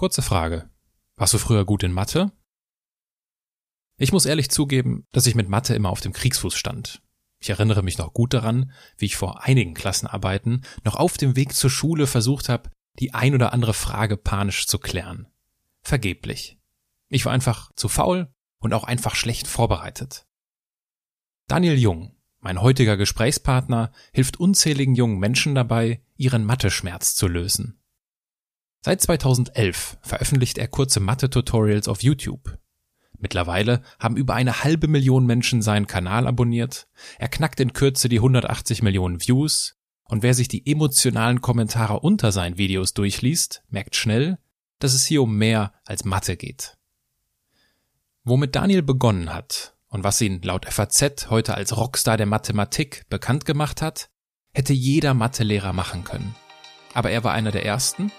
Kurze Frage. Warst du früher gut in Mathe? Ich muss ehrlich zugeben, dass ich mit Mathe immer auf dem Kriegsfuß stand. Ich erinnere mich noch gut daran, wie ich vor einigen Klassenarbeiten noch auf dem Weg zur Schule versucht habe, die ein oder andere Frage panisch zu klären. Vergeblich. Ich war einfach zu faul und auch einfach schlecht vorbereitet. Daniel Jung, mein heutiger Gesprächspartner, hilft unzähligen jungen Menschen dabei, ihren Mathe-Schmerz zu lösen. Seit 2011 veröffentlicht er kurze Mathe-Tutorials auf YouTube. Mittlerweile haben über eine halbe Million Menschen seinen Kanal abonniert, er knackt in Kürze die 180 Millionen Views und wer sich die emotionalen Kommentare unter seinen Videos durchliest, merkt schnell, dass es hier um mehr als Mathe geht. Womit Daniel begonnen hat und was ihn laut FAZ heute als Rockstar der Mathematik bekannt gemacht hat, hätte jeder Mathelehrer machen können. Aber er war einer der ersten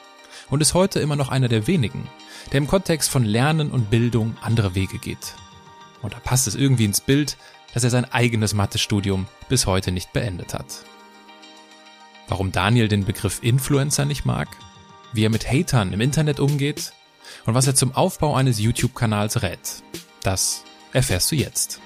und ist heute immer noch einer der wenigen, der im Kontext von Lernen und Bildung andere Wege geht. Und da passt es irgendwie ins Bild, dass er sein eigenes Mathestudium bis heute nicht beendet hat. Warum Daniel den Begriff Influencer nicht mag, wie er mit Hatern im Internet umgeht und was er zum Aufbau eines YouTube-Kanals rät, das erfährst du jetzt.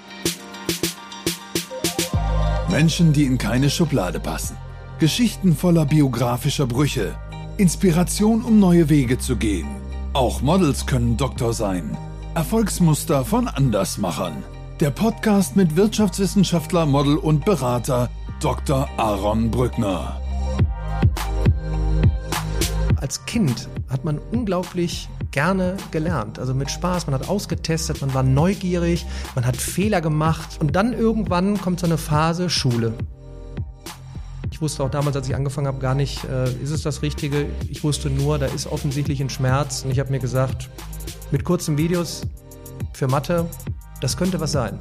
Menschen, die in keine Schublade passen. Geschichten voller biografischer Brüche. Inspiration, um neue Wege zu gehen. Auch Models können Doktor sein. Erfolgsmuster von Andersmachern. Der Podcast mit Wirtschaftswissenschaftler, Model und Berater Dr. Aaron Brückner. Als Kind hat man unglaublich gerne gelernt. Also mit Spaß, man hat ausgetestet, man war neugierig, man hat Fehler gemacht und dann irgendwann kommt so eine Phase Schule. Ich wusste auch damals, als ich angefangen habe, gar nicht, äh, ist es das Richtige. Ich wusste nur, da ist offensichtlich ein Schmerz und ich habe mir gesagt, mit kurzen Videos für Mathe, das könnte was sein.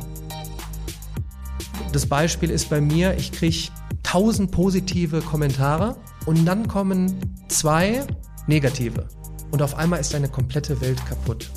Das Beispiel ist bei mir, ich kriege tausend positive Kommentare und dann kommen zwei negative und auf einmal ist deine komplette Welt kaputt.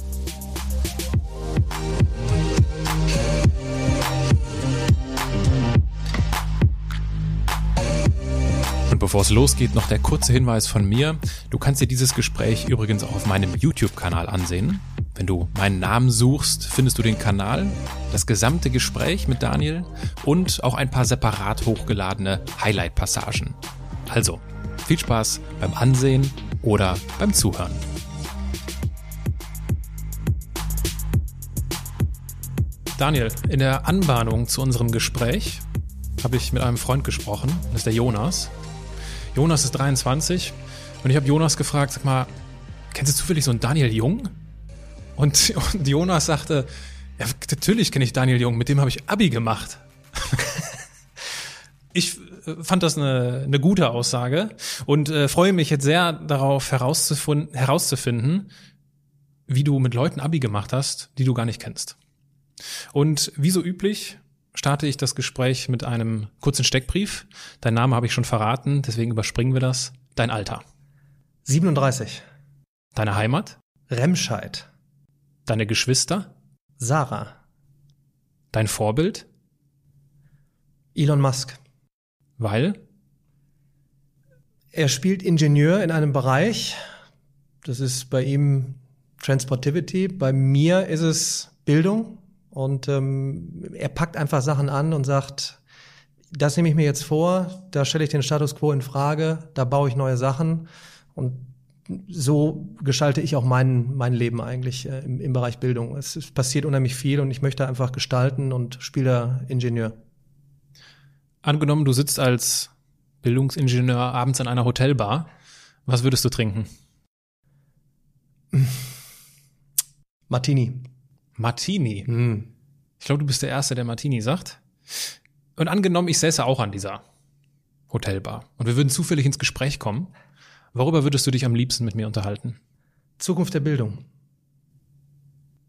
Und bevor es losgeht, noch der kurze Hinweis von mir. Du kannst dir dieses Gespräch übrigens auch auf meinem YouTube-Kanal ansehen. Wenn du meinen Namen suchst, findest du den Kanal, das gesamte Gespräch mit Daniel und auch ein paar separat hochgeladene Highlight-Passagen. Also, viel Spaß beim Ansehen oder beim Zuhören. Daniel, in der Anbahnung zu unserem Gespräch habe ich mit einem Freund gesprochen, das ist der Jonas. Jonas ist 23 und ich habe Jonas gefragt, sag mal, kennst du zufällig so einen Daniel Jung? Und, und Jonas sagte, ja, natürlich kenne ich Daniel Jung, mit dem habe ich Abi gemacht. ich äh, fand das eine, eine gute Aussage und äh, freue mich jetzt sehr darauf herauszufinden, wie du mit Leuten Abi gemacht hast, die du gar nicht kennst. Und wie so üblich starte ich das Gespräch mit einem kurzen Steckbrief. Dein Name habe ich schon verraten, deswegen überspringen wir das. Dein Alter. 37. Deine Heimat? Remscheid. Deine Geschwister? Sarah. Dein Vorbild? Elon Musk. Weil? Er spielt Ingenieur in einem Bereich. Das ist bei ihm Transportivity. Bei mir ist es Bildung. Und ähm, er packt einfach Sachen an und sagt, das nehme ich mir jetzt vor, da stelle ich den Status quo in Frage, da baue ich neue Sachen. Und so gestalte ich auch mein, mein Leben eigentlich äh, im, im Bereich Bildung. Es, es passiert unheimlich viel und ich möchte einfach gestalten und spiele Ingenieur. Angenommen, du sitzt als Bildungsingenieur abends in einer Hotelbar. Was würdest du trinken? Martini. Martini. Hm. Ich glaube, du bist der Erste, der Martini sagt. Und angenommen, ich säße auch an dieser Hotelbar und wir würden zufällig ins Gespräch kommen. Worüber würdest du dich am liebsten mit mir unterhalten? Zukunft der Bildung.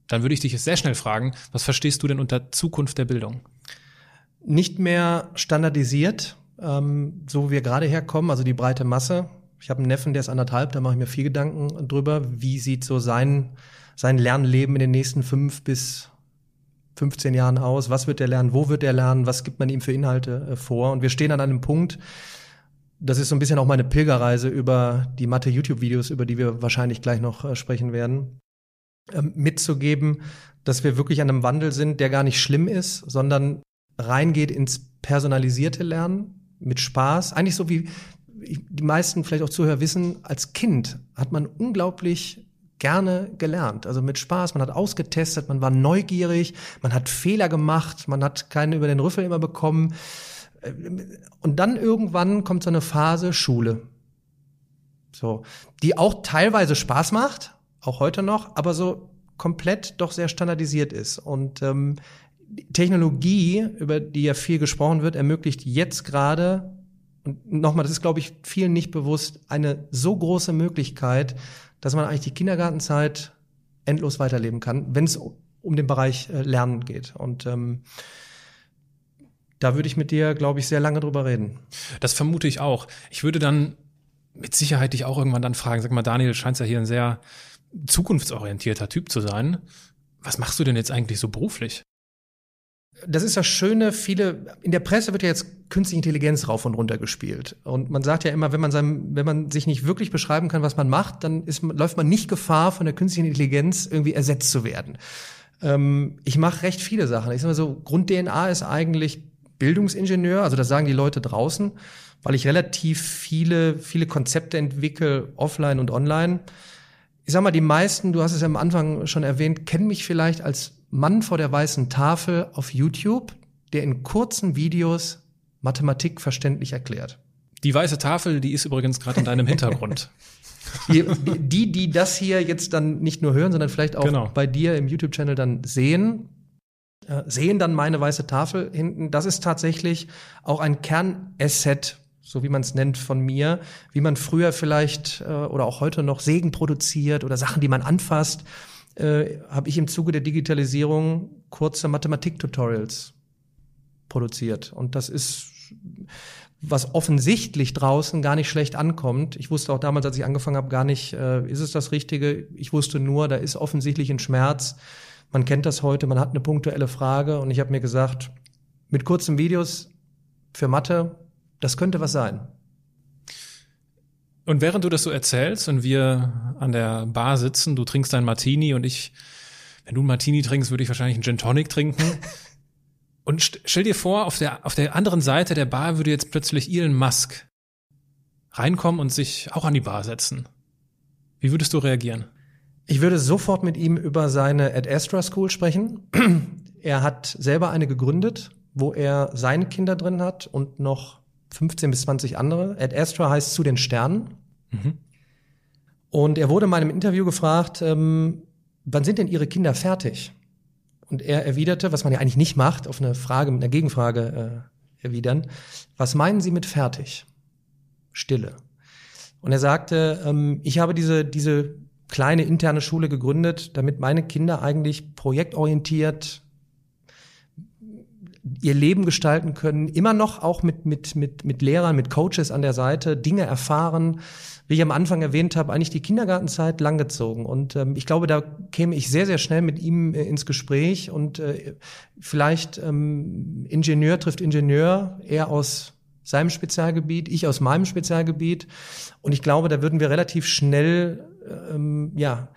Dann würde ich dich jetzt sehr schnell fragen, was verstehst du denn unter Zukunft der Bildung? Nicht mehr standardisiert, ähm, so wie wir gerade herkommen, also die breite Masse. Ich habe einen Neffen, der ist anderthalb, da mache ich mir viel Gedanken drüber, wie sieht so sein sein Lernleben in den nächsten fünf bis 15 Jahren aus? Was wird er lernen? Wo wird er lernen? Was gibt man ihm für Inhalte äh, vor? Und wir stehen an einem Punkt, das ist so ein bisschen auch meine Pilgerreise über die Mathe-YouTube-Videos, über die wir wahrscheinlich gleich noch äh, sprechen werden, ähm, mitzugeben, dass wir wirklich an einem Wandel sind, der gar nicht schlimm ist, sondern reingeht ins personalisierte Lernen mit Spaß. Eigentlich so wie die meisten vielleicht auch Zuhörer wissen, als Kind hat man unglaublich gerne gelernt. Also mit Spaß, man hat ausgetestet, man war neugierig, man hat Fehler gemacht, man hat keinen über den Rüffel immer bekommen. Und dann irgendwann kommt so eine Phase Schule. So, die auch teilweise Spaß macht, auch heute noch, aber so komplett doch sehr standardisiert ist. Und ähm, Technologie, über die ja viel gesprochen wird, ermöglicht jetzt gerade, und nochmal, das ist, glaube ich, vielen nicht bewusst, eine so große Möglichkeit, dass man eigentlich die Kindergartenzeit endlos weiterleben kann, wenn es um den Bereich äh, Lernen geht. Und ähm, da würde ich mit dir, glaube ich, sehr lange drüber reden. Das vermute ich auch. Ich würde dann mit Sicherheit dich auch irgendwann dann fragen, sag mal, Daniel, scheint ja hier ein sehr zukunftsorientierter Typ zu sein. Was machst du denn jetzt eigentlich so beruflich? Das ist das Schöne, viele, in der Presse wird ja jetzt künstliche Intelligenz rauf und runter gespielt. Und man sagt ja immer, wenn man seinem, wenn man sich nicht wirklich beschreiben kann, was man macht, dann ist, läuft man nicht Gefahr, von der künstlichen Intelligenz irgendwie ersetzt zu werden. Ähm, ich mache recht viele Sachen. Ich sag mal so, Grund-DNA ist eigentlich Bildungsingenieur, also das sagen die Leute draußen, weil ich relativ viele, viele Konzepte entwickle, offline und online. Ich sag mal, die meisten, du hast es ja am Anfang schon erwähnt, kennen mich vielleicht als Mann vor der weißen Tafel auf YouTube, der in kurzen Videos Mathematik verständlich erklärt. Die weiße Tafel, die ist übrigens gerade in deinem Hintergrund. Die, die, die das hier jetzt dann nicht nur hören, sondern vielleicht auch genau. bei dir im YouTube-Channel dann sehen, äh, sehen dann meine weiße Tafel hinten. Das ist tatsächlich auch ein Kernasset, so wie man es nennt, von mir, wie man früher vielleicht äh, oder auch heute noch Segen produziert oder Sachen, die man anfasst, äh, habe ich im Zuge der Digitalisierung kurze Mathematik-Tutorials produziert. Und das ist was offensichtlich draußen gar nicht schlecht ankommt. Ich wusste auch damals, als ich angefangen habe, gar nicht, äh, ist es das Richtige. Ich wusste nur, da ist offensichtlich ein Schmerz man kennt das heute, man hat eine punktuelle Frage und ich habe mir gesagt, mit kurzen Videos für Mathe, das könnte was sein. Und während du das so erzählst und wir an der Bar sitzen, du trinkst dein Martini und ich, wenn du ein Martini trinkst, würde ich wahrscheinlich einen Gin Tonic trinken. und stell dir vor, auf der, auf der anderen Seite der Bar würde jetzt plötzlich Elon Musk reinkommen und sich auch an die Bar setzen. Wie würdest du reagieren? Ich würde sofort mit ihm über seine Ad Astra School sprechen. er hat selber eine gegründet, wo er seine Kinder drin hat und noch 15 bis 20 andere. Ad Astra heißt zu den Sternen. Mhm. Und er wurde in meinem Interview gefragt, ähm, wann sind denn Ihre Kinder fertig? Und er erwiderte, was man ja eigentlich nicht macht, auf eine Frage mit einer Gegenfrage äh, erwidern, was meinen Sie mit fertig? Stille. Und er sagte, ähm, ich habe diese, diese kleine interne Schule gegründet, damit meine Kinder eigentlich projektorientiert ihr Leben gestalten können, immer noch auch mit, mit, mit, mit Lehrern, mit Coaches an der Seite, Dinge erfahren, wie ich am Anfang erwähnt habe, eigentlich die Kindergartenzeit langgezogen. Und ähm, ich glaube, da käme ich sehr, sehr schnell mit ihm äh, ins Gespräch und äh, vielleicht ähm, Ingenieur trifft Ingenieur, er aus seinem Spezialgebiet, ich aus meinem Spezialgebiet. Und ich glaube, da würden wir relativ schnell, ähm, ja,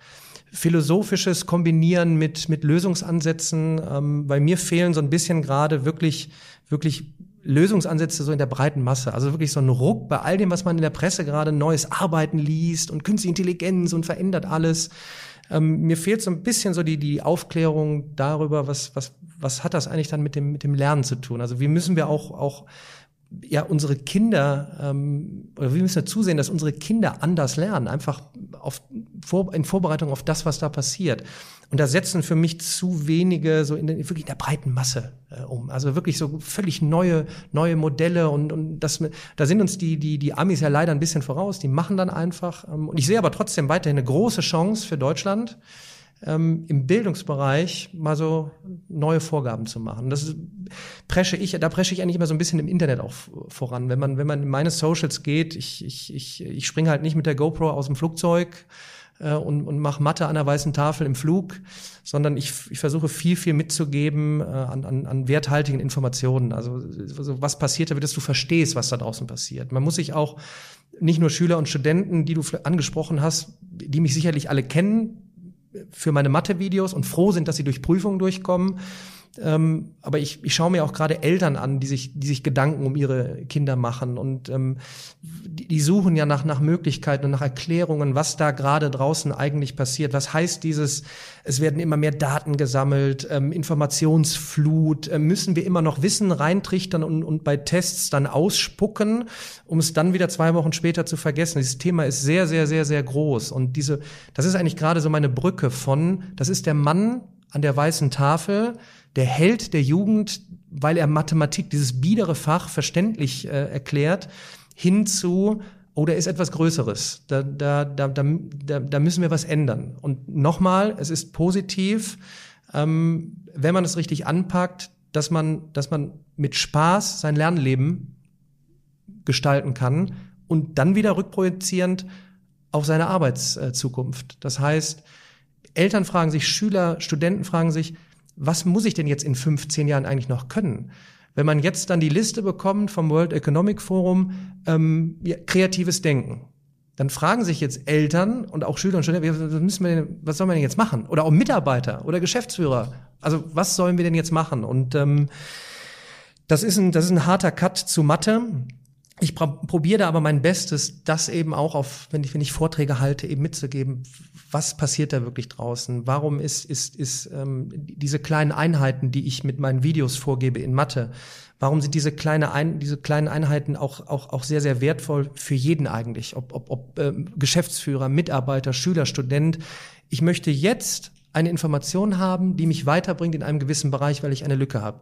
philosophisches Kombinieren mit, mit Lösungsansätzen. Ähm, bei mir fehlen so ein bisschen gerade wirklich, wirklich Lösungsansätze so in der breiten Masse. Also wirklich so ein Ruck bei all dem, was man in der Presse gerade neues Arbeiten liest und künstliche Intelligenz und verändert alles. Ähm, mir fehlt so ein bisschen so die, die Aufklärung darüber, was, was, was hat das eigentlich dann mit dem, mit dem Lernen zu tun? Also wie müssen wir auch, auch ja unsere Kinder, ähm, oder wir müssen ja zusehen, dass unsere Kinder anders lernen, einfach auf, vor, in Vorbereitung auf das, was da passiert. Und da setzen für mich zu wenige so in, der, wirklich in der breiten Masse äh, um. Also wirklich so völlig neue, neue Modelle und, und das, da sind uns die, die, die Amis ja leider ein bisschen voraus. Die machen dann einfach. Ähm, und ich sehe aber trotzdem weiterhin eine große Chance für Deutschland ähm, im Bildungsbereich mal so neue Vorgaben zu machen. Das presche ich, da presche ich eigentlich immer so ein bisschen im Internet auch voran. Wenn man, wenn man in meine Socials geht, ich, ich, ich, ich springe halt nicht mit der GoPro aus dem Flugzeug äh, und, und mache Mathe an der weißen Tafel im Flug, sondern ich, ich versuche viel, viel mitzugeben äh, an, an, an werthaltigen Informationen. Also, also was passiert, damit du verstehst, was da draußen passiert. Man muss sich auch nicht nur Schüler und Studenten, die du angesprochen hast, die mich sicherlich alle kennen, für meine Mathe-Videos und froh sind, dass sie durch Prüfungen durchkommen, ähm, aber ich, ich schaue mir auch gerade Eltern an, die sich, die sich Gedanken um ihre Kinder machen und ähm, die, die suchen ja nach, nach Möglichkeiten und nach Erklärungen, was da gerade draußen eigentlich passiert. Was heißt dieses, es werden immer mehr Daten gesammelt, ähm, Informationsflut, äh, müssen wir immer noch Wissen reintrichtern und, und bei Tests dann ausspucken, um es dann wieder zwei Wochen später zu vergessen. Dieses Thema ist sehr, sehr, sehr, sehr groß. Und diese, das ist eigentlich gerade so meine Brücke von, das ist der Mann an der weißen Tafel, der Held der Jugend, weil er Mathematik, dieses biedere Fach, verständlich äh, erklärt, hin zu, oh, ist etwas Größeres. Da, da, da, da, da müssen wir was ändern. Und nochmal, es ist positiv, ähm, wenn man es richtig anpackt, dass man, dass man mit Spaß sein Lernleben gestalten kann und dann wieder rückprojizierend auf seine Arbeitszukunft. Das heißt, Eltern fragen sich, Schüler, Studenten fragen sich, was muss ich denn jetzt in 15 Jahren eigentlich noch können? Wenn man jetzt dann die Liste bekommt vom World Economic Forum, ähm, ja, kreatives Denken, dann fragen sich jetzt Eltern und auch Schüler und Studenten, was, müssen wir denn, was sollen wir denn jetzt machen? Oder auch Mitarbeiter oder Geschäftsführer. Also was sollen wir denn jetzt machen? Und ähm, das ist ein, das ist ein harter Cut zu Mathe. Ich probiere da aber mein Bestes, das eben auch auf, wenn ich, wenn ich Vorträge halte, eben mitzugeben. Was passiert da wirklich draußen? Warum ist, ist, ist ähm, diese kleinen Einheiten, die ich mit meinen Videos vorgebe in Mathe, warum sind diese, kleine Ein diese kleinen Einheiten auch, auch, auch sehr, sehr wertvoll für jeden eigentlich? Ob, ob, ob ähm, Geschäftsführer, Mitarbeiter, Schüler, Student. Ich möchte jetzt eine Information haben, die mich weiterbringt in einem gewissen Bereich, weil ich eine Lücke habe.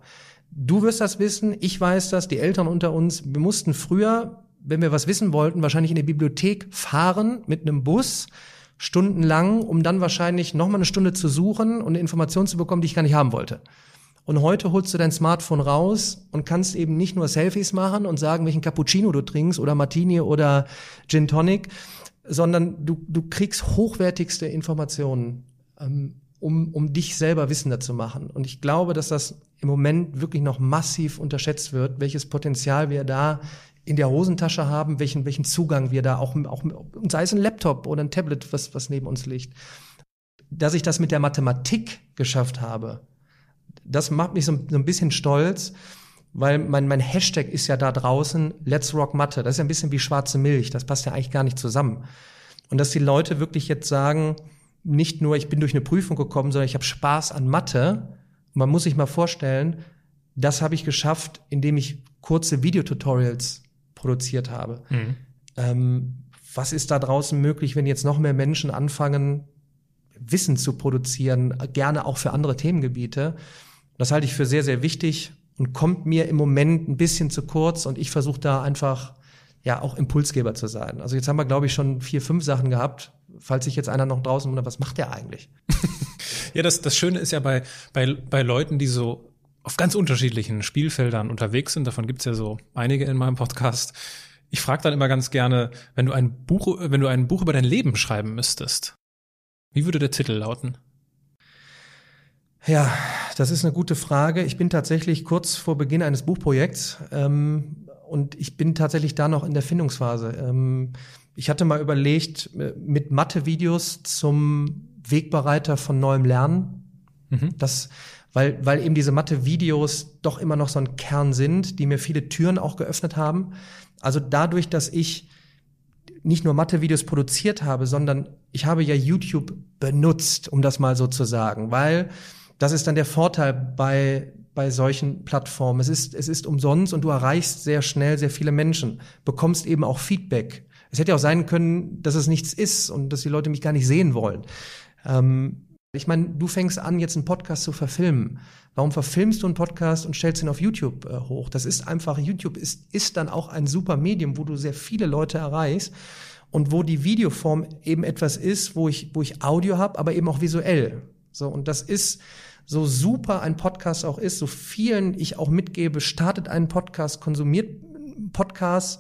Du wirst das wissen, ich weiß das, die Eltern unter uns. Wir mussten früher, wenn wir was wissen wollten, wahrscheinlich in die Bibliothek fahren mit einem Bus stundenlang, um dann wahrscheinlich noch mal eine Stunde zu suchen und eine Information zu bekommen, die ich gar nicht haben wollte. Und heute holst du dein Smartphone raus und kannst eben nicht nur Selfies machen und sagen, welchen Cappuccino du trinkst oder Martini oder Gin Tonic, sondern du, du kriegst hochwertigste Informationen. Ähm, um, um dich selber wissender zu machen. Und ich glaube, dass das im Moment wirklich noch massiv unterschätzt wird, welches Potenzial wir da in der Hosentasche haben, welchen, welchen Zugang wir da auch, auch sei es ein Laptop oder ein Tablet, was, was neben uns liegt. Dass ich das mit der Mathematik geschafft habe, das macht mich so, so ein bisschen stolz, weil mein, mein Hashtag ist ja da draußen, Let's Rock Mathe. Das ist ja ein bisschen wie schwarze Milch. Das passt ja eigentlich gar nicht zusammen. Und dass die Leute wirklich jetzt sagen, nicht nur, ich bin durch eine Prüfung gekommen, sondern ich habe Spaß an Mathe. Und man muss sich mal vorstellen, das habe ich geschafft, indem ich kurze Videotutorials produziert habe. Mhm. Ähm, was ist da draußen möglich, wenn jetzt noch mehr Menschen anfangen, Wissen zu produzieren, gerne auch für andere Themengebiete? Das halte ich für sehr, sehr wichtig und kommt mir im Moment ein bisschen zu kurz und ich versuche da einfach ja auch Impulsgeber zu sein. Also jetzt haben wir, glaube ich, schon vier, fünf Sachen gehabt. Falls sich jetzt einer noch draußen wundert, was macht der eigentlich? ja, das, das Schöne ist ja bei, bei, bei Leuten, die so auf ganz unterschiedlichen Spielfeldern unterwegs sind, davon gibt's ja so einige in meinem Podcast. Ich frage dann immer ganz gerne, wenn du ein Buch, wenn du ein Buch über dein Leben schreiben müsstest, wie würde der Titel lauten? Ja, das ist eine gute Frage. Ich bin tatsächlich kurz vor Beginn eines Buchprojekts. Ähm, und ich bin tatsächlich da noch in der Findungsphase. Ähm, ich hatte mal überlegt, äh, mit Mathe-Videos zum Wegbereiter von neuem Lernen. Mhm. Das, weil, weil eben diese Mathe-Videos doch immer noch so ein Kern sind, die mir viele Türen auch geöffnet haben. Also dadurch, dass ich nicht nur Mathe-Videos produziert habe, sondern ich habe ja YouTube benutzt, um das mal so zu sagen, weil das ist dann der Vorteil bei bei solchen Plattformen. Es ist, es ist umsonst und du erreichst sehr schnell sehr viele Menschen, bekommst eben auch Feedback. Es hätte ja auch sein können, dass es nichts ist und dass die Leute mich gar nicht sehen wollen. Ähm, ich meine, du fängst an, jetzt einen Podcast zu verfilmen. Warum verfilmst du einen Podcast und stellst ihn auf YouTube äh, hoch? Das ist einfach, YouTube ist, ist dann auch ein super Medium, wo du sehr viele Leute erreichst und wo die Videoform eben etwas ist, wo ich, wo ich Audio habe, aber eben auch visuell. So, und das ist, so super ein Podcast auch ist, so vielen ich auch mitgebe, startet einen Podcast, konsumiert Podcasts.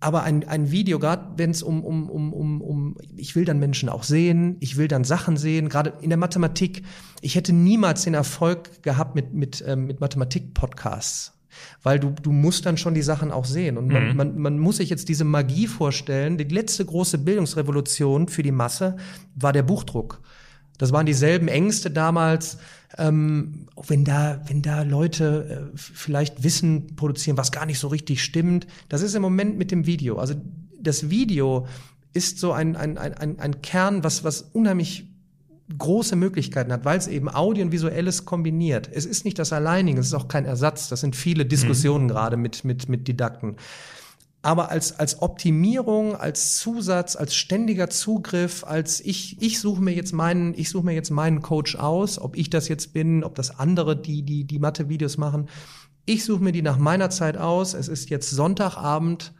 Aber ein, ein Video, gerade wenn es um, um, um, um, um, ich will dann Menschen auch sehen, ich will dann Sachen sehen, gerade in der Mathematik. Ich hätte niemals den Erfolg gehabt mit, mit, ähm, mit Mathematik-Podcasts. Weil du, du musst dann schon die Sachen auch sehen. Und man, mhm. man, man muss sich jetzt diese Magie vorstellen. Die letzte große Bildungsrevolution für die Masse war der Buchdruck. Das waren dieselben Ängste damals, ähm, wenn da, wenn da Leute äh, vielleicht Wissen produzieren, was gar nicht so richtig stimmt. Das ist im Moment mit dem Video. Also das Video ist so ein, ein, ein, ein Kern, was, was unheimlich große Möglichkeiten hat, weil es eben Audio und Visuelles kombiniert. Es ist nicht das Alleinige, es ist auch kein Ersatz. Das sind viele Diskussionen mhm. gerade mit, mit, mit Didakten aber als, als Optimierung, als Zusatz, als ständiger Zugriff, als ich, ich suche mir jetzt meinen, ich suche mir jetzt meinen Coach aus, ob ich das jetzt bin, ob das andere, die, die, die Mathe-Videos machen. Ich suche mir die nach meiner Zeit aus. Es ist jetzt Sonntagabend,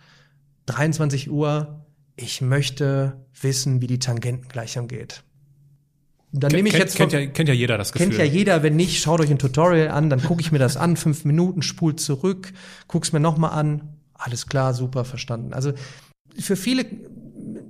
23 Uhr. Ich möchte wissen, wie die Tangentengleichung geht. Dann nehme ich jetzt kennt, ja, kennt ja jeder das Gefühl. Kennt ja jeder, wenn nicht, schaut euch ein Tutorial an, dann gucke ich mir das an, fünf Minuten, spult zurück, guck's mir nochmal an, alles klar, super verstanden. Also für viele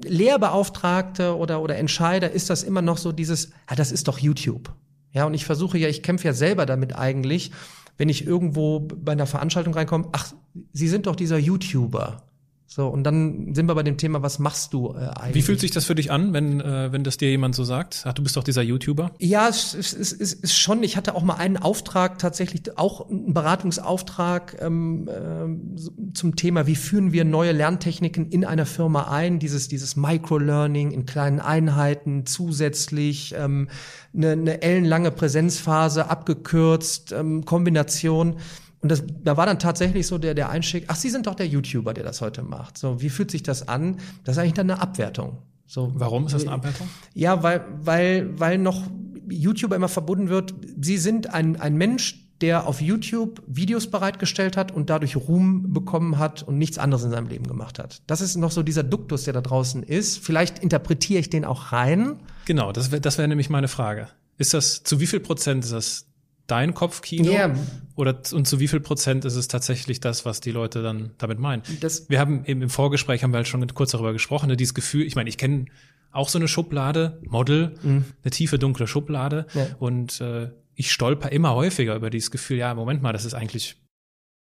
Lehrbeauftragte oder, oder Entscheider ist das immer noch so dieses, ja, das ist doch YouTube. Ja, und ich versuche ja, ich kämpfe ja selber damit eigentlich, wenn ich irgendwo bei einer Veranstaltung reinkomme, ach, Sie sind doch dieser YouTuber. So, und dann sind wir bei dem Thema, was machst du äh, eigentlich? Wie fühlt sich das für dich an, wenn, äh, wenn das dir jemand so sagt? Ach, du bist doch dieser YouTuber? Ja, es, es, es ist schon, ich hatte auch mal einen Auftrag, tatsächlich auch einen Beratungsauftrag ähm, äh, zum Thema, wie führen wir neue Lerntechniken in einer Firma ein, dieses, dieses Microlearning in kleinen Einheiten zusätzlich, ähm, eine, eine ellenlange Präsenzphase abgekürzt, ähm, Kombination. Und das, da war dann tatsächlich so der, der Einstieg, ach, Sie sind doch der YouTuber, der das heute macht. So, wie fühlt sich das an? Das ist eigentlich dann eine Abwertung. So, Warum ist das eine Abwertung? Ja, weil, weil, weil noch YouTuber immer verbunden wird, Sie sind ein, ein Mensch, der auf YouTube Videos bereitgestellt hat und dadurch Ruhm bekommen hat und nichts anderes in seinem Leben gemacht hat. Das ist noch so dieser Duktus, der da draußen ist. Vielleicht interpretiere ich den auch rein. Genau, das wäre das wäre nämlich meine Frage. Ist das, zu wie viel Prozent ist das dein Kopfkino? Yeah. Oder und zu wie viel Prozent ist es tatsächlich das, was die Leute dann damit meinen? Das wir haben eben im Vorgespräch haben wir halt schon kurz darüber gesprochen, ne, dieses Gefühl, ich meine, ich kenne auch so eine Schublade, Model, mhm. eine tiefe, dunkle Schublade. Ja. Und äh, ich stolper immer häufiger über dieses Gefühl, ja, Moment mal, das ist eigentlich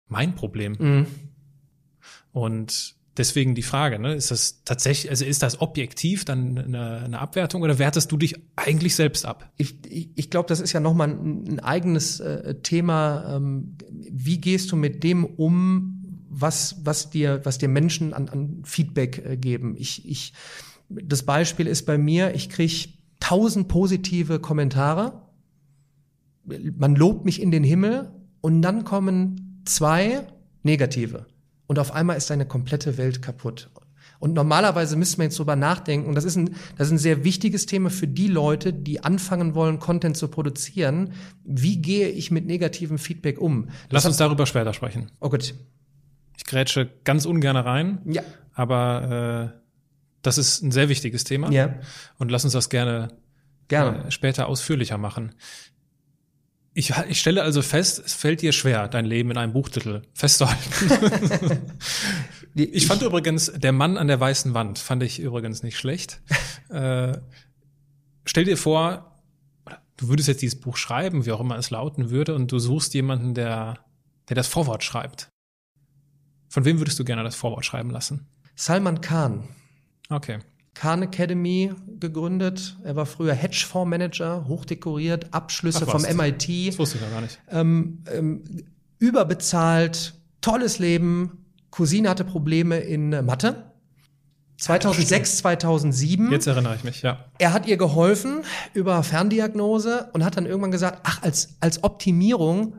mein Problem. Mhm. Und Deswegen die Frage, ne, ist das tatsächlich, also ist das objektiv dann eine, eine Abwertung oder wertest du dich eigentlich selbst ab? Ich, ich, ich glaube, das ist ja nochmal ein, ein eigenes äh, Thema. Ähm, wie gehst du mit dem um, was, was dir, was dir Menschen an, an Feedback äh, geben? Ich, ich, das Beispiel ist bei mir, ich krieg tausend positive Kommentare. Man lobt mich in den Himmel und dann kommen zwei negative und auf einmal ist deine komplette Welt kaputt. Und normalerweise müsste man jetzt drüber nachdenken, und das ist, ein, das ist ein sehr wichtiges Thema für die Leute, die anfangen wollen, Content zu produzieren. Wie gehe ich mit negativem Feedback um? Lass uns darüber später sprechen. Oh gut. Ich grätsche ganz ungern rein. Ja. Aber äh, das ist ein sehr wichtiges Thema. Ja. Und lass uns das gerne, gerne. Äh, später ausführlicher machen. Ich, ich stelle also fest, es fällt dir schwer, dein Leben in einem Buchtitel festzuhalten. ich fand übrigens, der Mann an der weißen Wand fand ich übrigens nicht schlecht. äh, stell dir vor, du würdest jetzt dieses Buch schreiben, wie auch immer es lauten würde, und du suchst jemanden, der, der das Vorwort schreibt. Von wem würdest du gerne das Vorwort schreiben lassen? Salman Khan. Okay. Khan Academy gegründet. Er war früher Hedgefondsmanager, hochdekoriert, Abschlüsse Ach, vom MIT. Das wusste ich ja gar nicht. Ähm, ähm, überbezahlt, tolles Leben. Cousine hatte Probleme in Mathe. 2006, 2007. Jetzt erinnere ich mich, ja. Er hat ihr geholfen über Ferndiagnose und hat dann irgendwann gesagt, ach, als, als Optimierung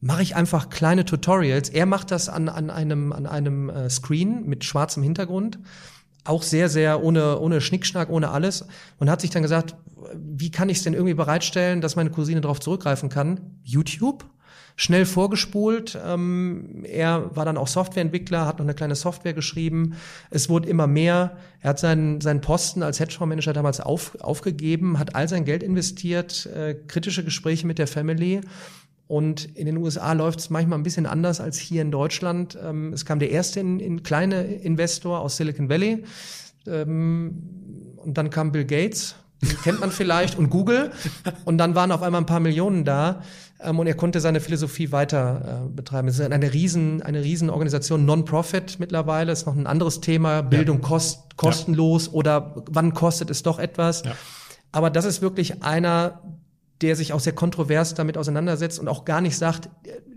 mache ich einfach kleine Tutorials. Er macht das an, an einem, an einem äh, Screen mit schwarzem Hintergrund auch sehr, sehr ohne, ohne Schnickschnack, ohne alles und hat sich dann gesagt, wie kann ich es denn irgendwie bereitstellen, dass meine Cousine darauf zurückgreifen kann? YouTube? Schnell vorgespult. Ähm, er war dann auch Softwareentwickler, hat noch eine kleine Software geschrieben. Es wurde immer mehr. Er hat seinen, seinen Posten als Hedgefondsmanager damals auf, aufgegeben, hat all sein Geld investiert, äh, kritische Gespräche mit der Family Und in den USA läuft es manchmal ein bisschen anders als hier in Deutschland. Ähm, es kam der erste in, in kleine Investor aus Silicon Valley. Ähm, und dann kam Bill Gates, kennt man vielleicht, und Google. Und dann waren auf einmal ein paar Millionen da. Ähm, und er konnte seine Philosophie weiter äh, betreiben. Es ist eine riesen, eine riesen Organisation, Non-Profit mittlerweile, ist noch ein anderes Thema. Bildung ja. kost, kostenlos ja. oder wann kostet es doch etwas? Ja. Aber das ist wirklich einer, der sich auch sehr kontrovers damit auseinandersetzt und auch gar nicht sagt,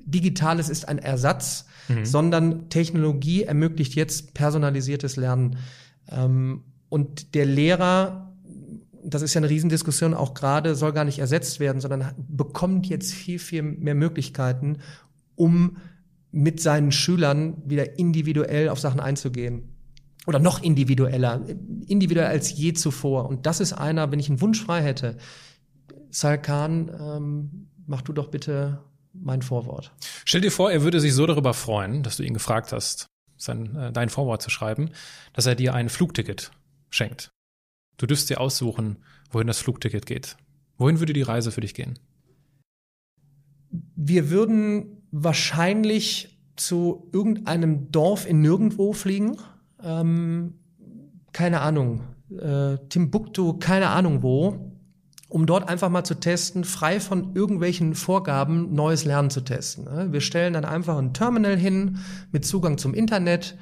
Digitales ist ein Ersatz, mhm. sondern Technologie ermöglicht jetzt personalisiertes Lernen. Ähm, und der Lehrer, das ist ja eine Riesendiskussion auch gerade, soll gar nicht ersetzt werden, sondern bekommt jetzt viel, viel mehr Möglichkeiten, um mit seinen Schülern wieder individuell auf Sachen einzugehen. Oder noch individueller, individueller als je zuvor. Und das ist einer, wenn ich einen Wunsch frei hätte, Salkan, ähm, mach du doch bitte mein Vorwort. Stell dir vor, er würde sich so darüber freuen, dass du ihn gefragt hast, sein, äh, dein Vorwort zu schreiben, dass er dir ein Flugticket schenkt. Du dürfst dir aussuchen, wohin das Flugticket geht. Wohin würde die Reise für dich gehen? Wir würden wahrscheinlich zu irgendeinem Dorf in Nirgendwo fliegen. Ähm, keine Ahnung. Äh, Timbuktu, keine Ahnung wo um dort einfach mal zu testen, frei von irgendwelchen Vorgaben neues Lernen zu testen. Ne? Wir stellen dann einfach ein Terminal hin mit Zugang zum Internet.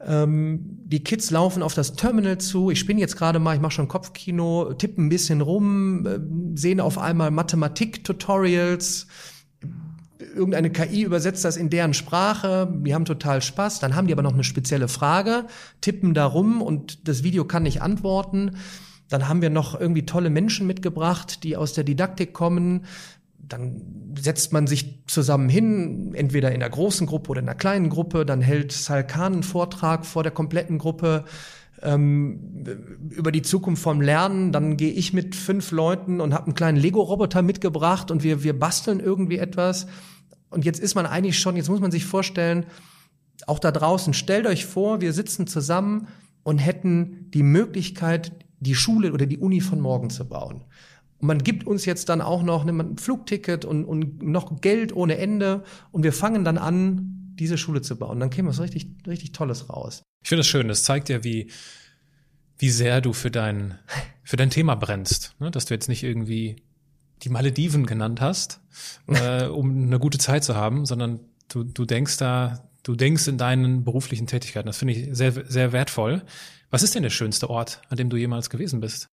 Ähm, die Kids laufen auf das Terminal zu. Ich bin jetzt gerade mal, ich mache schon Kopfkino, tippen ein bisschen rum, äh, sehen auf einmal Mathematik-Tutorials. Irgendeine KI übersetzt das in deren Sprache. Die haben total Spaß. Dann haben die aber noch eine spezielle Frage, tippen da rum und das Video kann nicht antworten. Dann haben wir noch irgendwie tolle Menschen mitgebracht, die aus der Didaktik kommen. Dann setzt man sich zusammen hin, entweder in einer großen Gruppe oder in einer kleinen Gruppe. Dann hält Salkan einen Vortrag vor der kompletten Gruppe ähm, über die Zukunft vom Lernen. Dann gehe ich mit fünf Leuten und habe einen kleinen Lego-Roboter mitgebracht und wir, wir basteln irgendwie etwas. Und jetzt ist man eigentlich schon, jetzt muss man sich vorstellen, auch da draußen, stellt euch vor, wir sitzen zusammen und hätten die Möglichkeit, die Schule oder die Uni von morgen zu bauen. Und man gibt uns jetzt dann auch noch ein Flugticket und, und noch Geld ohne Ende und wir fangen dann an, diese Schule zu bauen. Dann käme was richtig, richtig Tolles raus. Ich finde das schön. Das zeigt ja, wie, wie sehr du für dein, für dein Thema brennst. Ne? Dass du jetzt nicht irgendwie die Malediven genannt hast, äh, um eine gute Zeit zu haben, sondern du, du denkst da, du denkst in deinen beruflichen Tätigkeiten. Das finde ich sehr, sehr wertvoll. Was ist denn der schönste Ort, an dem du jemals gewesen bist?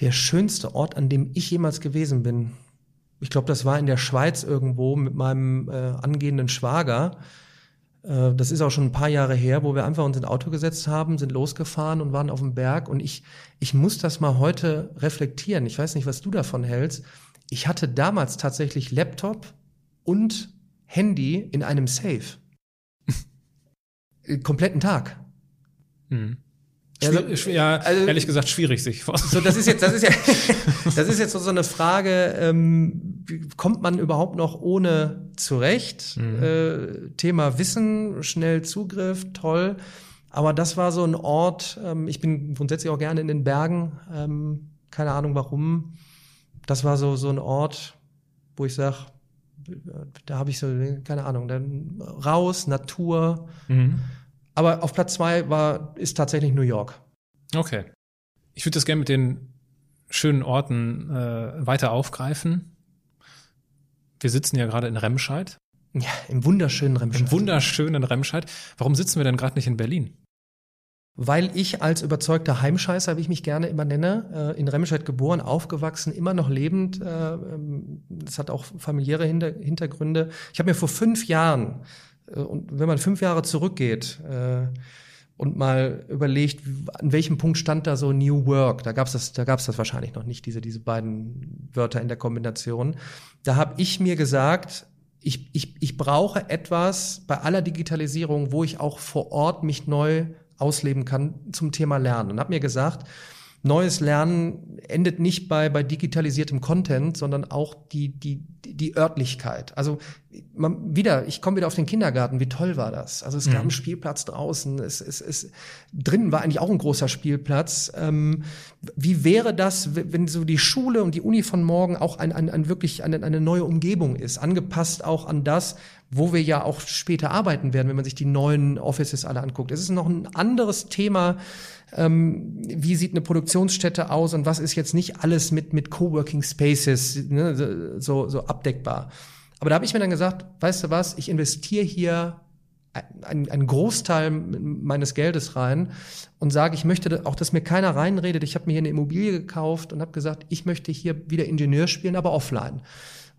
Der schönste Ort, an dem ich jemals gewesen bin. Ich glaube, das war in der Schweiz irgendwo mit meinem äh, angehenden Schwager. Äh, das ist auch schon ein paar Jahre her, wo wir einfach uns ins Auto gesetzt haben, sind losgefahren und waren auf dem Berg. Und ich, ich muss das mal heute reflektieren. Ich weiß nicht, was du davon hältst. Ich hatte damals tatsächlich Laptop und Handy in einem Safe. Kompletten Tag. Mhm. Also, ja, also, ehrlich gesagt schwierig sich So, das ist jetzt, das ist ja, das ist jetzt so eine Frage, ähm, kommt man überhaupt noch ohne zurecht? Mhm. Äh, Thema Wissen, schnell Zugriff, toll. Aber das war so ein Ort, ähm, ich bin grundsätzlich auch gerne in den Bergen, ähm, keine Ahnung warum. Das war so, so ein Ort, wo ich sag, da habe ich so, keine Ahnung, dann raus, Natur. Mhm. Aber auf Platz zwei war, ist tatsächlich New York. Okay. Ich würde das gerne mit den schönen Orten äh, weiter aufgreifen. Wir sitzen ja gerade in Remscheid. Ja, im wunderschönen Remscheid. Im wunderschönen Remscheid. Warum sitzen wir denn gerade nicht in Berlin? Weil ich als überzeugter Heimscheißer, wie ich mich gerne immer nenne, äh, in Remscheid geboren, aufgewachsen, immer noch lebend. Äh, ähm, das hat auch familiäre Hintergründe. Ich habe mir vor fünf Jahren äh, und wenn man fünf Jahre zurückgeht und mal überlegt, an welchem Punkt stand da so New Work, da gab's das, da gab's das wahrscheinlich noch nicht, diese diese beiden Wörter in der Kombination. Da habe ich mir gesagt, ich, ich, ich brauche etwas bei aller Digitalisierung, wo ich auch vor Ort mich neu ausleben kann zum Thema Lernen. Und habe mir gesagt, neues Lernen endet nicht bei, bei digitalisiertem Content, sondern auch die, die, die Örtlichkeit. Also man, wieder, ich komme wieder auf den Kindergarten, wie toll war das? Also es Mhm. gab einen Spielplatz draußen, es, es, es drinnen war eigentlich auch ein großer Spielplatz. Ähm, wie wäre das, wenn so die Schule und die Uni von morgen auch ein, ein, ein wirklich eine, eine neue Umgebung ist, angepasst auch an das, wo wir ja auch später arbeiten werden, wenn man sich die neuen Offices alle anguckt. Es ist noch ein anderes Thema, ähm, wie sieht eine Produktionsstätte aus und was ist jetzt nicht alles mit, mit Coworking Spaces ne, so, so abdeckbar. Aber da habe ich mir dann gesagt, weißt du was, ich investiere hier einen, einen Großteil meines Geldes rein und sage, ich möchte auch, dass mir keiner reinredet. Ich habe mir hier eine Immobilie gekauft und habe gesagt, ich möchte hier wieder Ingenieur spielen, aber offline.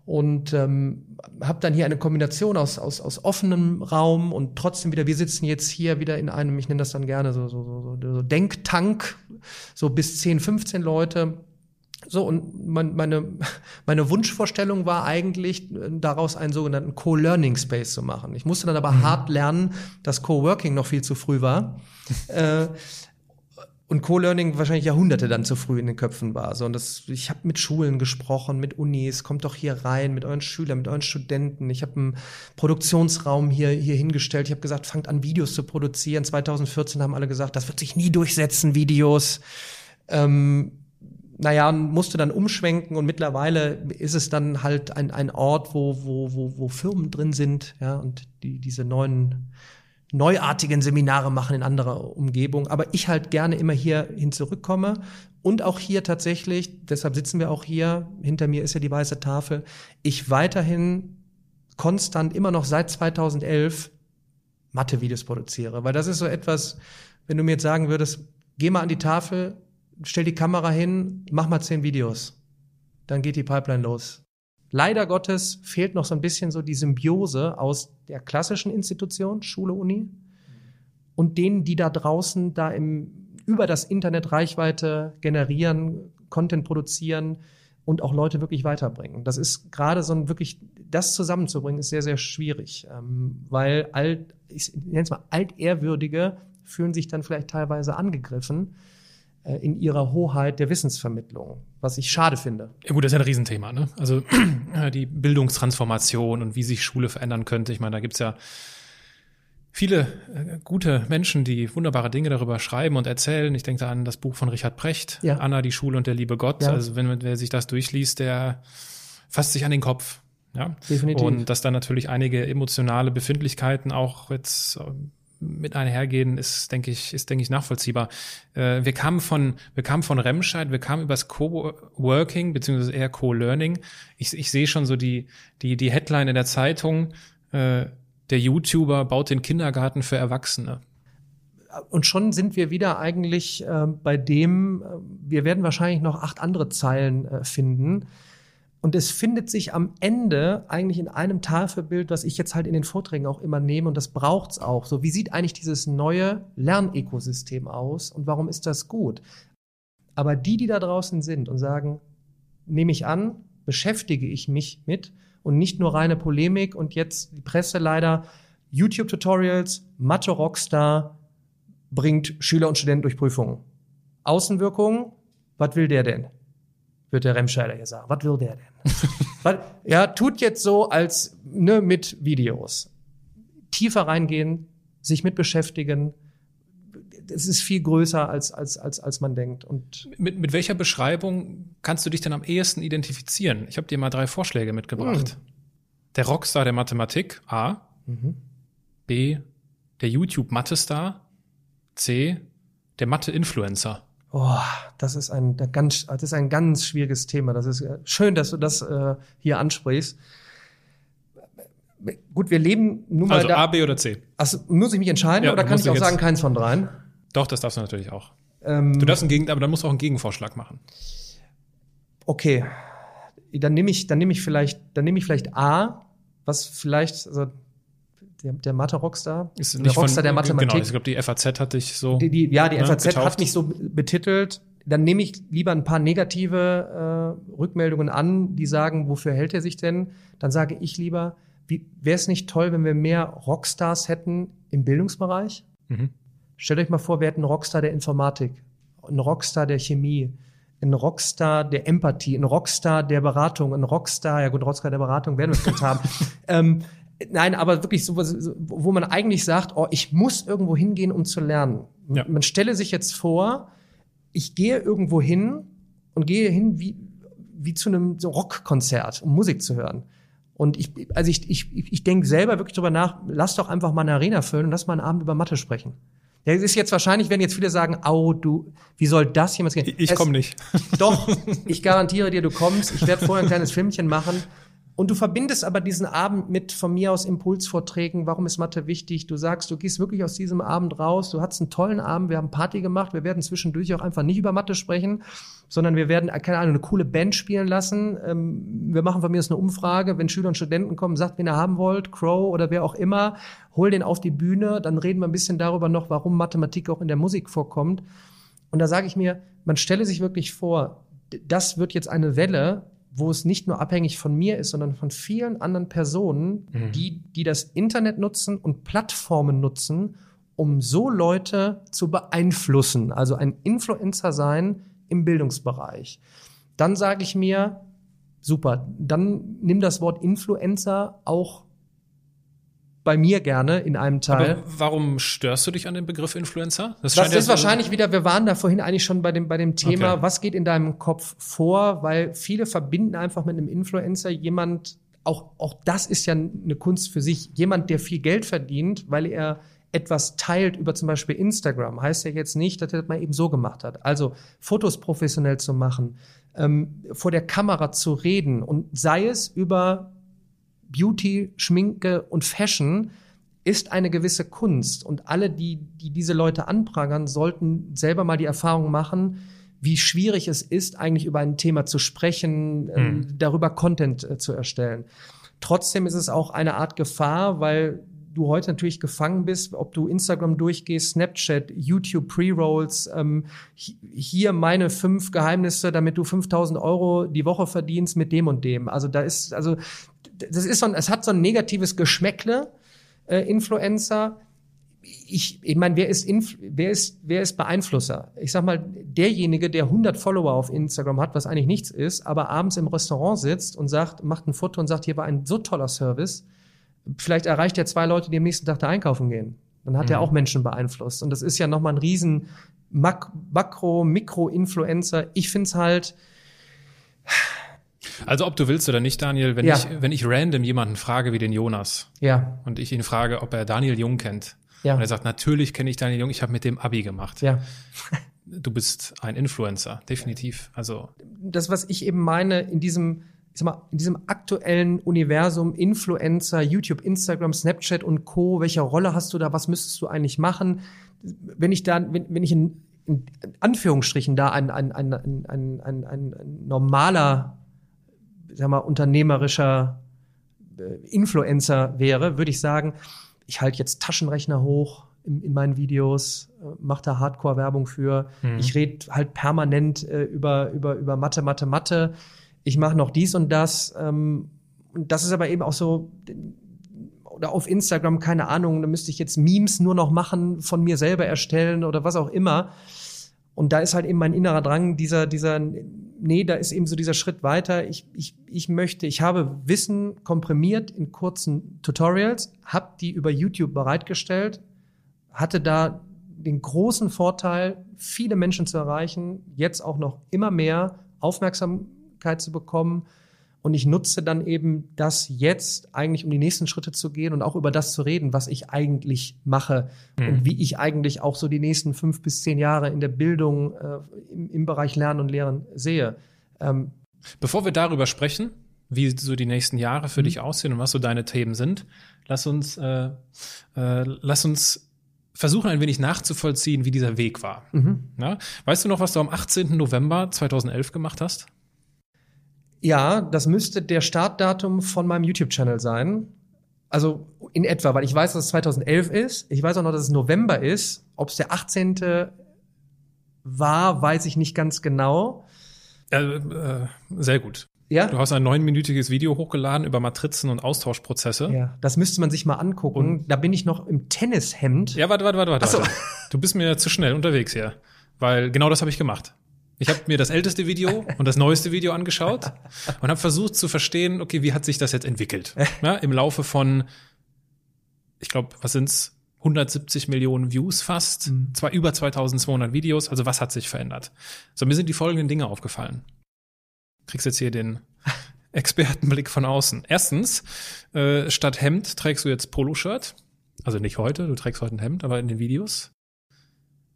Und ähm, habe dann hier eine Kombination aus, aus, aus offenem Raum und trotzdem wieder, wir sitzen jetzt hier wieder in einem, ich nenne das dann gerne so, so, so, so Denktank, so bis 10, 15 Leute. So, und mein, meine, meine Wunschvorstellung war eigentlich, daraus einen sogenannten Co-Learning Space zu machen. Ich musste dann aber hart lernen, dass Co-Working noch viel zu früh war. äh, und Co-Learning wahrscheinlich Jahrhunderte dann zu früh in den Köpfen war. So, und das, ich habe mit Schulen gesprochen, mit Unis, kommt doch hier rein, mit euren Schülern, mit euren Studenten. Ich habe einen Produktionsraum hier, hier hingestellt. Ich habe gesagt, fangt an, Videos zu produzieren. 2014 haben alle gesagt, das wird sich nie durchsetzen, Videos. Ähm, naja, musste dann umschwenken und mittlerweile ist es dann halt ein, ein Ort, wo, wo, wo, wo Firmen drin sind, ja, und die diese neuen neuartigen Seminare machen in anderer Umgebung. Aber ich halt gerne immer hier hin zurückkomme und auch hier tatsächlich, deshalb sitzen wir auch hier, hinter mir ist ja die weiße Tafel, ich weiterhin konstant immer noch seit 2011 Mathe-Videos produziere. Weil das ist so etwas, wenn du mir jetzt sagen würdest, geh mal an die Tafel, stell die Kamera hin, mach mal zehn Videos. Dann geht die Pipeline los. Leider Gottes fehlt noch so ein bisschen so die Symbiose aus der klassischen Institution, Schule, Uni, und denen, die da draußen da im, über das Internet Reichweite generieren, Content produzieren und auch Leute wirklich weiterbringen. Das ist gerade so ein wirklich, das zusammenzubringen, ist sehr, sehr schwierig, ähm, weil alt, ich nenne es mal altehrwürdige fühlen sich dann vielleicht teilweise angegriffen in ihrer Hoheit der Wissensvermittlung, was ich schade finde. Ja gut, das ist ja ein Riesenthema, ne? Also äh, die Bildungstransformation und wie sich Schule verändern könnte. Ich meine, da gibt's ja viele äh, gute Menschen, die wunderbare Dinge darüber schreiben und erzählen. Ich denke da an das Buch von Richard Precht, Ja. Anna, die Schule und der liebe Gott. Ja. Also wenn man, wer sich das durchliest, der fasst sich an den Kopf. Ja, Definitiv. Und dass da natürlich einige emotionale Befindlichkeiten auch jetzt ähm, mit einhergehen, ist, denke ich, ist, denke ich, nachvollziehbar. Äh, wir kamen von, wir kamen von Remscheid, wir kamen übers Co-Working, beziehungsweise eher Co-Learning. Ich, ich sehe schon so die, die, die Headline in der Zeitung, äh, der YouTuber baut den Kindergarten für Erwachsene. Und schon sind wir wieder eigentlich äh, bei dem, äh, wir werden wahrscheinlich noch acht andere Zeilen äh, finden. Und es findet sich am Ende eigentlich in einem Tafelbild, was ich jetzt halt in den Vorträgen auch immer nehme, und das braucht's auch. So, wie sieht eigentlich dieses neue Lernökosystem aus und warum ist das gut? Aber die, die da draußen sind und sagen, nehme ich an, beschäftige ich mich mit und nicht nur reine Polemik und jetzt die Presse leider YouTube-Tutorials, Mathe Rockstar bringt Schüler und Studenten durch Prüfungen. Außenwirkungen, was will der denn? Wird der Remscheider hier sagen. Was will der denn? ja, tut jetzt so als ne, mit Videos. Tiefer reingehen, sich mit beschäftigen. Es ist viel größer als, als, als, als man denkt. Und Mit, mit welcher Beschreibung kannst du dich denn am ehesten identifizieren? Ich habe dir mal drei Vorschläge mitgebracht. Der Rockstar der Mathematik, A. B. Der YouTube-Mathe-Star. C. Der Mathe-Influencer. Oh, das ist ein ganz, das ist ein ganz schwieriges Thema. Das ist äh, schön, dass du das äh, hier ansprichst. Gut, wir leben nun mal Also da. A, B oder C? Also, muss ich mich entscheiden Ja, oder du kann ich auch sagen, keins von dreien? Doch, das darfst du natürlich auch. Ähm, Du darfst einen Gegen, aber dann musst du auch einen Gegenvorschlag machen. okay, dann nehme ich, dann nehme ich vielleicht, dann nehme ich vielleicht A, was vielleicht, also der, der Mathe-Rockstar, Ist der nicht Rockstar der Genau, Mathematik, ich glaube, die FAZ hat dich so. die, die, ja, die ne, FAZ hat getauft. mich so betitelt. Dann nehme ich lieber ein paar negative äh, Rückmeldungen an, die sagen, wofür hält er sich denn? Dann sage ich lieber, wäre es nicht toll, wenn wir mehr Rockstars hätten im Bildungsbereich? Mhm. Stellt euch mal vor, wir hätten einen Rockstar der Informatik, einen Rockstar der Chemie, ein Rockstar der Empathie, ein Rockstar der Beratung, ein Rockstar, ja gut, Rockstar der Beratung werden wir vielleicht haben. Ähm, nein, aber wirklich so, wo man eigentlich sagt, oh, ich muss irgendwo hingehen, um zu lernen. Ja. Man stelle sich jetzt vor, ich gehe irgendwo hin und gehe hin wie, wie zu einem so Rockkonzert, um Musik zu hören. Und ich, also ich, ich, ich denke selber wirklich drüber nach, lass doch einfach mal eine Arena füllen und lass mal einen Abend über Mathe sprechen. Ja, es ist jetzt wahrscheinlich, werden jetzt viele sagen, au, du, wie soll das jemals gehen? Ich komme nicht. Doch, ich garantiere dir, du kommst. Ich werde vorher ein kleines Filmchen machen. Und du verbindest aber diesen Abend mit von mir aus Impulsvorträgen. Warum ist Mathe wichtig? Du sagst, du gehst wirklich aus diesem Abend raus. Du hattest einen tollen Abend. Wir haben Party gemacht. Wir werden zwischendurch auch einfach nicht über Mathe sprechen, sondern wir werden, keine Ahnung, eine coole Band spielen lassen. Ähm, wir machen von mir aus eine Umfrage. Wenn Schüler und Studenten kommen, sagt, wen ihr haben wollt, Crow oder wer auch immer, hol den auf die Bühne. Dann reden wir ein bisschen darüber noch, warum Mathematik auch in der Musik vorkommt. Und da sage ich mir, man stelle sich wirklich vor, das wird jetzt eine Welle, wo es nicht nur abhängig von mir ist, sondern von vielen anderen Personen, mhm. die, die das Internet nutzen und Plattformen nutzen, um so Leute zu beeinflussen. Also ein Influencer sein im Bildungsbereich. Dann sage ich mir, super, dann nimm das Wort Influencer auch bei mir gerne in einem Teil. Aber warum störst du dich an dem Begriff Influencer? Das, das ist wahrscheinlich wieder, wir waren da vorhin eigentlich schon bei dem, bei dem Thema, okay. was geht in deinem Kopf vor, weil viele verbinden einfach mit einem Influencer jemand, auch, auch das ist ja eine Kunst für sich, jemand, der viel Geld verdient, weil er etwas teilt über zum Beispiel Instagram, heißt ja jetzt nicht, dass er das mal eben so gemacht hat. Also Fotos professionell zu machen, ähm, vor der Kamera zu reden und sei es über Beauty, Schminke und Fashion ist eine gewisse Kunst. Und alle, die, die diese Leute anprangern, sollten selber mal die Erfahrung machen, wie schwierig es ist, eigentlich über ein Thema zu sprechen, mhm. darüber Content äh, zu erstellen. Trotzdem ist es auch eine Art Gefahr, weil du heute natürlich gefangen bist, ob du Instagram durchgehst, Snapchat, YouTube Pre-Rolls, ähm, hier meine fünf Geheimnisse, damit du 5000 Euro die Woche verdienst mit dem und dem. Also da ist, also das ist so ein, es hat so ein negatives Geschmäckle, äh, Influencer. Ich, ich meine, wer ist, Inf wer ist, wer ist Beeinflusser? Ich sag mal, derjenige, der 100 Follower auf Instagram hat, was eigentlich nichts ist, aber abends im Restaurant sitzt und sagt, macht ein Foto und sagt, hier war ein so toller Service. Vielleicht erreicht er zwei Leute, die am nächsten Tag da einkaufen gehen. Dann hat mhm. er auch Menschen beeinflusst. Und das ist ja nochmal ein riesen Mak Makro, Mikro-Influencer. Ich find's halt, also ob du willst oder nicht, Daniel, wenn, ja. ich, wenn ich random jemanden frage wie den Jonas ja. und ich ihn frage, ob er Daniel Jung kennt, ja. und er sagt, natürlich kenne ich Daniel Jung, ich habe mit dem Abi gemacht. Ja. Du bist ein Influencer, definitiv. Also das, was ich eben meine, in diesem, ich sag mal, in diesem aktuellen Universum Influencer, YouTube, Instagram, Snapchat und Co. Welche Rolle hast du da? Was müsstest du eigentlich machen? Wenn ich da, wenn, wenn ich in, in Anführungsstrichen da ein, ein, ein, ein, ein, ein, ein normaler sag mal, unternehmerischer äh, Influencer wäre, würde ich sagen, ich halte jetzt Taschenrechner hoch in, in meinen Videos, äh, mache da Hardcore-Werbung für. Mhm. Ich rede halt permanent äh, über, über, über Mathe, Mathe, Mathe. Ich mache noch dies und das. Ähm, und das ist aber eben auch so, oder auf Instagram, keine Ahnung, da müsste ich jetzt Memes nur noch machen, von mir selber erstellen oder was auch immer. Und da ist halt eben mein innerer Drang, dieser, dieser, nee, da ist eben so dieser Schritt weiter. Ich, ich, ich möchte, ich habe Wissen komprimiert in kurzen Tutorials, habe die über YouTube bereitgestellt, hatte da den großen Vorteil, viele Menschen zu erreichen, jetzt auch noch immer mehr Aufmerksamkeit zu bekommen und ich nutze dann eben das jetzt eigentlich, um die nächsten Schritte zu gehen und auch über das zu reden, was ich eigentlich mache mhm. und wie ich eigentlich auch so die nächsten fünf bis zehn Jahre in der Bildung äh, im, im, Bereich Lernen und Lehren sehe. Ähm, Bevor wir darüber sprechen, wie so die nächsten Jahre für mhm. dich aussehen und was so deine Themen sind, lass uns, äh, äh, lass uns versuchen ein wenig nachzuvollziehen, wie dieser Weg war. Mhm. Na? Weißt du noch, was du am 18. November 2011 gemacht hast? Ja, das müsste der Startdatum von meinem YouTube-Channel sein. Also in etwa, weil ich weiß, dass es 2011 ist. Ich weiß auch noch, dass es November ist. Ob es der 18. war, weiß ich nicht ganz genau. Äh, äh, sehr gut. Ja? Du hast ein neunminütiges Video hochgeladen über Matrizen und Austauschprozesse. Ja, das müsste man sich mal angucken. Und da bin ich noch im Tennishemd. Ja, warte, warte, warte, warte. So. Du bist mir zu schnell unterwegs hier. Weil genau das habe ich gemacht. Ich habe mir das älteste Video und das neueste Video angeschaut und habe versucht zu verstehen, okay, wie hat sich das jetzt entwickelt? Ja, Im Laufe von, ich glaube, was sind's? 170 Millionen Views fast, mhm. zwar über 2200 Videos, also was hat sich verändert? So, mir sind die folgenden Dinge aufgefallen. Kriegst jetzt hier den Expertenblick von außen. Erstens, äh, statt Hemd trägst du jetzt Poloshirt. Also nicht heute, du trägst heute ein Hemd, aber in den Videos.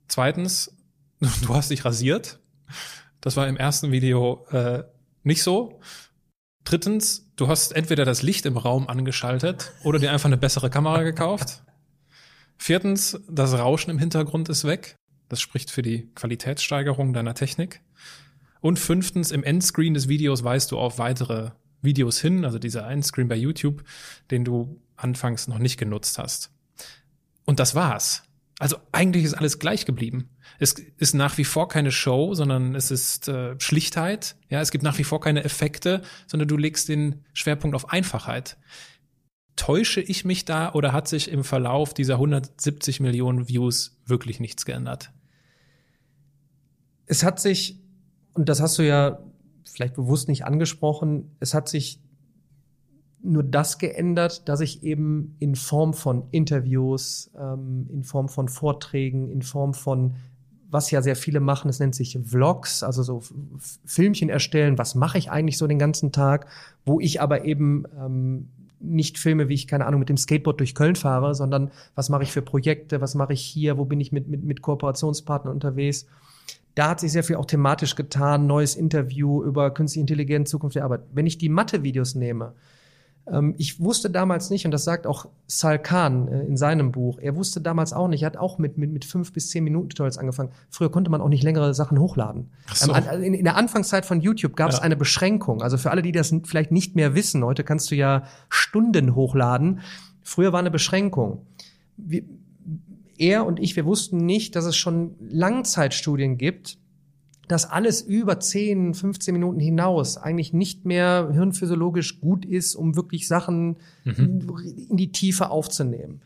Zweitens, du hast dich rasiert. Das war im ersten Video äh, nicht so. Drittens, du hast entweder das Licht im Raum angeschaltet oder dir einfach eine bessere Kamera gekauft. Viertens, das Rauschen im Hintergrund ist weg. Das spricht für die Qualitätssteigerung deiner Technik. Und fünftens, im Endscreen des Videos weist du auf weitere Videos hin, also dieser Endscreen bei YouTube, den du anfangs noch nicht genutzt hast. Und das war's. Also eigentlich ist alles gleich geblieben. Es ist nach wie vor keine Show, sondern es ist äh, Schlichtheit. Ja, es gibt nach wie vor keine Effekte, sondern du legst den Schwerpunkt auf Einfachheit. Täusche ich mich da oder hat sich im Verlauf dieser 170 Millionen Views wirklich nichts geändert? Es hat sich und das hast du ja vielleicht bewusst nicht angesprochen, es hat sich nur das geändert, dass ich eben in Form von Interviews, ähm, in Form von Vorträgen, in Form von was ja sehr viele machen, es nennt sich Vlogs, also so Filmchen erstellen, was mache ich eigentlich so den ganzen Tag, wo ich aber eben ähm, nicht filme, wie ich, keine Ahnung, mit dem Skateboard durch Köln fahre, sondern was mache ich für Projekte, was mache ich hier, wo bin ich mit, mit, mit Kooperationspartnern unterwegs da hat sich sehr viel auch thematisch getan, neues Interview über künstliche Intelligenz, Zukunft der Arbeit. Wenn ich die Mathe-Videos nehme, ich wusste damals nicht, und das sagt auch Sal Khan äh, in seinem Buch, er wusste damals auch nicht, er hat auch mit, mit, mit fünf bis zehn Minuten Tutorials angefangen. Früher konnte man auch nicht längere Sachen hochladen. So. Ähm, in, in, der Anfangszeit von YouTube gab es ja. eine Beschränkung. Also für alle, die das vielleicht nicht mehr wissen, heute kannst du ja Stunden hochladen. Früher war eine Beschränkung. Wir, er und ich, wir wussten nicht, dass es schon Langzeitstudien gibt, dass alles über 10, 15 Minuten hinaus eigentlich nicht mehr hirnphysiologisch gut ist, um wirklich Sachen mhm. in die Tiefe aufzunehmen.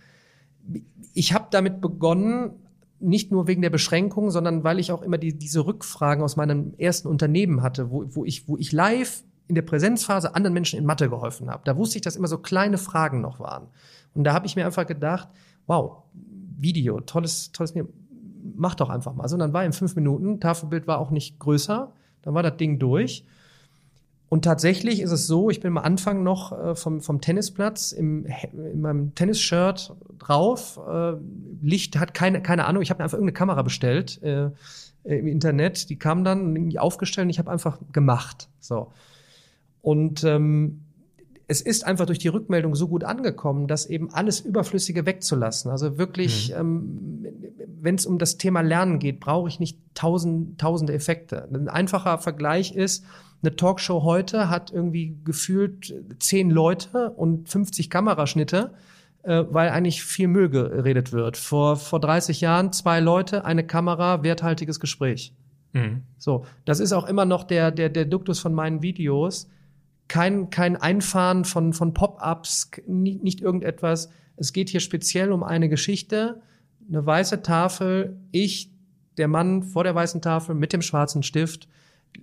Ich habe damit begonnen, nicht nur wegen der Beschränkung, sondern weil ich auch immer die, diese Rückfragen aus meinem ersten Unternehmen hatte, wo, wo, ich, wo ich live in der Präsenzphase anderen Menschen in Mathe geholfen habe. Da wusste ich, dass immer so kleine Fragen noch waren. Und da habe ich mir einfach gedacht, wow, Video, tolles, tolles Video. Mach doch einfach mal. So, dann war in fünf Minuten, Tafelbild war auch nicht größer, dann war das Ding durch. Und tatsächlich ist es so, ich bin am Anfang noch äh, vom, vom Tennisplatz im, in meinem Tennisshirt drauf. Äh, Licht hat keine, keine Ahnung, ich habe einfach irgendeine Kamera bestellt äh, im Internet. Die kam dann irgendwie aufgestellt und ich habe einfach gemacht. So. Und ähm, es ist einfach durch die Rückmeldung so gut angekommen, dass eben alles Überflüssige wegzulassen. Also wirklich, mhm. ähm, wenn es um das Thema Lernen geht, brauche ich nicht tausend, tausende Effekte. Ein einfacher Vergleich ist, eine Talkshow heute hat irgendwie gefühlt zehn Leute und 50 Kameraschnitte, äh, weil eigentlich viel Müll geredet wird. Vor, vor 30 Jahren zwei Leute, eine Kamera, werthaltiges Gespräch. Mhm. So, das ist auch immer noch der, der, der Duktus von meinen Videos kein, kein Einfahren von, von Pop-ups, nicht, nicht irgendetwas. Es geht hier speziell um eine Geschichte, eine weiße Tafel, ich, der Mann vor der weißen Tafel mit dem schwarzen Stift,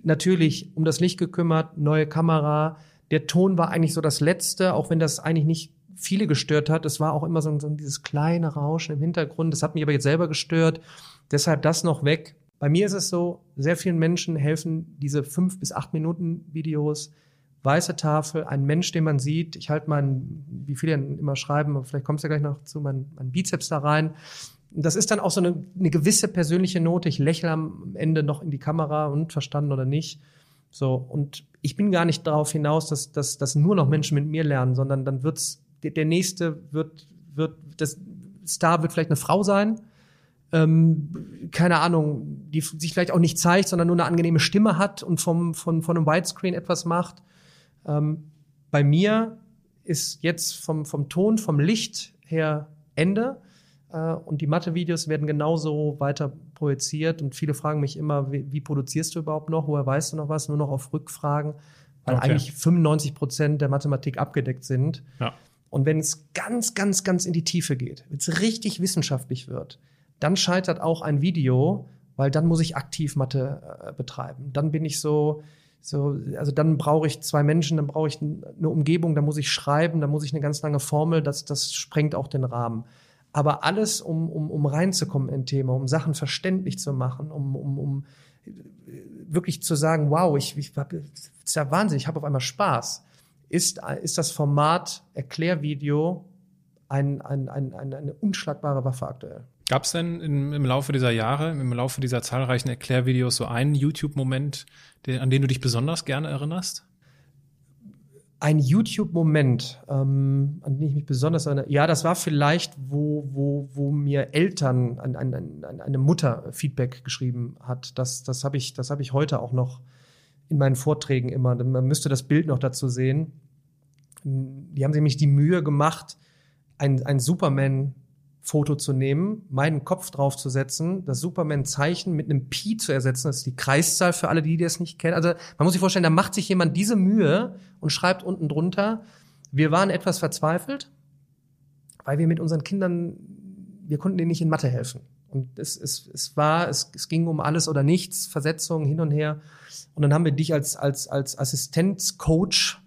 natürlich um das Licht gekümmert, neue Kamera. Der Ton war eigentlich so das Letzte, auch wenn das eigentlich nicht viele gestört hat. Es war auch immer so, so dieses kleine Rauschen im Hintergrund. Das hat mich aber jetzt selber gestört. Deshalb das noch weg. Bei mir ist es so, sehr vielen Menschen helfen diese fünf bis acht Minuten Videos weiße Tafel, ein Mensch, den man sieht. Ich halte meinen, wie viele immer schreiben, vielleicht kommt es ja gleich noch zu, meinen mein Bizeps da rein. Das ist dann auch so eine, eine gewisse persönliche Note. Ich lächle am Ende noch in die Kamera und verstanden oder nicht. So, und ich bin gar nicht darauf hinaus, dass, dass, dass nur noch Menschen mit mir lernen, sondern dann wird's, der, der nächste wird, wird, das Star wird vielleicht eine Frau sein, ähm, keine Ahnung, die sich vielleicht auch nicht zeigt, sondern nur eine angenehme Stimme hat und vom, von, von einem Widescreen etwas macht. Ähm, bei mir ist jetzt vom, vom Ton, vom Licht her Ende. Äh, und die Mathe-Videos werden genauso weiter projiziert. Und viele fragen mich immer, wie, wie, produzierst du überhaupt noch? Woher weißt du noch was? Nur noch auf Rückfragen, weil okay. eigentlich 95 Prozent der Mathematik abgedeckt sind. Ja. Und wenn es ganz, ganz, ganz in die Tiefe geht, wenn es richtig wissenschaftlich wird, dann scheitert auch ein Video, weil dann muss ich aktiv Mathe äh, betreiben. Dann bin ich so, so, also dann brauche ich zwei Menschen, dann brauche ich eine Umgebung, dann muss ich schreiben, dann muss ich eine ganz lange Formel, das, das sprengt auch den Rahmen. Aber alles, um, um, um reinzukommen in ein Thema, um Sachen verständlich zu machen, um, um, um wirklich zu sagen, wow, ich, ich das ist ja Wahnsinn, ich habe auf einmal Spaß, ist, ist das Format Erklärvideo ein, ein, ein, ein, eine unschlagbare Waffe aktuell. Gab es denn im, im Laufe dieser Jahre, im Laufe dieser zahlreichen Erklärvideos so einen YouTube-Moment, an den du dich besonders gerne erinnerst? Ein YouTube-Moment, ähm, an den ich mich besonders erinnere. Ja, das war vielleicht, wo, wo, wo mir Eltern, an, an, an eine Mutter Feedback geschrieben hat. Das, das habe ich, hab ich heute auch noch in meinen Vorträgen immer. Man müsste das Bild noch dazu sehen. Die haben sich nämlich die Mühe gemacht, ein, ein Superman Foto zu nehmen, meinen Kopf draufzusetzen, das Superman-Zeichen mit einem Pi zu ersetzen, das ist die Kreiszahl für alle, die das nicht kennen. Also man muss sich vorstellen, da macht sich jemand diese Mühe und schreibt unten drunter, wir waren etwas verzweifelt, weil wir mit unseren Kindern, wir konnten denen nicht in Mathe helfen. Und es, es, es war, es, es ging um alles oder nichts, Versetzungen hin und her. Und dann haben wir dich als, als, als Assistenzcoach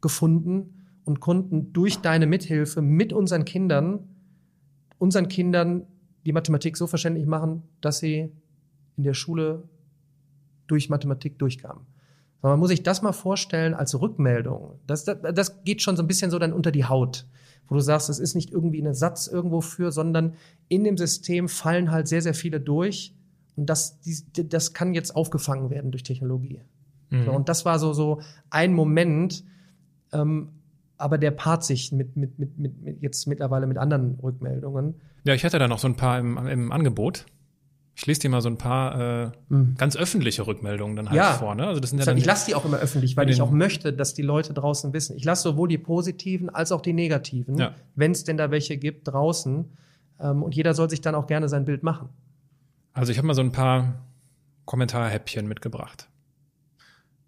gefunden und konnten durch deine Mithilfe mit unseren Kindern unseren Kindern die Mathematik so verständlich machen, dass sie in der Schule durch Mathematik durchkamen. Aber man muss sich das mal vorstellen als Rückmeldung. Das, das, das geht schon so ein bisschen so dann unter die Haut, wo du sagst, es ist nicht irgendwie ein Satz irgendwo für, sondern in dem System fallen halt sehr, sehr viele durch. Und das, das kann jetzt aufgefangen werden durch Technologie. Mhm. So, und das war so, so ein Moment, ähm, aber der paart sich mit, mit, mit, mit, mit jetzt mittlerweile mit anderen Rückmeldungen. Ja, ich hätte da noch so ein paar im, im Angebot. Ich lese dir mal so ein paar äh, mhm. ganz öffentliche Rückmeldungen dann halt ja. vor. Ne? Also das sind ja dann ich lasse die auch immer öffentlich, weil ich auch möchte, dass die Leute draußen wissen. Ich lasse sowohl die positiven als auch die negativen, ja. wenn es denn da welche gibt, draußen. Ähm, und jeder soll sich dann auch gerne sein Bild machen. Also ich habe mal so ein paar Kommentarhäppchen mitgebracht.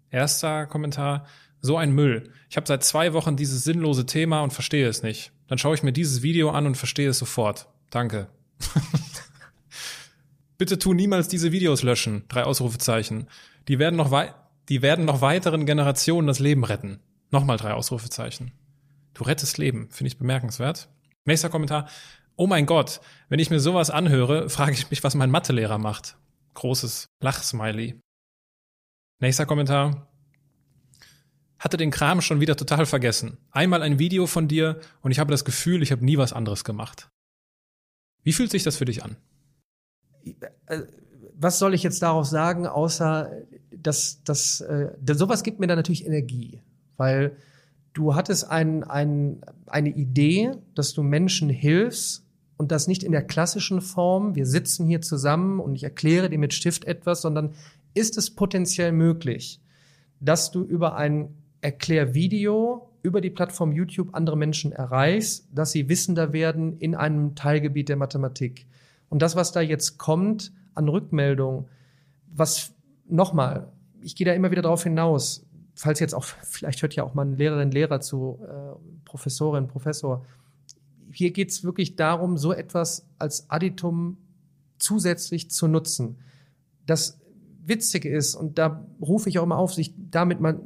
Erster Kommentar. So ein Müll. Ich habe seit zwei Wochen dieses sinnlose Thema und verstehe es nicht. Dann schaue ich mir dieses Video an und verstehe es sofort. Danke. Bitte tu niemals diese Videos löschen. Drei Ausrufezeichen. Die werden noch wei die werden noch weiteren Generationen das Leben retten. Nochmal drei Ausrufezeichen. Du rettest Leben. Finde ich bemerkenswert. Nächster Kommentar. Oh mein Gott, wenn ich mir sowas anhöre, frage ich mich, was mein Mathelehrer macht. Großes Lachsmiley. Nächster Kommentar hatte den Kram schon wieder total vergessen. Einmal ein Video von dir und ich habe das Gefühl, ich habe nie was anderes gemacht. Wie fühlt sich das für dich an? Was soll ich jetzt darauf sagen, außer dass, dass äh, sowas gibt mir dann natürlich Energie, weil du hattest ein, ein, eine Idee, dass du Menschen hilfst und das nicht in der klassischen Form, wir sitzen hier zusammen und ich erkläre dir mit Stift etwas, sondern ist es potenziell möglich, dass du über ein Erklärvideo über die Plattform YouTube andere Menschen erreichst, dass sie wissender werden in einem Teilgebiet der Mathematik. Und das, was da jetzt kommt an Rückmeldung, was nochmal, ich gehe da immer wieder darauf hinaus, falls jetzt auch, vielleicht hört ja auch mal eine Lehrerin, Lehrer zu, äh, Professorin, Professor. Hier geht es wirklich darum, so etwas als Additum zusätzlich zu nutzen. Das Witzige ist, und da rufe ich auch immer auf, sich damit mal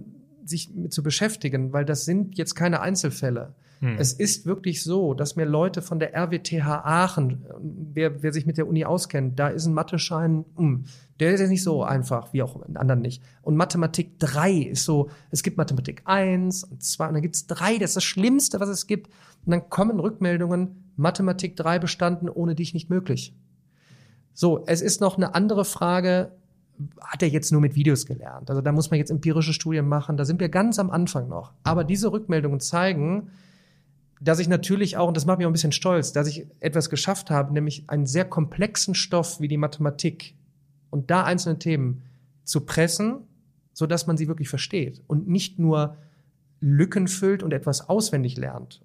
sich mit zu beschäftigen, weil das sind jetzt keine Einzelfälle. Hm. Es ist wirklich so, dass mir Leute von der RWTH Aachen, wer, wer sich mit der Uni auskennt, da ist ein Mathe-Schein, mh, hm, der ist ja nicht so einfach, wie auch in anderen nicht. Und Mathematik 3 ist so, es gibt Mathematik 1 und 2 und dann gibt's 3, das ist das Schlimmste, was es gibt. Und dann kommen Rückmeldungen, Mathematik 3 bestanden, ohne dich nicht möglich. So, es ist noch eine andere Frage, hat er jetzt nur mit Videos gelernt. Also da muss man jetzt empirische Studien machen. Da sind wir ganz am Anfang noch. Aber diese Rückmeldungen zeigen, dass ich natürlich auch, und das macht mich auch ein bisschen stolz, dass ich etwas geschafft habe, nämlich einen sehr komplexen Stoff wie die Mathematik und da einzelne Themen zu pressen, so dass man sie wirklich versteht und nicht nur Lücken füllt und etwas auswendig lernt.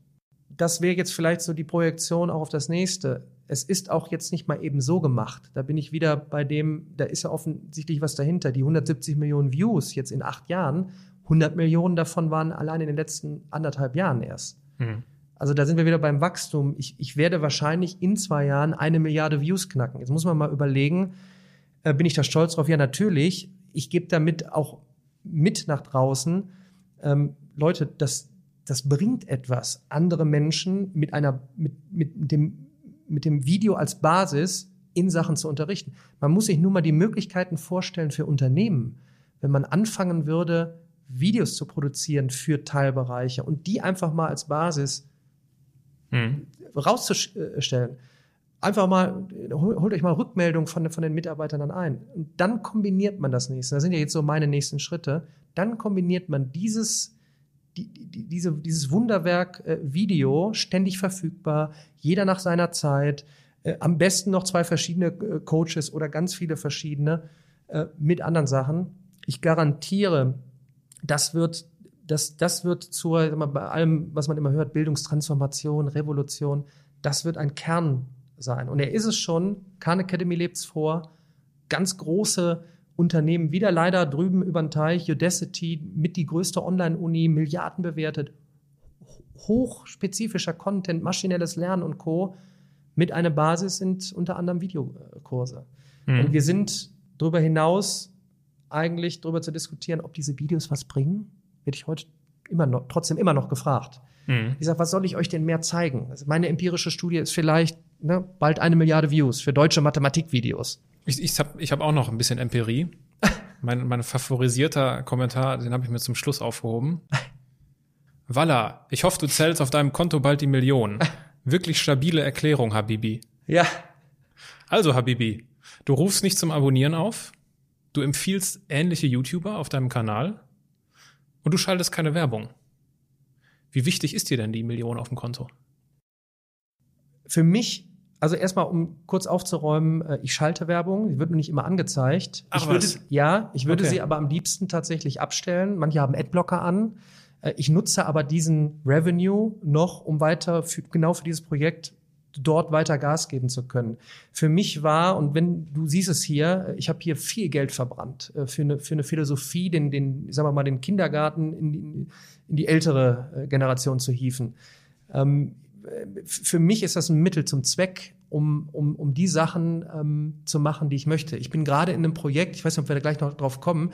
Das wäre jetzt vielleicht so die Projektion auch auf das nächste es ist auch jetzt nicht mal eben so gemacht. Da bin ich wieder bei dem, da ist ja offensichtlich was dahinter. Die 170 Millionen Views jetzt in acht Jahren, 100 Millionen davon waren allein in den letzten anderthalb Jahren erst. Mhm. Also da sind wir wieder beim Wachstum. Ich, ich werde wahrscheinlich in zwei Jahren eine Milliarde Views knacken. Jetzt muss man mal überlegen, Äh, bin ich da stolz drauf? Ja, natürlich. Ich gebe damit auch mit nach draußen. Ähm, Leute, das, das bringt etwas, andere Menschen mit einer, mit, mit dem, mit dem Video als Basis in Sachen zu unterrichten. Man muss sich nur mal die Möglichkeiten vorstellen für Unternehmen, wenn man anfangen würde, Videos zu produzieren für Teilbereiche und die einfach mal als Basis hm. rauszustellen. Einfach mal, holt euch mal Rückmeldung von, von den Mitarbeitern dann ein. Und dann kombiniert man das nächste. Das sind ja jetzt so meine nächsten Schritte. Dann kombiniert man dieses, die, die, diese, dieses Wunderwerk äh, Video ständig verfügbar, jeder nach seiner Zeit, äh, am besten noch zwei verschiedene äh, Coaches oder ganz viele verschiedene äh, mit anderen Sachen. Ich garantiere, das wird, das, das wird zur, bei allem, was man immer hört, Bildungstransformation, Revolution, das wird ein Kern sein. Und er ist es schon, Khan Academy lebt es vor, ganz große Unternehmen, wieder leider drüben über den Teich, Udacity, mit die größte Online-Uni, Milliarden bewertet, hochspezifischer Content, maschinelles Lernen und Co. Mit einer Basis sind unter anderem Videokurse. Mhm. Und wir sind darüber hinaus eigentlich darüber zu diskutieren, ob diese Videos was bringen, werde ich heute immer noch, trotzdem immer noch gefragt. Mhm. Ich sage, was soll ich euch denn mehr zeigen? Also meine empirische Studie ist vielleicht ne, bald eine Milliarde Views für deutsche Mathematikvideos. Ich, ich habe ich hab auch noch ein bisschen Empirie. mein, mein favorisierter Kommentar, den habe ich mir zum Schluss aufgehoben. Walla, ich hoffe, du zählst auf deinem Konto bald die Million. Wirklich stabile Erklärung, Habibi. Ja. Also, Habibi, du rufst nicht zum Abonnieren auf, du empfiehlst ähnliche YouTuber auf deinem Kanal und du schaltest keine Werbung. Wie wichtig ist dir denn die Million auf dem Konto? Für mich, also erstmal, um kurz aufzuräumen, äh, ich schalte Werbung, die wird mir nicht immer angezeigt. Ach, ich würde, was? ja, ich würde Okay. sie aber am liebsten tatsächlich abstellen. Manche haben Adblocker an. Äh, Ich nutze aber diesen Revenue noch, um weiter für, genau für dieses Projekt dort weiter Gas geben zu können. Für mich war, und wenn du siehst es hier, ich habe hier viel Geld verbrannt äh, für eine, für eine Philosophie, den, den, sagen wir mal, den Kindergarten in die, in die ältere äh, Generation zu hieven. Ähm, äh, für mich ist das ein Mittel zum Zweck, um, um, um die Sachen ähm, zu machen, die ich möchte. Ich bin gerade in einem Projekt, ich weiß nicht, ob wir da gleich noch drauf kommen,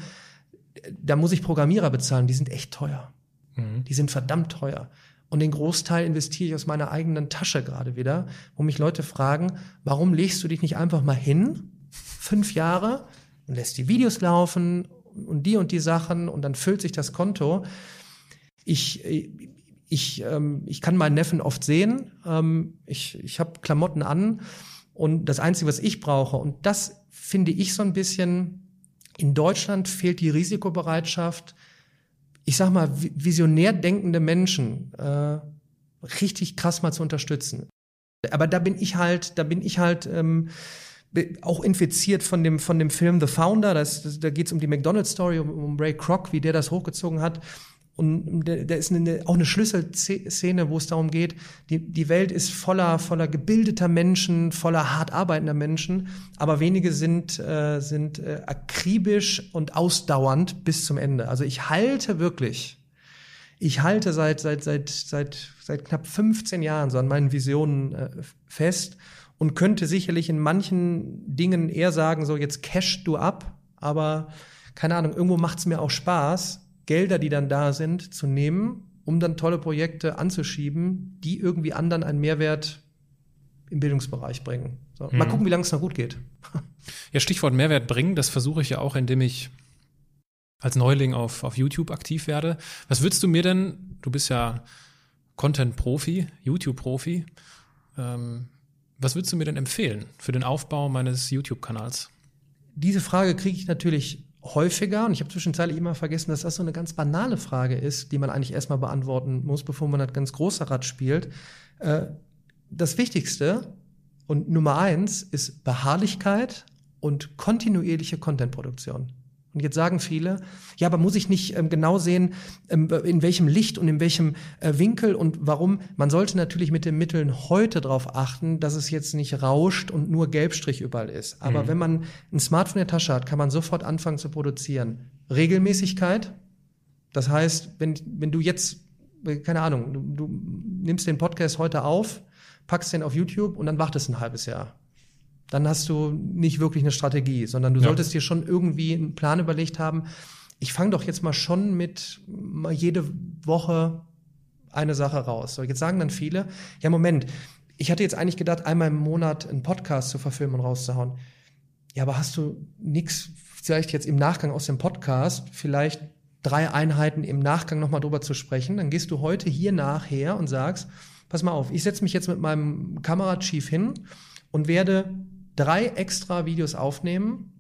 da muss ich Programmierer bezahlen, die sind echt teuer. Mhm. Die sind verdammt teuer. Und den Großteil investiere ich aus meiner eigenen Tasche gerade wieder, wo mich Leute fragen, warum legst du dich nicht einfach mal hin, fünf Jahre, und lässt die Videos laufen und die und die Sachen und dann füllt sich das Konto. Ich, ich, ähm, ich kann meinen Neffen oft sehen. Ähm, ich ich habe Klamotten an und das Einzige, was ich brauche, und das finde ich so ein bisschen, in Deutschland fehlt die Risikobereitschaft, ich sag mal, vi- visionär denkende Menschen äh, richtig krass mal zu unterstützen. Aber da bin ich halt, da bin ich halt ähm, auch infiziert von dem, von dem Film The Founder. Das, das, da geht es um die McDonald's-Story, um, um Ray Kroc, wie der das hochgezogen hat. Und da ist eine, auch eine Schlüsselszene, wo es darum geht, die, die Welt ist voller, voller gebildeter Menschen, voller hart arbeitender Menschen, aber wenige sind, äh, sind äh, akribisch und ausdauernd bis zum Ende. Also ich halte wirklich, ich halte seit, seit, seit, seit, seit knapp 15 Jahren so an meinen Visionen äh, fest und könnte sicherlich in manchen Dingen eher sagen, so jetzt cash du ab, aber keine Ahnung, irgendwo macht es mir auch Spaß, Gelder, die dann da sind, zu nehmen, um dann tolle Projekte anzuschieben, die irgendwie anderen einen Mehrwert im Bildungsbereich bringen. So, Mal Mhm. gucken, wie lange es noch gut geht. Ja, Stichwort Mehrwert bringen, das versuche ich ja auch, indem ich als Neuling auf, auf YouTube aktiv werde. Was würdest du mir denn, du bist ja Content-Profi, YouTube-Profi, ähm, was würdest du mir denn empfehlen für den Aufbau meines YouTube-Kanals? Diese Frage kriege ich natürlich häufiger und ich habe zwischenzeitlich immer vergessen, dass das so eine ganz banale Frage ist, die man eigentlich erstmal beantworten muss, bevor man das ganz große Rad spielt. Äh, Das Wichtigste und Nummer eins ist Beharrlichkeit und kontinuierliche Contentproduktion. Und jetzt sagen viele, ja, aber muss ich nicht ähm, genau sehen, ähm, in welchem Licht und in welchem äh, Winkel und warum? Man sollte natürlich mit den Mitteln heute darauf achten, dass es jetzt nicht rauscht und nur Gelbstrich überall ist. Aber Mhm. wenn man ein Smartphone in der Tasche hat, kann man sofort anfangen zu produzieren. Regelmäßigkeit, das heißt, wenn, wenn du jetzt, äh, keine Ahnung, du, du nimmst den Podcast heute auf, packst den auf YouTube und dann wartest ein halbes Jahr. Dann hast du nicht wirklich eine Strategie, sondern du Ja. solltest dir schon irgendwie einen Plan überlegt haben. Ich fange doch jetzt mal schon mit mal jede Woche eine Sache raus. So, jetzt sagen dann viele, ja Moment, ich hatte jetzt eigentlich gedacht, einmal im Monat einen Podcast zu verfilmen und rauszuhauen. Ja, aber hast du nix vielleicht jetzt im Nachgang aus dem Podcast vielleicht drei Einheiten im Nachgang nochmal drüber zu sprechen? Dann gehst du heute hier nachher und sagst, pass mal auf, ich setze mich jetzt mit meinem Kamerachief hin und werde drei extra Videos aufnehmen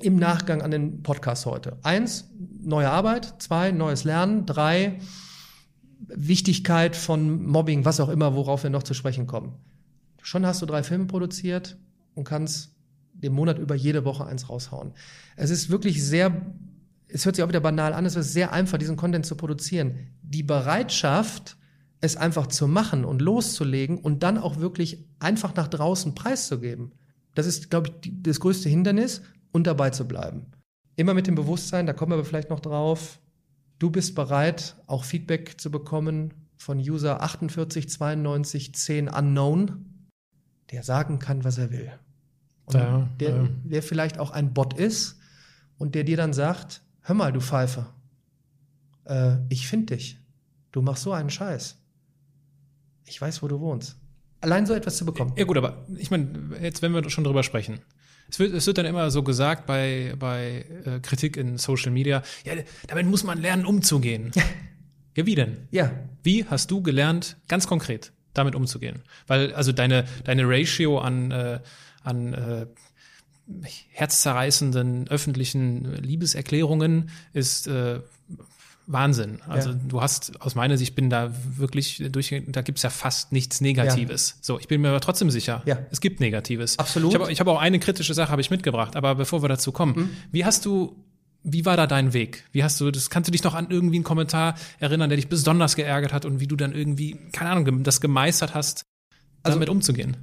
im Nachgang an den Podcast heute. Eins, neue Arbeit. Zwei, neues Lernen. Drei, Wichtigkeit von Mobbing, was auch immer, worauf wir noch zu sprechen kommen. Schon hast du drei Filme produziert und kannst den Monat über jede Woche eins raushauen. Es ist wirklich sehr, es hört sich auch wieder banal an, es ist sehr einfach, diesen Content zu produzieren. Die Bereitschaft, es einfach zu machen und loszulegen und dann auch wirklich einfach nach draußen preiszugeben. Das ist, glaube ich, die, das größte Hindernis und dabei zu bleiben. Immer mit dem Bewusstsein, da kommen wir aber vielleicht noch drauf, du bist bereit, auch Feedback zu bekommen von User 489210 Unknown, der sagen kann, was er will. Ja, der, ja. der vielleicht auch ein Bot ist und der dir dann sagt, hör mal, du Pfeife, äh, ich finde dich. Du machst so einen Scheiß. Ich weiß, wo du wohnst. Allein so etwas zu bekommen. Ja gut, aber ich meine, jetzt wenn wir schon drüber sprechen. Es wird, es wird dann immer so gesagt bei, bei äh, Kritik in Social Media, ja, damit muss man lernen, umzugehen. ja, wie denn? Ja, Wie hast du gelernt, ganz konkret, damit umzugehen? Weil, also deine, deine Ratio an, äh, an äh, herzzerreißenden öffentlichen Liebeserklärungen ist äh, Wahnsinn. Also Ja. du hast, aus meiner Sicht bin da wirklich durch, da gibt's ja fast nichts Negatives. So, ich bin mir aber trotzdem sicher, Ja. es gibt Negatives. Absolut. Ich habe hab auch eine kritische Sache habe ich mitgebracht, aber bevor wir dazu kommen, Mhm. wie hast du wie war da dein Weg? Wie hast du das? Kannst du dich noch an irgendwie einen Kommentar erinnern, der dich besonders geärgert hat und wie du dann irgendwie, keine Ahnung, das gemeistert hast, Also- damit umzugehen?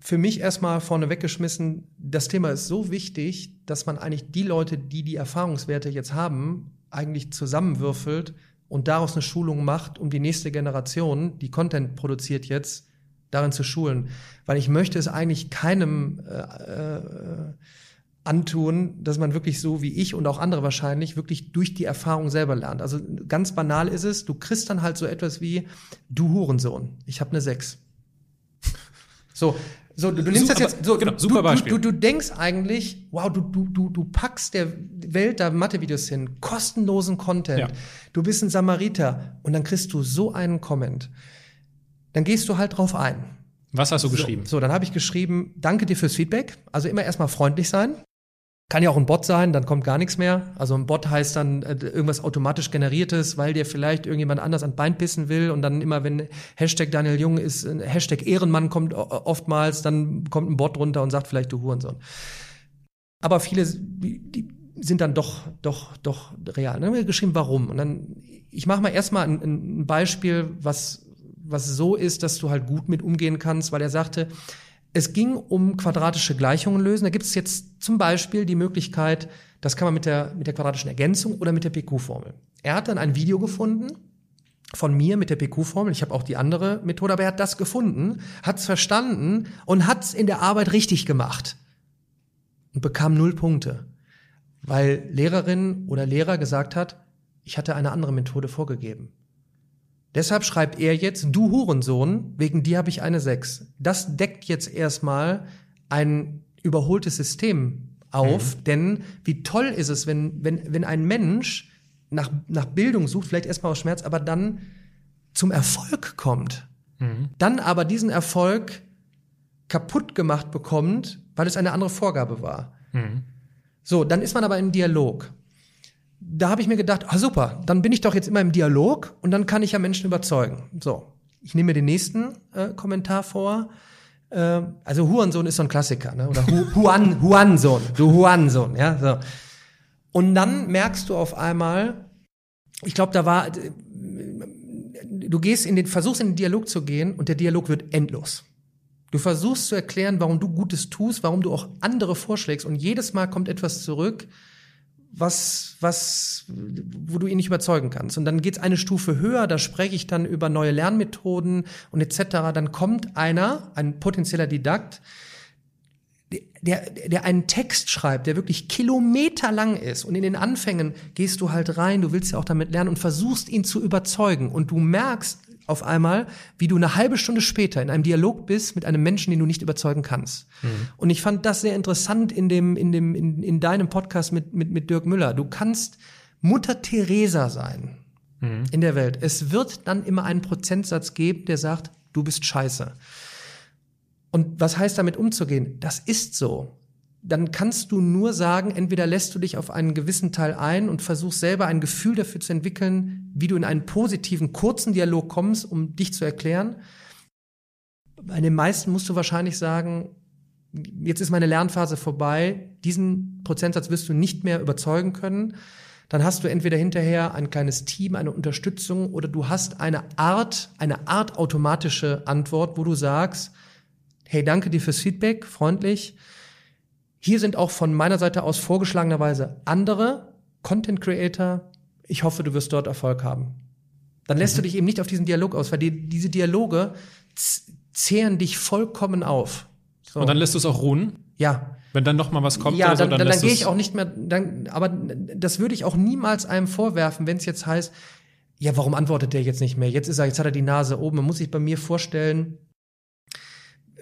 für mich erstmal vorne weggeschmissen, das Thema ist so wichtig, dass man eigentlich die Leute, die die Erfahrungswerte jetzt haben, eigentlich zusammenwürfelt und daraus eine Schulung macht, um die nächste Generation, die Content produziert jetzt, darin zu schulen. Weil ich möchte es eigentlich keinem äh, äh, antun, dass man wirklich so wie ich und auch andere wahrscheinlich wirklich durch die Erfahrung selber lernt. Also ganz banal ist es, du kriegst dann halt so etwas wie, du Hurensohn, ich habe eine 6. So, so du, du nimmst Su- das jetzt so genau, du, super Beispiel. Du, du, du denkst eigentlich, wow, du, du, du, du packst der Welt da Mathe-Videos hin, kostenlosen Content. Ja. Du bist ein Samariter und dann kriegst du so einen Comment. Dann gehst du halt drauf ein. Was hast du geschrieben? So, so dann habe ich geschrieben, danke dir fürs Feedback. Also immer erstmal freundlich sein. Kann ja auch ein Bot sein, dann kommt gar nichts mehr. Also ein Bot heißt dann äh, irgendwas automatisch generiertes, weil dir vielleicht irgendjemand anders an Bein pissen will und dann immer, wenn Hashtag Daniel Jung ist, Hashtag Ehrenmann kommt oftmals, dann kommt ein Bot runter und sagt vielleicht du Hurensohn. Aber viele, die sind dann doch, doch, doch real. Dann haben wir geschrieben, warum. Und dann, ich mache mal erstmal ein, ein Beispiel, was, was so ist, dass du halt gut mit umgehen kannst, weil er sagte, es ging um quadratische Gleichungen lösen. Da gibt es jetzt zum Beispiel die Möglichkeit, das kann man mit der, mit der quadratischen Ergänzung oder mit der PQ-Formel. Er hat dann ein Video gefunden von mir mit der PQ-Formel. Ich habe auch die andere Methode, aber er hat das gefunden, hat es verstanden und hat es in der Arbeit richtig gemacht und bekam null Punkte, weil Lehrerin oder Lehrer gesagt hat, ich hatte eine andere Methode vorgegeben. Deshalb schreibt er jetzt, du Hurensohn, wegen dir habe ich eine 6. Das deckt jetzt erstmal ein überholtes System auf, denn wie toll ist es, wenn, wenn, wenn ein Mensch nach, nach Bildung sucht, vielleicht erstmal aus Schmerz, aber dann zum Erfolg kommt. Dann aber diesen Erfolg kaputt gemacht bekommt, weil es eine andere Vorgabe war. So, dann ist man aber im Dialog. Da habe ich mir gedacht, ah super, dann bin ich doch jetzt immer im Dialog und dann kann ich ja Menschen überzeugen. So, ich nehme mir den nächsten äh, Kommentar vor. Äh, also Hurensohn ist so ein Klassiker, ne? oder Hu Huan, Huansohn, du Huansohn, ja. So. Und dann merkst du auf einmal, ich glaube, da war, du gehst in den, versuchst in den Dialog zu gehen und der Dialog wird endlos. Du versuchst zu erklären, warum du Gutes tust, warum du auch andere vorschlägst und jedes Mal kommt etwas zurück, was, was, wo du ihn nicht überzeugen kannst. Und dann geht's eine Stufe höher, da spreche ich dann über neue Lernmethoden und etc. Dann kommt einer, ein potenzieller Didakt, der, der einen Text schreibt, der wirklich kilometerlang ist und in den Anfängen gehst du halt rein, du willst ja auch damit lernen und versuchst ihn zu überzeugen und du merkst auf einmal, wie du eine halbe Stunde später in einem Dialog bist mit einem Menschen, den du nicht überzeugen kannst. Mhm. Und ich fand das sehr interessant in dem, in dem, in, in deinem Podcast mit, mit, mit Dirk Müller. Du kannst Mutter Teresa sein mhm. in der Welt. Es wird dann immer einen Prozentsatz geben, der sagt, du bist scheiße. Und was heißt damit umzugehen? Das ist so. Dann kannst du nur sagen, entweder lässt du dich auf einen gewissen Teil ein und versuchst selber ein Gefühl dafür zu entwickeln, wie du in einen positiven, kurzen Dialog kommst, um dich zu erklären. Bei den meisten musst du wahrscheinlich sagen, jetzt ist meine Lernphase vorbei, diesen Prozentsatz wirst du nicht mehr überzeugen können. Dann hast du entweder hinterher ein kleines Team, eine Unterstützung oder du hast eine Art, eine Art automatische Antwort, wo du sagst, hey, danke dir fürs Feedback, freundlich. Hier sind auch von meiner Seite aus vorgeschlagenerweise andere Content Creator. Ich hoffe, du wirst dort Erfolg haben. Dann lässt mhm. du dich eben nicht auf diesen Dialog aus, weil die, diese Dialoge zehren dich vollkommen auf. So. Und dann lässt du es auch ruhen? Ja. Wenn dann noch mal was kommt, ja, dann, so, dann, dann, dann gehe ich auch nicht mehr. Dann, aber das würde ich auch niemals einem vorwerfen, wenn es jetzt heißt, ja, warum antwortet der jetzt nicht mehr? Jetzt ist er, jetzt hat er die Nase oben. Man muss sich bei mir vorstellen,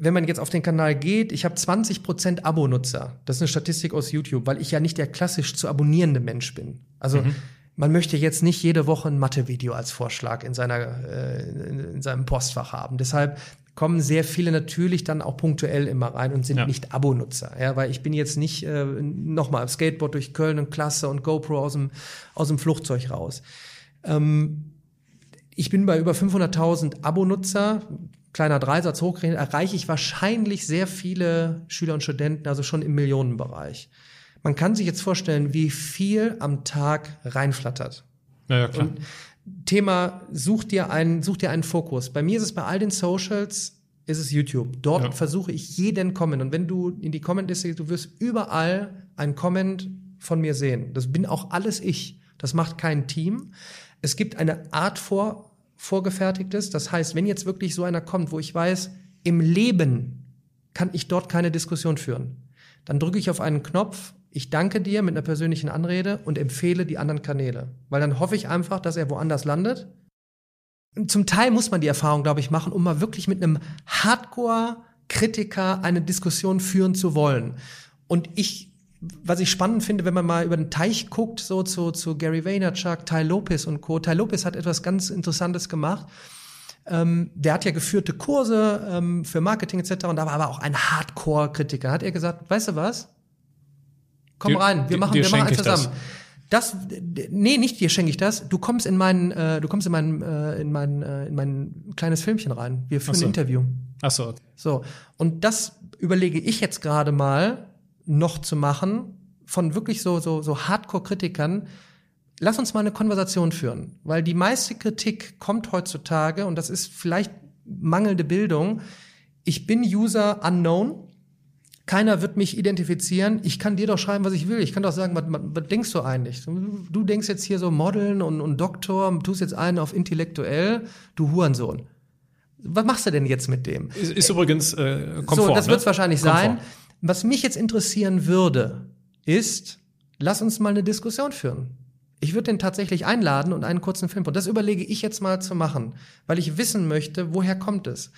wenn man jetzt auf den Kanal geht, ich habe 20% Abo-Nutzer. Das ist eine Statistik aus YouTube, weil ich ja nicht der klassisch zu abonnierende Mensch bin. Also mhm. man möchte jetzt nicht jede Woche ein Mathe-Video als Vorschlag in, seiner, äh, in seinem Postfach haben. Deshalb kommen sehr viele natürlich dann auch punktuell immer rein und sind ja. nicht Abo-Nutzer. Ja, weil ich bin jetzt nicht äh, nochmal Skateboard durch Köln und Klasse und GoPro aus dem, aus dem Flugzeug raus. Ähm, ich bin bei über 500.000 Abo-Nutzer kleiner Dreisatz hochgerechnet, erreiche ich wahrscheinlich sehr viele Schüler und Studenten, also schon im Millionenbereich. Man kann sich jetzt vorstellen, wie viel am Tag reinflattert. Ja, ja klar. Und Thema, such dir einen, such dir einen Fokus. Bei mir ist es bei all den Socials, ist es YouTube. Dort ja. versuche ich jeden Comment. Und wenn du in die Comment-Liste gehst, du wirst überall einen Comment von mir sehen. Das bin auch alles ich. Das macht kein Team. Es gibt eine Art vor, vorgefertigtes. Das heißt, wenn jetzt wirklich so einer kommt, wo ich weiß, im Leben kann ich dort keine Diskussion führen, dann drücke ich auf einen Knopf, ich danke dir mit einer persönlichen Anrede und empfehle die anderen Kanäle. Weil dann hoffe ich einfach, dass er woanders landet. Zum Teil muss man die Erfahrung, glaube ich, machen, um mal wirklich mit einem Hardcore-Kritiker eine Diskussion führen zu wollen. Und ich was ich spannend finde, wenn man mal über den Teich guckt, so zu, zu Gary Vaynerchuk, Ty Lopez und Co. Ty Lopez hat etwas ganz Interessantes gemacht. Ähm, der hat ja geführte Kurse ähm, für Marketing etc. Und da war aber auch ein Hardcore-Kritiker. Hat er gesagt, weißt du was? Komm dir, rein, wir machen, wir machen eins zusammen. Das. das, nee, nicht dir schenke ich das. Du kommst in meinen, äh, du kommst in mein, äh, in mein, äh, in mein kleines Filmchen rein. Wir führen so. ein Interview. Ach so. So. Und das überlege ich jetzt gerade mal, noch zu machen von wirklich so, so, so Hardcore-Kritikern. Lass uns mal eine Konversation führen, weil die meiste Kritik kommt heutzutage und das ist vielleicht mangelnde Bildung. Ich bin User unknown. Keiner wird mich identifizieren. Ich kann dir doch schreiben, was ich will. Ich kann doch sagen, was, was, denkst du eigentlich? Du denkst jetzt hier so Modeln und, und Doktor, tust jetzt einen auf intellektuell, du Hurensohn. Was machst du denn jetzt mit dem? Ist, ist übrigens äh, Komfort. So, das ne? wird es wahrscheinlich Komfort. sein. Was mich jetzt interessieren würde, ist, lass uns mal eine Diskussion führen. Ich würde den tatsächlich einladen und einen kurzen Film. Und das überlege ich jetzt mal zu machen, weil ich wissen möchte, woher kommt es.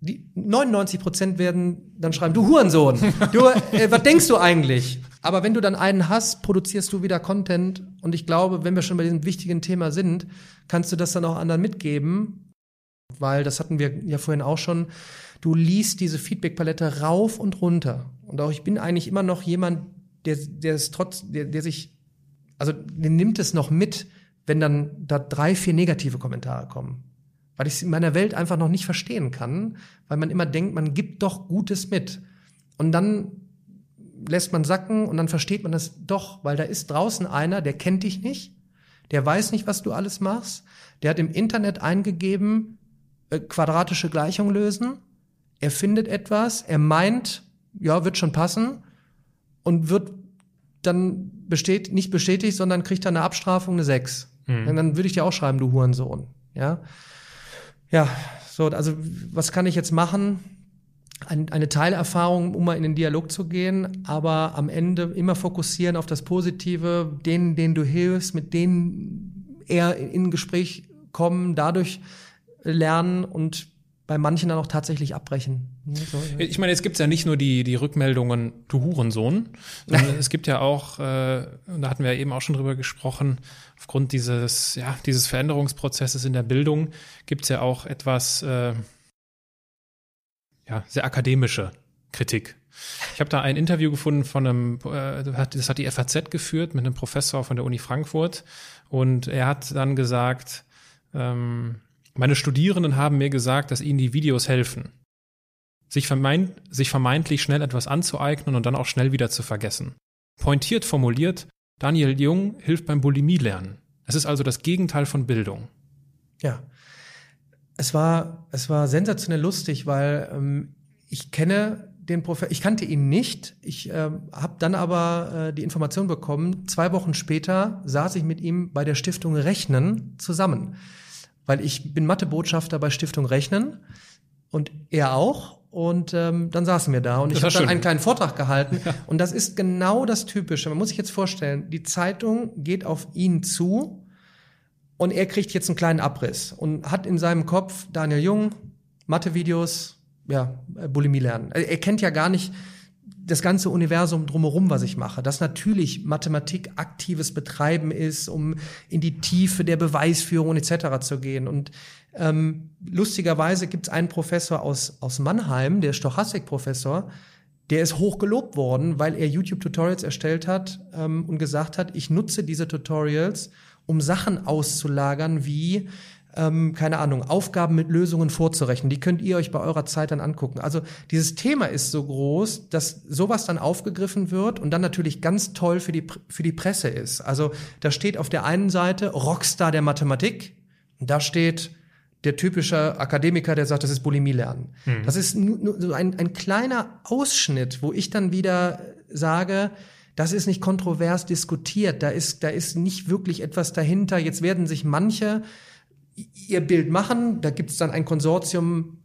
Die 99 Prozent werden dann schreiben, du Hurensohn, du, äh, was denkst du eigentlich? Aber wenn du dann einen hast, produzierst du wieder Content. Und ich glaube, wenn wir schon bei diesem wichtigen Thema sind, kannst du das dann auch anderen mitgeben, weil das hatten wir ja vorhin auch schon du liest diese Feedback-Palette rauf und runter. Und auch ich bin eigentlich immer noch jemand, der, der es trotz, der, der sich, also der nimmt es noch mit, wenn dann da drei, vier negative Kommentare kommen. Weil ich es in meiner Welt einfach noch nicht verstehen kann, weil man immer denkt, man gibt doch Gutes mit. Und dann lässt man sacken und dann versteht man das doch, weil da ist draußen einer, der kennt dich nicht, der weiß nicht, was du alles machst, der hat im Internet eingegeben, äh, quadratische Gleichung lösen er findet etwas, er meint, ja, wird schon passen und wird dann besteht, nicht bestätigt, sondern kriegt dann eine Abstrafung, eine 6. Mhm. Und dann würde ich dir auch schreiben, du Hurensohn. Ja. Ja, so, also was kann ich jetzt machen? ein, eine Teilerfahrung, um mal in den Dialog zu gehen, aber am Ende immer fokussieren auf das Positive, denen, denen du hilfst, mit denen eher in Gespräch kommen, dadurch lernen und bei manchen dann auch tatsächlich abbrechen. So, ja. Ich meine, jetzt gibt's ja nicht nur die, die Rückmeldungen, du Hurensohn, sondern es gibt ja auch, äh, da hatten wir eben auch schon drüber gesprochen, aufgrund dieses, ja, dieses Veränderungsprozesses in der Bildung gibt's ja auch etwas, äh, ja, sehr akademische Kritik. Ich habe da ein Interview gefunden von einem, äh, das hat die FAZ geführt mit einem Professor von der Uni Frankfurt und er hat dann gesagt, ähm, meine Studierenden haben mir gesagt, dass ihnen die Videos helfen. Sich, vermeint, sich vermeintlich schnell etwas anzueignen und dann auch schnell wieder zu vergessen. Pointiert formuliert, Daniel Jung hilft beim Bulimie-Lernen. Es ist also das Gegenteil von Bildung. Ja. Es war, es war sensationell lustig, weil ähm, ich kenne den Professor, ich kannte ihn nicht. Ich äh, habe dann aber äh, die Information bekommen, zwei Wochen später saß ich mit ihm bei der Stiftung Rechnen zusammen weil ich bin Mathebotschafter bei Stiftung Rechnen und er auch. Und ähm, dann saßen wir da und ich habe dann einen kleinen Vortrag gehalten. Ja. Und das ist genau das Typische. Man muss sich jetzt vorstellen, die Zeitung geht auf ihn zu und er kriegt jetzt einen kleinen Abriss und hat in seinem Kopf Daniel Jung, Mathevideos, ja, Bulimie lernen. Er kennt ja gar nicht das ganze Universum drumherum, was ich mache, dass natürlich Mathematik aktives Betreiben ist, um in die Tiefe der Beweisführung etc. zu gehen. Und ähm, lustigerweise gibt es einen Professor aus, aus Mannheim, der Stochastik-Professor, der ist hoch gelobt worden, weil er YouTube-Tutorials erstellt hat ähm, und gesagt hat, ich nutze diese Tutorials, um Sachen auszulagern wie ähm, keine Ahnung, Aufgaben mit Lösungen vorzurechnen. Die könnt ihr euch bei eurer Zeit dann angucken. Also dieses Thema ist so groß, dass sowas dann aufgegriffen wird und dann natürlich ganz toll für die, für die Presse ist. Also da steht auf der einen Seite Rockstar der Mathematik, da steht der typische Akademiker, der sagt, das ist Bulimie lernen. Mhm. Das ist nur, nur so ein, ein kleiner Ausschnitt, wo ich dann wieder sage, das ist nicht kontrovers diskutiert, da ist, da ist nicht wirklich etwas dahinter. Jetzt werden sich manche ihr Bild machen. Da gibt es dann ein Konsortium,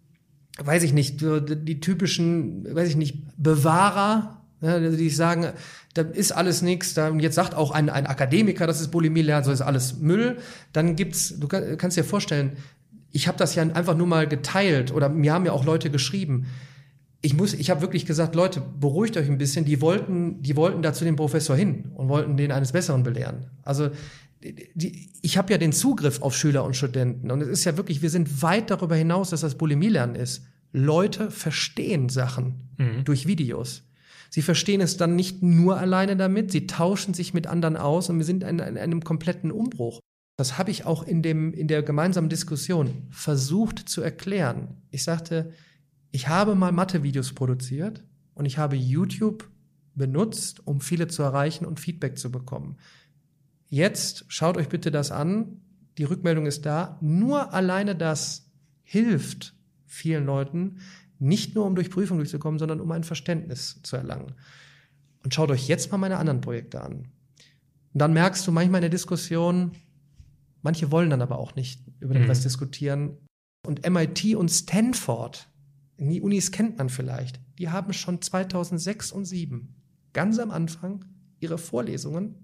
weiß ich nicht, die typischen, weiß ich nicht, Bewahrer, ja, die sagen, da ist alles nichts. Jetzt sagt auch ein, ein Akademiker, das ist Bulimie lernen, so ist alles Müll. Dann gibt's, du kann, kannst dir vorstellen, ich habe das ja einfach nur mal geteilt oder mir haben ja auch Leute geschrieben. Ich muss, ich habe wirklich gesagt, Leute, beruhigt euch ein bisschen. Die wollten, die wollten da zu dem Professor hin und wollten den eines Besseren belehren. Also die, ich habe ja den Zugriff auf Schüler und Studenten und es ist ja wirklich, wir sind weit darüber hinaus, dass das Bulimie-Lernen ist. Leute verstehen Sachen mhm. durch Videos. Sie verstehen es dann nicht nur alleine damit, sie tauschen sich mit anderen aus und wir sind in, in einem kompletten Umbruch. Das habe ich auch in, dem, in der gemeinsamen Diskussion versucht zu erklären. Ich sagte, ich habe mal Mathe-Videos produziert und ich habe YouTube benutzt, um viele zu erreichen und Feedback zu bekommen. Jetzt schaut euch bitte das an. Die Rückmeldung ist da. Nur alleine das hilft vielen Leuten, nicht nur um durch Prüfung durchzukommen, sondern um ein Verständnis zu erlangen. Und schaut euch jetzt mal meine anderen Projekte an. Und dann merkst du manchmal in der Diskussion, manche wollen dann aber auch nicht über etwas mhm. diskutieren. Und MIT und Stanford, die Unis kennt man vielleicht, die haben schon 2006 und 2007 ganz am Anfang ihre Vorlesungen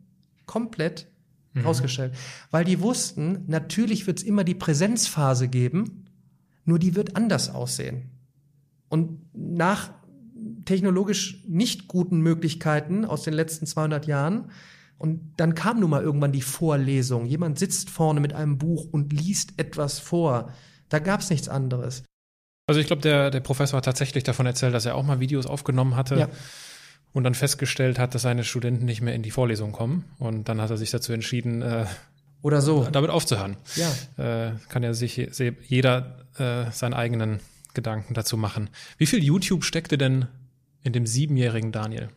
komplett mhm. rausgestellt. Weil die wussten, natürlich wird es immer die Präsenzphase geben, nur die wird anders aussehen. Und nach technologisch nicht guten Möglichkeiten aus den letzten 200 Jahren und dann kam nun mal irgendwann die Vorlesung. Jemand sitzt vorne mit einem Buch und liest etwas vor. Da gab es nichts anderes. Also ich glaube, der, der Professor hat tatsächlich davon erzählt, dass er auch mal Videos aufgenommen hatte. Ja und dann festgestellt hat, dass seine Studenten nicht mehr in die Vorlesung kommen. Und dann hat er sich dazu entschieden, äh, oder so damit aufzuhören. Ja. Äh, kann ja sich jeder äh, seinen eigenen Gedanken dazu machen. Wie viel YouTube steckte denn in dem siebenjährigen Daniel?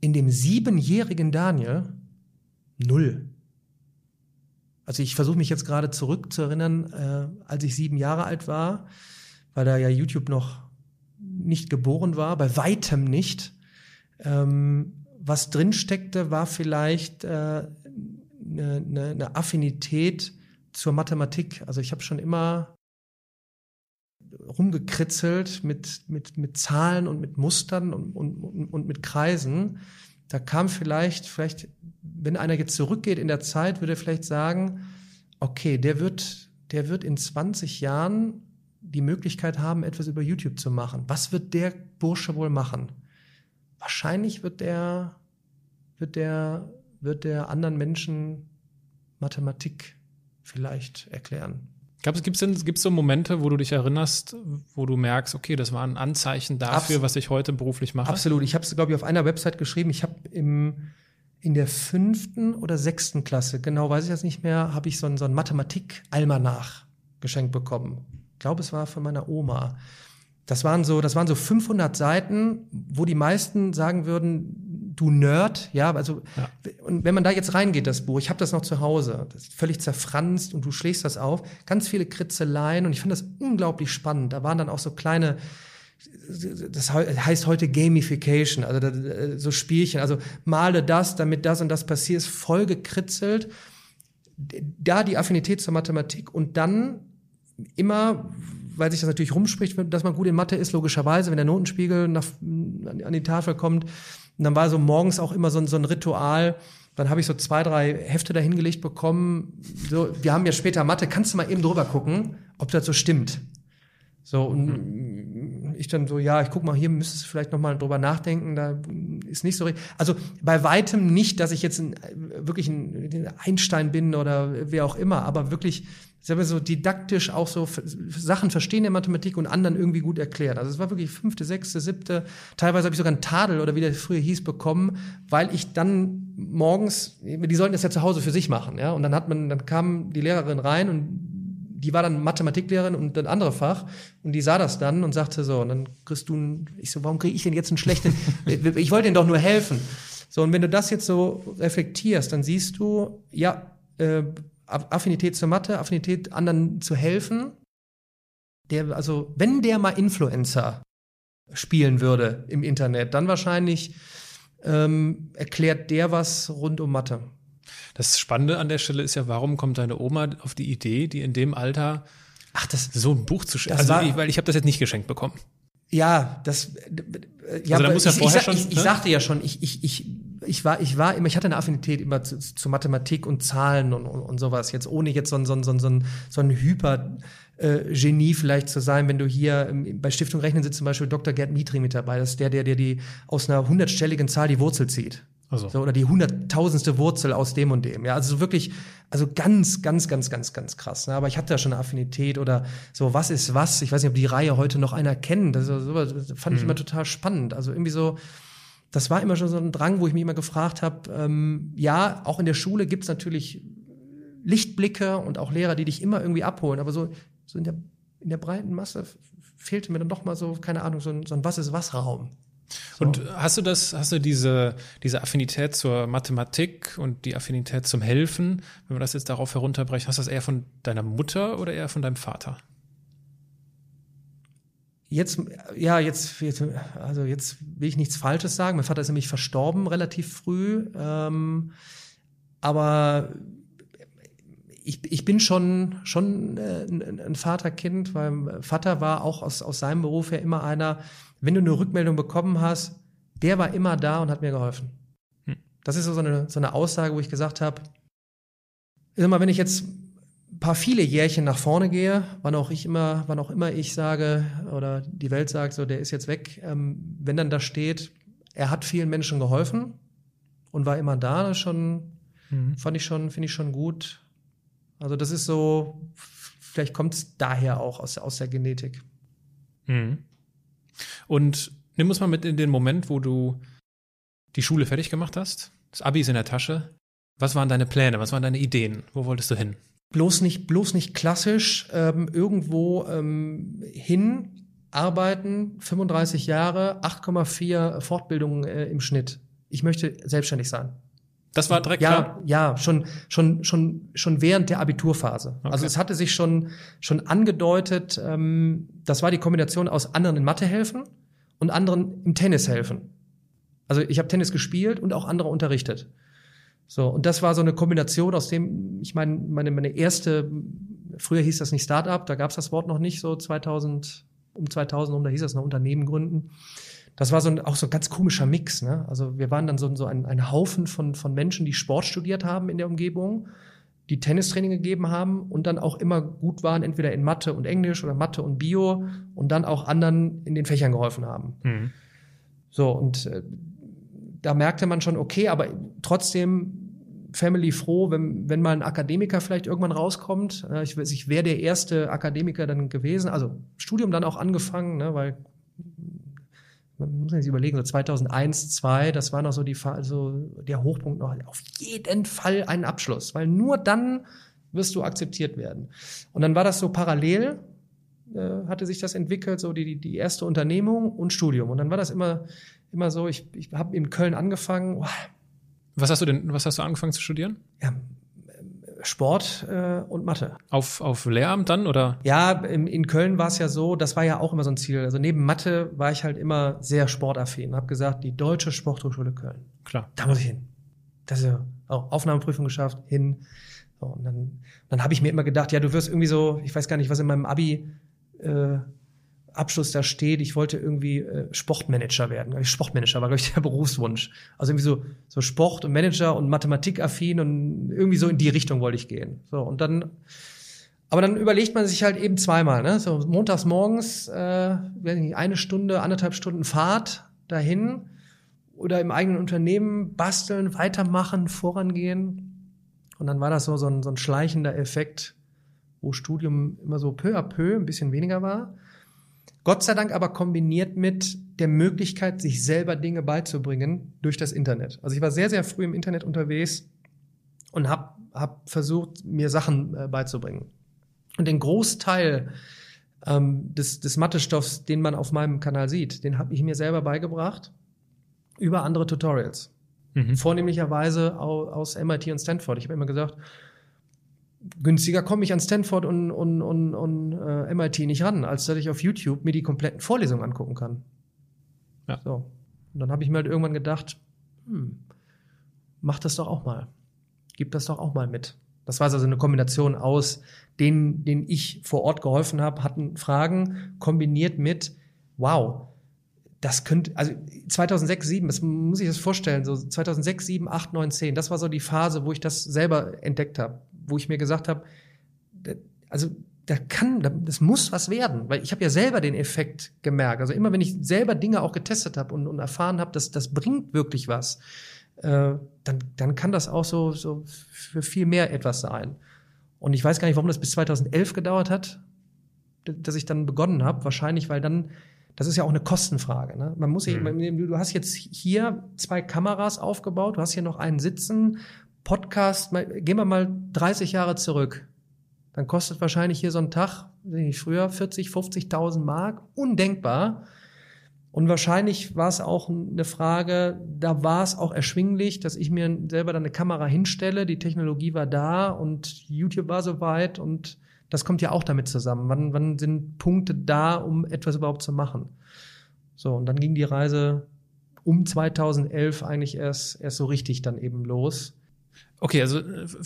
In dem siebenjährigen Daniel null. Also ich versuche mich jetzt gerade zurückzuerinnern, äh, als ich sieben Jahre alt war, weil da ja YouTube noch nicht geboren war, bei weitem nicht. Ähm, was drin steckte, war vielleicht äh, eine, eine, eine Affinität zur Mathematik. Also ich habe schon immer rumgekritzelt mit, mit, mit Zahlen und mit Mustern und, und, und mit Kreisen. Da kam vielleicht, vielleicht, wenn einer jetzt zurückgeht in der Zeit, würde er vielleicht sagen, okay, der wird, der wird in 20 Jahren die Möglichkeit haben, etwas über YouTube zu machen. Was wird der Bursche wohl machen? Wahrscheinlich wird der, wird der, wird der anderen Menschen Mathematik vielleicht erklären. Gibt es gibt's so Momente, wo du dich erinnerst, wo du merkst, okay, das war ein Anzeichen dafür, Abs was ich heute beruflich mache? Absolut. Ich habe es, glaube ich, auf einer Website geschrieben. Ich habe im in der fünften oder sechsten Klasse, genau weiß ich das nicht mehr, habe ich so ein, so ein Mathematik-Almanach geschenkt bekommen. Ich glaube, es war von meiner Oma. Das waren so, das waren so 500 Seiten, wo die meisten sagen würden, du Nerd, ja, also ja. und wenn man da jetzt reingeht, das Buch, ich habe das noch zu Hause, das ist völlig zerfranst und du schlägst das auf, ganz viele Kritzeleien und ich fand das unglaublich spannend. Da waren dann auch so kleine das heißt heute Gamification, also so Spielchen, also male das, damit das und das passiert, ist voll gekritzelt. Da die Affinität zur Mathematik und dann immer, weil sich das natürlich rumspricht, dass man gut in Mathe ist, logischerweise, wenn der Notenspiegel nach, an die Tafel kommt, und dann war so morgens auch immer so ein, so ein Ritual. Dann habe ich so zwei, drei Hefte dahingelegt bekommen. So, wir haben ja später Mathe, kannst du mal eben drüber gucken, ob das so stimmt. So, und mhm. ich dann so, ja, ich guck mal, hier müsstest du vielleicht noch mal drüber nachdenken, da ist nicht so richtig. Also bei weitem nicht, dass ich jetzt ein, wirklich ein Einstein bin oder wer auch immer, aber wirklich selber so didaktisch auch so Sachen verstehen der Mathematik und anderen irgendwie gut erklärt. Also es war wirklich fünfte, sechste, siebte, teilweise habe ich sogar einen Tadel oder wie der früher hieß bekommen, weil ich dann morgens, die sollten das ja zu Hause für sich machen, ja, und dann hat man, dann kam die Lehrerin rein und die war dann Mathematiklehrerin und ein anderes Fach und die sah das dann und sagte so, und dann kriegst du, ein, ich so, warum kriege ich denn jetzt einen schlechten, ich wollte denen doch nur helfen. So, und wenn du das jetzt so reflektierst, dann siehst du, ja, äh, Affinität zur Mathe, Affinität anderen zu helfen. Der, also, wenn der mal Influencer spielen würde im Internet, dann wahrscheinlich ähm, erklärt der was rund um Mathe. Das Spannende an der Stelle ist ja, warum kommt deine Oma auf die Idee, die in dem Alter Ach, das, so ein Buch zu schenken? Also, ich, weil ich habe das jetzt nicht geschenkt bekommen. Ja, das. Äh, ja, also da muss ja vorher ich, schon. Ich, ich, ich ne? sagte ja schon, ich, ich, ich ich war, ich war immer, ich hatte eine Affinität immer zu, zu Mathematik und Zahlen und, und, und sowas. Jetzt ohne jetzt so ein, so ein, so ein, so ein Hyper, Genie vielleicht zu sein, wenn du hier ähm, bei Stiftung Rechnen sitzt zum Beispiel Dr. Gerd Mitri mit dabei. Das ist der, der, der die aus einer hundertstelligen Zahl die Wurzel zieht. Also. So, oder die hunderttausendste Wurzel aus dem und dem. Ja, also wirklich, also ganz, ganz, ganz, ganz, ganz krass. Ne? Aber ich hatte da schon eine Affinität oder so, was ist was? Ich weiß nicht, ob die Reihe heute noch einer kennt. Das, das fand ich mhm. immer total spannend. Also irgendwie so, das war immer schon so ein Drang, wo ich mich immer gefragt habe, ähm, ja, auch in der Schule gibt's natürlich Lichtblicke und auch Lehrer, die dich immer irgendwie abholen, aber so, so in, der, in der breiten Masse fehlte mir dann doch mal so, keine Ahnung, so ein, so ein Was ist was Raum. So. Und hast du das, hast du diese, diese Affinität zur Mathematik und die Affinität zum Helfen, wenn man das jetzt darauf herunterbrechen, hast du das eher von deiner Mutter oder eher von deinem Vater? Jetzt, ja, jetzt, jetzt, also jetzt will ich nichts Falsches sagen. Mein Vater ist nämlich verstorben relativ früh. Ähm, aber ich, ich bin schon, schon äh, ein, Vaterkind, weil mein Vater war auch aus, aus seinem Beruf her immer einer, wenn du eine Rückmeldung bekommen hast, der war immer da und hat mir geholfen. Hm. Das ist so eine, so eine Aussage, wo ich gesagt habe, immer wenn ich jetzt paar viele Jährchen nach vorne gehe, wann auch ich immer, wann auch immer ich sage oder die Welt sagt, so der ist jetzt weg, ähm, wenn dann da steht, er hat vielen Menschen geholfen und war immer da, das schon mhm. fand ich schon, finde ich schon gut. Also das ist so, vielleicht kommt es daher auch aus, aus der Genetik. Mhm. Und nimm uns mal mit in den Moment, wo du die Schule fertig gemacht hast. Das Abi ist in der Tasche. Was waren deine Pläne? Was waren deine Ideen? Wo wolltest du hin? Bloß nicht, bloß nicht klassisch ähm, irgendwo ähm, hin arbeiten, 35 Jahre, 8,4 Fortbildungen äh, im Schnitt. Ich möchte selbstständig sein. Das war direkt ja, klar? Ja, schon, schon, schon, schon während der Abiturphase. Okay. Also es hatte sich schon, schon angedeutet, ähm, das war die Kombination aus anderen in Mathe helfen und anderen im Tennis helfen. Also ich habe Tennis gespielt und auch andere unterrichtet. So, und das war so eine Kombination aus dem, ich meine, meine, meine erste, früher hieß das nicht Startup, da gab es das Wort noch nicht, so 2000, um 2000 rum, da hieß das noch Unternehmen gründen. Das war so ein, auch so ein ganz komischer Mix. Ne? Also wir waren dann so, so ein, ein Haufen von, von Menschen, die Sport studiert haben in der Umgebung, die Tennistraining gegeben haben und dann auch immer gut waren, entweder in Mathe und Englisch oder Mathe und Bio und dann auch anderen in den Fächern geholfen haben. Mhm. So, und äh, da merkte man schon, okay, aber trotzdem Family froh, wenn, wenn mal ein Akademiker vielleicht irgendwann rauskommt. Äh, ich, ich wäre der erste Akademiker dann gewesen, also Studium dann auch angefangen, ne, weil man muss sich überlegen, so 2001, 2002, das war noch so die also der Hochpunkt noch, auf jeden Fall einen Abschluss, weil nur dann wirst du akzeptiert werden. Und dann war das so parallel, äh, hatte sich das entwickelt, so die, die erste Unternehmung und Studium. Und dann war das immer, immer so, ich, ich habe in Köln angefangen, oh, was hast du denn, was hast du angefangen zu studieren? Ja, Sport äh, und Mathe. Auf, auf Lehramt dann oder? Ja, in, in Köln war es ja so, das war ja auch immer so ein Ziel. Also neben Mathe war ich halt immer sehr sportaffin. Hab gesagt, die Deutsche Sporthochschule Köln. Klar. Da muss ich hin. Das ist ja auch Aufnahmeprüfung geschafft, hin. So, und dann, dann habe ich mir immer gedacht, ja, du wirst irgendwie so, ich weiß gar nicht, was in meinem Abi äh, Abschluss da steht, ich wollte irgendwie äh, Sportmanager werden. Sportmanager war, glaube ich, der Berufswunsch. Also irgendwie so, so Sport und Manager und Mathematikaffin und irgendwie so in die Richtung wollte ich gehen. So, und dann, aber dann überlegt man sich halt eben zweimal, ne? So montags morgens, äh, eine Stunde, anderthalb Stunden Fahrt dahin oder im eigenen Unternehmen basteln, weitermachen, vorangehen. Und dann war das so, so ein, so ein schleichender Effekt, wo Studium immer so peu à peu ein bisschen weniger war. Gott sei Dank aber kombiniert mit der Möglichkeit, sich selber Dinge beizubringen durch das Internet. Also ich war sehr, sehr früh im Internet unterwegs und habe hab versucht, mir Sachen äh, beizubringen. Und den Großteil ähm, des, des Mathestoffs, den man auf meinem Kanal sieht, den habe ich mir selber beigebracht über andere Tutorials. Mhm. Vornehmlicherweise aus MIT und Stanford. Ich habe immer gesagt, günstiger komme ich an Stanford und, und, und, und äh, MIT nicht ran, als dass ich auf YouTube mir die kompletten Vorlesungen angucken kann. Ja. So. Und dann habe ich mir halt irgendwann gedacht, hm, mach das doch auch mal. Gib das doch auch mal mit. Das war also eine Kombination aus denen, denen ich vor Ort geholfen habe, hatten Fragen kombiniert mit, wow, das könnte, also 2006, 2007, das muss ich das vorstellen, so 2006, 2007, 8, 9, 10, das war so die Phase, wo ich das selber entdeckt habe wo ich mir gesagt habe, also da kann, das muss was werden, weil ich habe ja selber den Effekt gemerkt. Also immer wenn ich selber Dinge auch getestet habe und, und erfahren habe, dass das bringt wirklich was, äh, dann, dann kann das auch so, so für viel mehr etwas sein. Und ich weiß gar nicht, warum das bis 2011 gedauert hat, dass ich dann begonnen habe. Wahrscheinlich, weil dann, das ist ja auch eine Kostenfrage. Ne? Man muss, mhm. du hast jetzt hier zwei Kameras aufgebaut, du hast hier noch einen sitzen Podcast, gehen wir mal 30 Jahre zurück. Dann kostet wahrscheinlich hier so ein Tag, nicht früher, 40, 50.000 Mark. Undenkbar. Und wahrscheinlich war es auch eine Frage, da war es auch erschwinglich, dass ich mir selber dann eine Kamera hinstelle. Die Technologie war da und YouTube war soweit und das kommt ja auch damit zusammen. Wann, wann sind Punkte da, um etwas überhaupt zu machen? So, und dann ging die Reise um 2011 eigentlich erst, erst so richtig dann eben los. Okay, also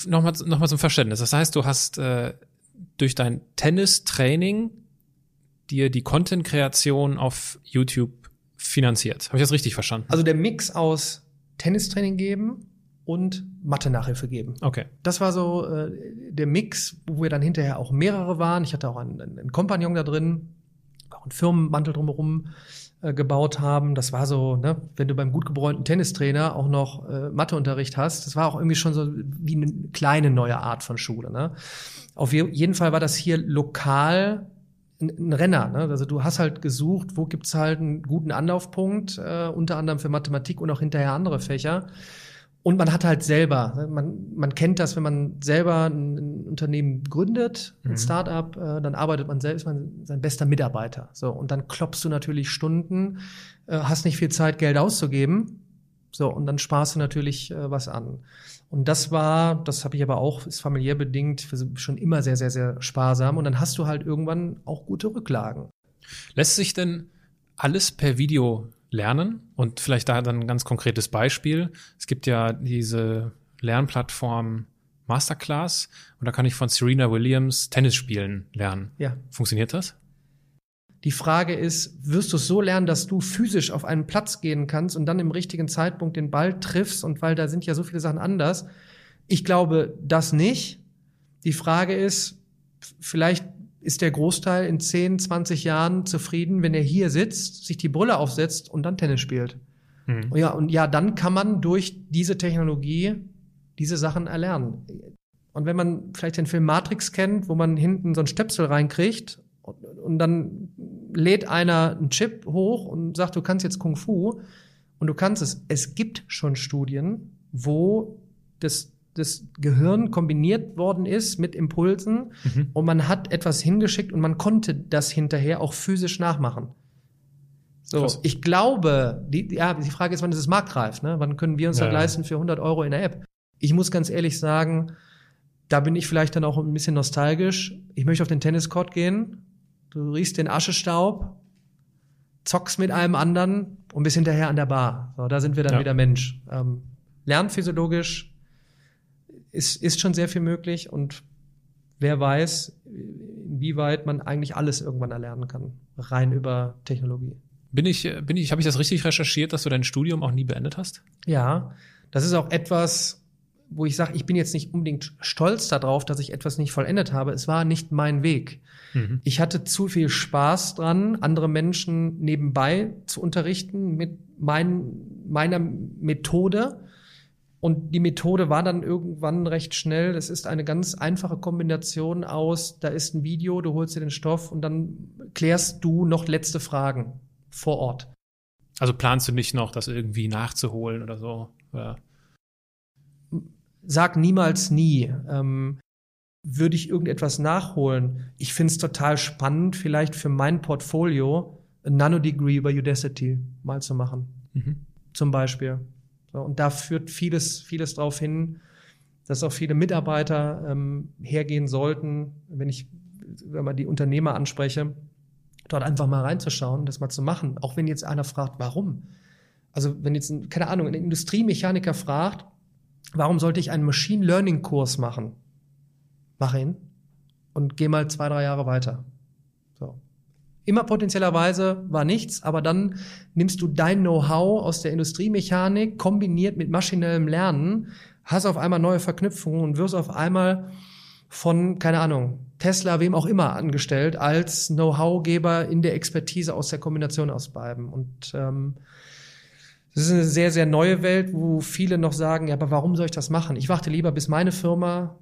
nochmal noch mal zum Verständnis. Das heißt, du hast äh, durch dein Tennistraining dir die Content-Kreation auf YouTube finanziert. Habe ich das richtig verstanden? Also der Mix aus Tennistraining geben und Mathe-Nachhilfe geben. Okay. Das war so äh, der Mix, wo wir dann hinterher auch mehrere waren. Ich hatte auch einen, einen Kompagnon da drin, auch einen Firmenmantel drumherum. Äh, gebaut haben. Das war so, ne, wenn du beim gut gebräunten Tennistrainer auch noch äh, Matheunterricht hast, das war auch irgendwie schon so wie eine kleine neue Art von Schule. Ne? Auf jeden Fall war das hier lokal ein, ein Renner. Ne? Also du hast halt gesucht, wo gibt's halt einen guten Anlaufpunkt, äh, unter anderem für Mathematik und auch hinterher andere Fächer. Und man hat halt selber, ne, man, man kennt das, wenn man selber ein, ein Unternehmen gründet, ein mhm. Startup, äh, dann arbeitet man selbst man, sein bester Mitarbeiter. So, und dann klopfst du natürlich Stunden, äh, hast nicht viel Zeit, Geld auszugeben. So, und dann sparst du natürlich äh, was an. Und das war, das habe ich aber auch, ist familiär bedingt, schon immer sehr, sehr, sehr sparsam. Und dann hast du halt irgendwann auch gute Rücklagen. Lässt sich denn alles per Video lernen. Und vielleicht da dann ein ganz konkretes Beispiel. Es gibt ja diese Lernplattform Masterclass und da kann ich von Serena Williams Tennis spielen lernen. Ja. Funktioniert das? Die Frage ist, wirst du es so lernen, dass du physisch auf einen Platz gehen kannst und dann im richtigen Zeitpunkt den Ball triffst und weil da sind ja so viele Sachen anders. Ich glaube das nicht. Die Frage ist, vielleicht ist der Großteil in 10, 20 Jahren zufrieden, wenn er hier sitzt, sich die Brille aufsetzt und dann Tennis spielt. Mhm. Ja, und ja, dann kann man durch diese Technologie diese Sachen erlernen. Und wenn man vielleicht den Film Matrix kennt, wo man hinten so ein Stöpsel reinkriegt und, und dann lädt einer einen Chip hoch und sagt, du kannst jetzt Kung Fu und du kannst es. Es gibt schon Studien, wo das, das Gehirn kombiniert worden ist mit Impulsen mhm. und man hat etwas hingeschickt und man konnte das hinterher auch physisch nachmachen. So, Krass. ich glaube, die, ja, die Frage ist, wann ist es marktreif? Ne? Wann können wir uns ja, das leisten für 100 Euro in der App? Ich muss ganz ehrlich sagen, da bin ich vielleicht dann auch ein bisschen nostalgisch. Ich möchte auf den Tenniscourt gehen. Du riechst den Aschestaub, zockst mit einem anderen und bist hinterher an der Bar. So, da sind wir dann ja. wieder Mensch. Ähm, lernphysiologisch ist, ist schon sehr viel möglich und wer weiß, inwieweit man eigentlich alles irgendwann erlernen kann, rein über Technologie. Bin ich, bin ich, habe ich das richtig recherchiert, dass du dein Studium auch nie beendet hast? Ja, das ist auch etwas, wo ich sage, ich bin jetzt nicht unbedingt stolz darauf, dass ich etwas nicht vollendet habe. Es war nicht mein Weg. Mhm. Ich hatte zu viel Spaß dran, andere Menschen nebenbei zu unterrichten mit mein, meiner Methode. Und die Methode war dann irgendwann recht schnell. Das ist eine ganz einfache Kombination aus, da ist ein Video, du holst dir den Stoff und dann klärst du noch letzte Fragen vor Ort. Also planst du nicht noch, das irgendwie nachzuholen oder so? Ja sag niemals nie. Ähm, würde ich irgendetwas nachholen? Ich finde es total spannend, vielleicht für mein Portfolio ein Nanodegree über Udacity mal zu machen. Mhm. Zum Beispiel. Und da führt vieles, vieles darauf hin, dass auch viele Mitarbeiter ähm, hergehen sollten, wenn ich, wenn man die Unternehmer anspreche, dort einfach mal reinzuschauen, das mal zu machen. Auch wenn jetzt einer fragt, warum? Also wenn jetzt, keine Ahnung, ein Industriemechaniker fragt, Warum sollte ich einen Machine Learning Kurs machen? Mach ihn und geh mal zwei, drei Jahre weiter. Immer potenziellerweise war nichts, aber dann nimmst du dein Know-how aus der Industriemechanik kombiniert mit maschinellem Lernen, hast auf einmal neue Verknüpfungen und wirst auf einmal von, keine Ahnung, Tesla, wem auch immer angestellt, als Know-how-Geber in der Expertise aus der Kombination aus beiden. Und ähm, das ist eine sehr, sehr neue Welt, wo viele noch sagen, ja, aber warum soll ich das machen? Ich warte lieber, bis meine Firma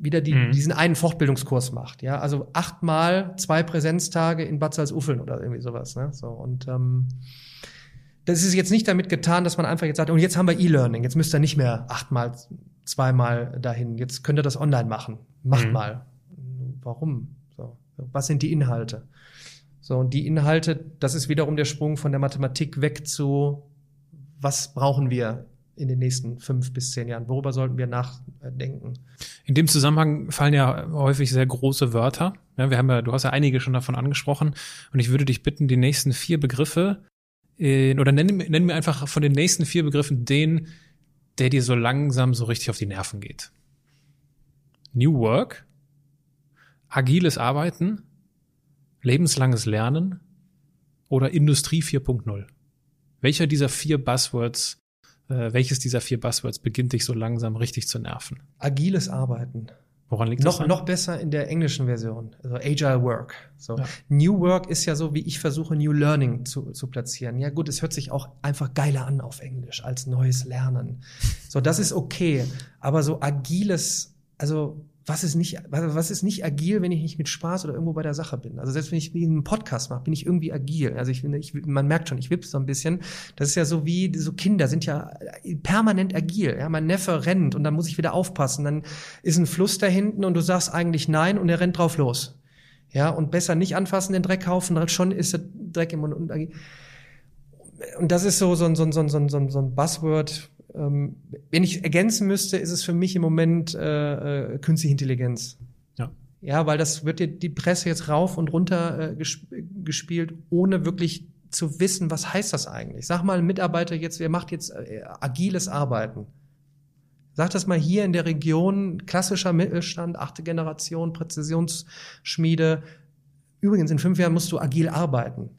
wieder die, mhm. diesen einen Fortbildungskurs macht. Ja, also achtmal zwei Präsenztage in Bad Salzuffeln oder irgendwie sowas. Ne? So und ähm, das ist jetzt nicht damit getan, dass man einfach jetzt sagt, und jetzt haben wir E-Learning, jetzt müsst ihr nicht mehr achtmal, zweimal dahin, jetzt könnt ihr das online machen. Macht mhm. mal. Warum? So. Was sind die Inhalte? So, und die Inhalte, das ist wiederum der Sprung von der Mathematik weg zu was brauchen wir in den nächsten fünf bis zehn Jahren? Worüber sollten wir nachdenken? In dem Zusammenhang fallen ja häufig sehr große Wörter. Ja, wir haben ja, du hast ja einige schon davon angesprochen. Und ich würde dich bitten, die nächsten vier Begriffe in, oder nenn, nenn mir einfach von den nächsten vier Begriffen den, der dir so langsam so richtig auf die Nerven geht. New Work, agiles Arbeiten, lebenslanges Lernen oder Industrie 4.0. Welcher dieser vier Buzzwords, äh, welches dieser vier Buzzwords beginnt dich so langsam richtig zu nerven? Agiles Arbeiten. Woran liegt noch, das? An? Noch besser in der englischen Version, also Agile Work. So. Ja. New Work ist ja so, wie ich versuche, New Learning zu, zu platzieren. Ja gut, es hört sich auch einfach geiler an auf Englisch als neues Lernen. So, das ist okay. Aber so agiles, also was ist nicht, was ist nicht agil, wenn ich nicht mit Spaß oder irgendwo bei der Sache bin? Also selbst wenn ich einen Podcast mache, bin ich irgendwie agil. Also ich finde, ich, man merkt schon, ich wippe so ein bisschen. Das ist ja so wie so Kinder sind ja permanent agil. Ja, mein Neffe rennt und dann muss ich wieder aufpassen. Dann ist ein Fluss da hinten und du sagst eigentlich nein und er rennt drauf los. Ja, und besser nicht anfassen, den Dreck kaufen, schon ist der Dreck im Mund. Und das ist so, so, so, so, so, so, so ein Buzzword, ähm, wenn ich ergänzen müsste, ist es für mich im Moment äh, äh, künstliche Intelligenz. Ja. Ja, weil das wird dir die Presse jetzt rauf und runter äh, gesp gespielt, ohne wirklich zu wissen, was heißt das eigentlich. Sag mal, ein Mitarbeiter jetzt, wer macht jetzt äh, agiles Arbeiten? Sag das mal hier in der Region, klassischer Mittelstand, achte Generation, Präzisionsschmiede. übrigens, in fünf Jahren musst du agil arbeiten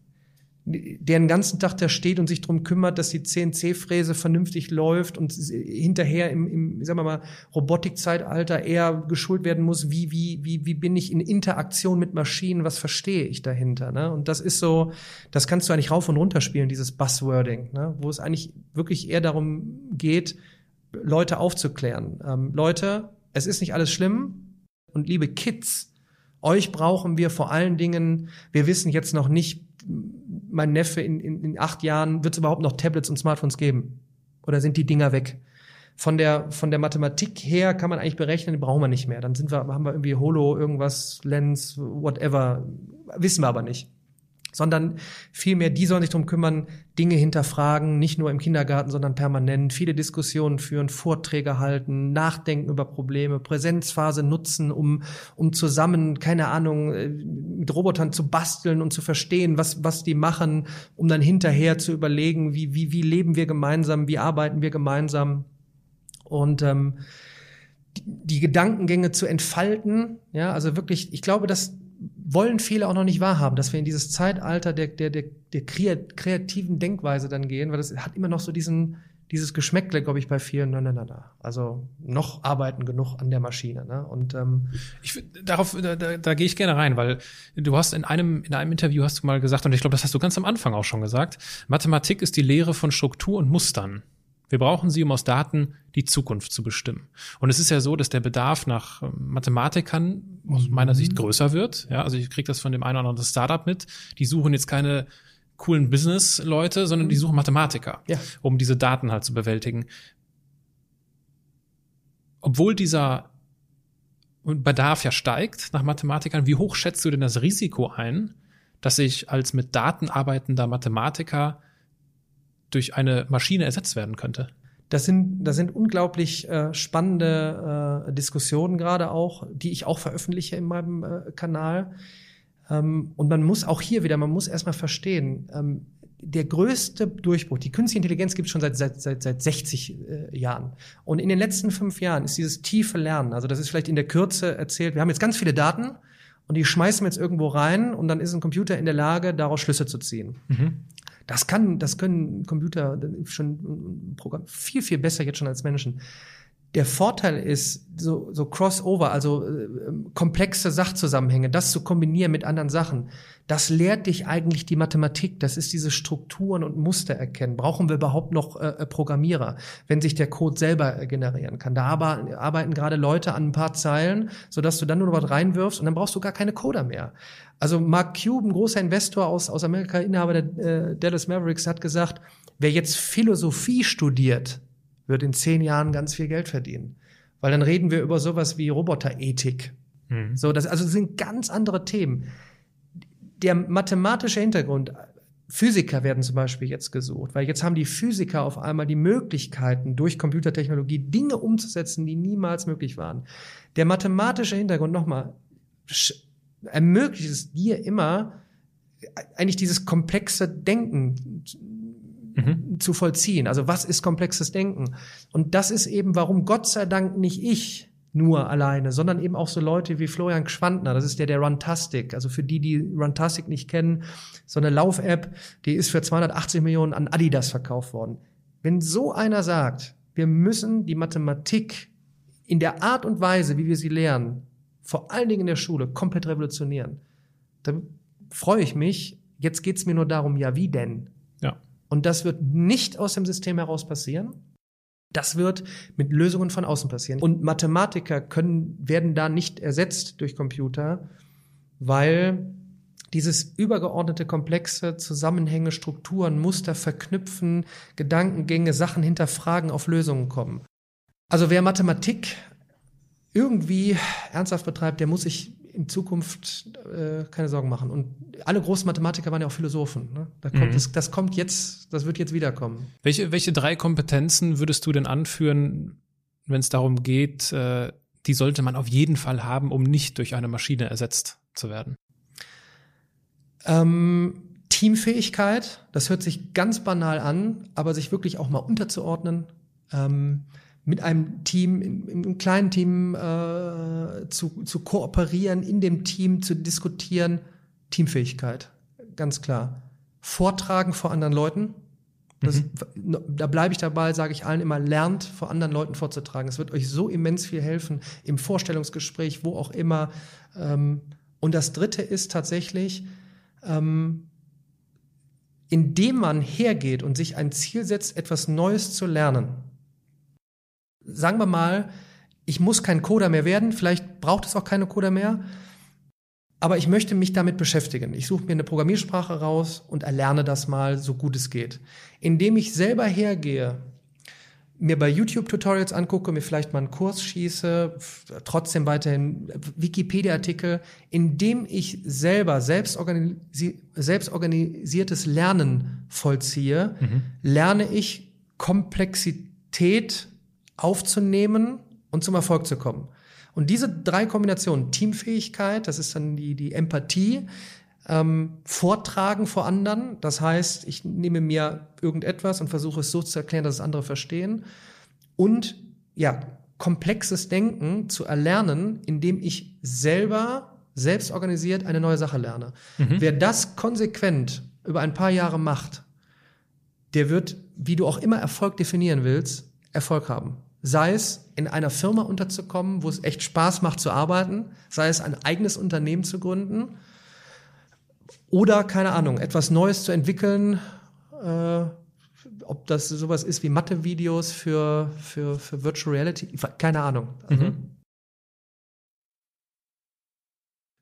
der den ganzen Tag da steht und sich drum kümmert, dass die CNC-Fräse vernünftig läuft und hinterher im, im sagen wir mal, Robotikzeitalter eher geschult werden muss, wie, wie, wie, wie bin ich in Interaktion mit Maschinen, was verstehe ich dahinter. Ne? Und das ist so, das kannst du eigentlich rauf und runter spielen, dieses Buzzwording, ne? wo es eigentlich wirklich eher darum geht, Leute aufzuklären. Ähm, Leute, es ist nicht alles schlimm und liebe Kids, euch brauchen wir vor allen Dingen, wir wissen jetzt noch nicht, mein Neffe in, in, in acht Jahren, wird es überhaupt noch Tablets und Smartphones geben? Oder sind die Dinger weg? Von der, von der Mathematik her kann man eigentlich berechnen, die brauchen wir nicht mehr. Dann sind wir, haben wir irgendwie Holo, irgendwas, Lens, whatever. Wissen wir aber nicht sondern vielmehr, die sollen sich darum kümmern, Dinge hinterfragen, nicht nur im Kindergarten, sondern permanent, viele Diskussionen führen, Vorträge halten, nachdenken über Probleme, Präsenzphase nutzen, um, um zusammen, keine Ahnung, äh, mit Robotern zu basteln und zu verstehen, was, was die machen, um dann hinterher zu überlegen, wie, wie, wie leben wir gemeinsam, wie arbeiten wir gemeinsam. Und ähm, die, die Gedankengänge zu entfalten, ja, also wirklich, ich glaube, dass wollen viele auch noch nicht wahrhaben, dass wir in dieses Zeitalter der, der, der, der kreativen Denkweise dann gehen, weil das hat immer noch so diesen, dieses Geschmäckle, glaube ich, bei vielen, na, na, na, na. Also noch arbeiten genug an der Maschine. Ne? Und ähm, ich, darauf, da, da, da gehe ich gerne rein, weil du hast in einem, in einem Interview hast du mal gesagt, und ich glaube, das hast du ganz am Anfang auch schon gesagt, Mathematik ist die Lehre von Struktur und Mustern. Wir brauchen sie, um aus Daten die Zukunft zu bestimmen. Und es ist ja so, dass der Bedarf nach ähm, Mathematikern aus mhm. meiner Sicht größer wird. Ja, also ich kriege das von dem einen oder anderen Startup mit. Die suchen jetzt keine coolen Business-Leute, sondern die suchen Mathematiker, ja. um diese Daten halt zu bewältigen. Obwohl dieser Bedarf ja steigt nach Mathematikern, wie hoch schätzt du denn das Risiko ein, dass ich als mit Daten arbeitender Mathematiker durch eine Maschine ersetzt werden könnte. Das sind, das sind unglaublich äh, spannende äh, Diskussionen gerade auch, die ich auch veröffentliche in meinem äh, Kanal. Ähm, und man muss auch hier wieder, man muss erstmal verstehen, ähm, der größte Durchbruch, die künstliche Intelligenz gibt es schon seit, seit, seit, seit 60 äh, Jahren. Und in den letzten fünf Jahren ist dieses tiefe Lernen, also das ist vielleicht in der Kürze erzählt, wir haben jetzt ganz viele Daten und die schmeißen wir jetzt irgendwo rein und dann ist ein Computer in der Lage, daraus Schlüsse zu ziehen. Mhm. Das kann, das können Computer schon Programm viel, viel besser jetzt schon als Menschen. Der Vorteil ist, so, so Crossover, also äh, komplexe Sachzusammenhänge, das zu kombinieren mit anderen Sachen, das lehrt dich eigentlich die Mathematik. Das ist diese Strukturen und Muster erkennen. Brauchen wir überhaupt noch äh, äh Programmierer, wenn sich der Code selber äh, generieren kann? Da aber, arbeiten gerade Leute an ein paar Zeilen, sodass du dann nur noch was reinwirfst und dann brauchst du gar keine Coder mehr. Also Mark Cube, ein großer Investor aus, aus Amerika, Inhaber der äh, Dallas Mavericks, hat gesagt, wer jetzt Philosophie studiert, wird in zehn Jahren ganz viel Geld verdienen. Weil dann reden wir über sowas wie Roboterethik. Mhm. So, das, also das sind ganz andere Themen. Der mathematische Hintergrund, Physiker werden zum Beispiel jetzt gesucht, weil jetzt haben die Physiker auf einmal die Möglichkeiten, durch Computertechnologie Dinge umzusetzen, die niemals möglich waren. Der mathematische Hintergrund, nochmal, ermöglicht es dir immer, eigentlich dieses komplexe Denken mhm. zu vollziehen. Also was ist komplexes Denken? Und das ist eben, warum Gott sei Dank nicht ich nur alleine, sondern eben auch so Leute wie Florian Schwandner, das ist der der Runtastic. Also für die, die Runtastic nicht kennen, so eine Lauf-App, die ist für 280 Millionen an Adidas verkauft worden. Wenn so einer sagt, wir müssen die Mathematik in der Art und Weise, wie wir sie lernen, vor allen Dingen in der Schule, komplett revolutionieren, dann freue ich mich. Jetzt geht's mir nur darum, ja, wie denn? Und das wird nicht aus dem System heraus passieren. Das wird mit Lösungen von außen passieren. Und Mathematiker können, werden da nicht ersetzt durch Computer, weil dieses übergeordnete komplexe Zusammenhänge, Strukturen, Muster verknüpfen, Gedankengänge, Sachen hinterfragen, auf Lösungen kommen. Also wer Mathematik irgendwie ernsthaft betreibt, der muss sich in Zukunft äh, keine Sorgen machen. Und alle großen Mathematiker waren ja auch Philosophen. Ne? Da kommt, mhm. das, das kommt jetzt, das wird jetzt wiederkommen. Welche, welche drei Kompetenzen würdest du denn anführen, wenn es darum geht, äh, die sollte man auf jeden Fall haben, um nicht durch eine Maschine ersetzt zu werden? Ähm, Teamfähigkeit, das hört sich ganz banal an, aber sich wirklich auch mal unterzuordnen. Ähm, mit einem Team, in, einem kleinen Team äh, zu, zu kooperieren, in dem Team zu diskutieren, Teamfähigkeit, ganz klar. Vortragen vor anderen Leuten. Das, mhm. Da bleibe ich dabei, sage ich allen immer, lernt vor anderen Leuten vorzutragen. Es wird euch so immens viel helfen, im Vorstellungsgespräch, wo auch immer. Ähm, und das Dritte ist tatsächlich, ähm, indem man hergeht und sich ein Ziel setzt, etwas Neues zu lernen. Sagen wir mal, ich muss kein Coder mehr werden, vielleicht braucht es auch keine Coder mehr, aber ich möchte mich damit beschäftigen. Ich suche mir eine Programmiersprache raus und erlerne das mal so gut es geht. Indem ich selber hergehe, mir bei YouTube-Tutorials angucke, mir vielleicht mal einen Kurs schieße, trotzdem weiterhin Wikipedia-Artikel, indem ich selber selbst, organisi selbst organisiertes Lernen vollziehe, mhm. lerne ich Komplexität aufzunehmen und zum Erfolg zu kommen. Und diese drei Kombinationen, Teamfähigkeit, das ist dann die, die Empathie, ähm, Vortragen vor anderen, das heißt, ich nehme mir irgendetwas und versuche es so zu erklären, dass es andere verstehen. Und ja, komplexes Denken zu erlernen, indem ich selber selbst organisiert eine neue Sache lerne. Mhm. Wer das konsequent über ein paar Jahre macht, der wird, wie du auch immer Erfolg definieren willst, Erfolg haben. Sei es in einer Firma unterzukommen, wo es echt Spaß macht zu arbeiten, sei es ein eigenes Unternehmen zu gründen oder, keine Ahnung, etwas Neues zu entwickeln, äh, ob das sowas ist wie Mathe-Videos für, für, für Virtual Reality, keine Ahnung. Also, mhm.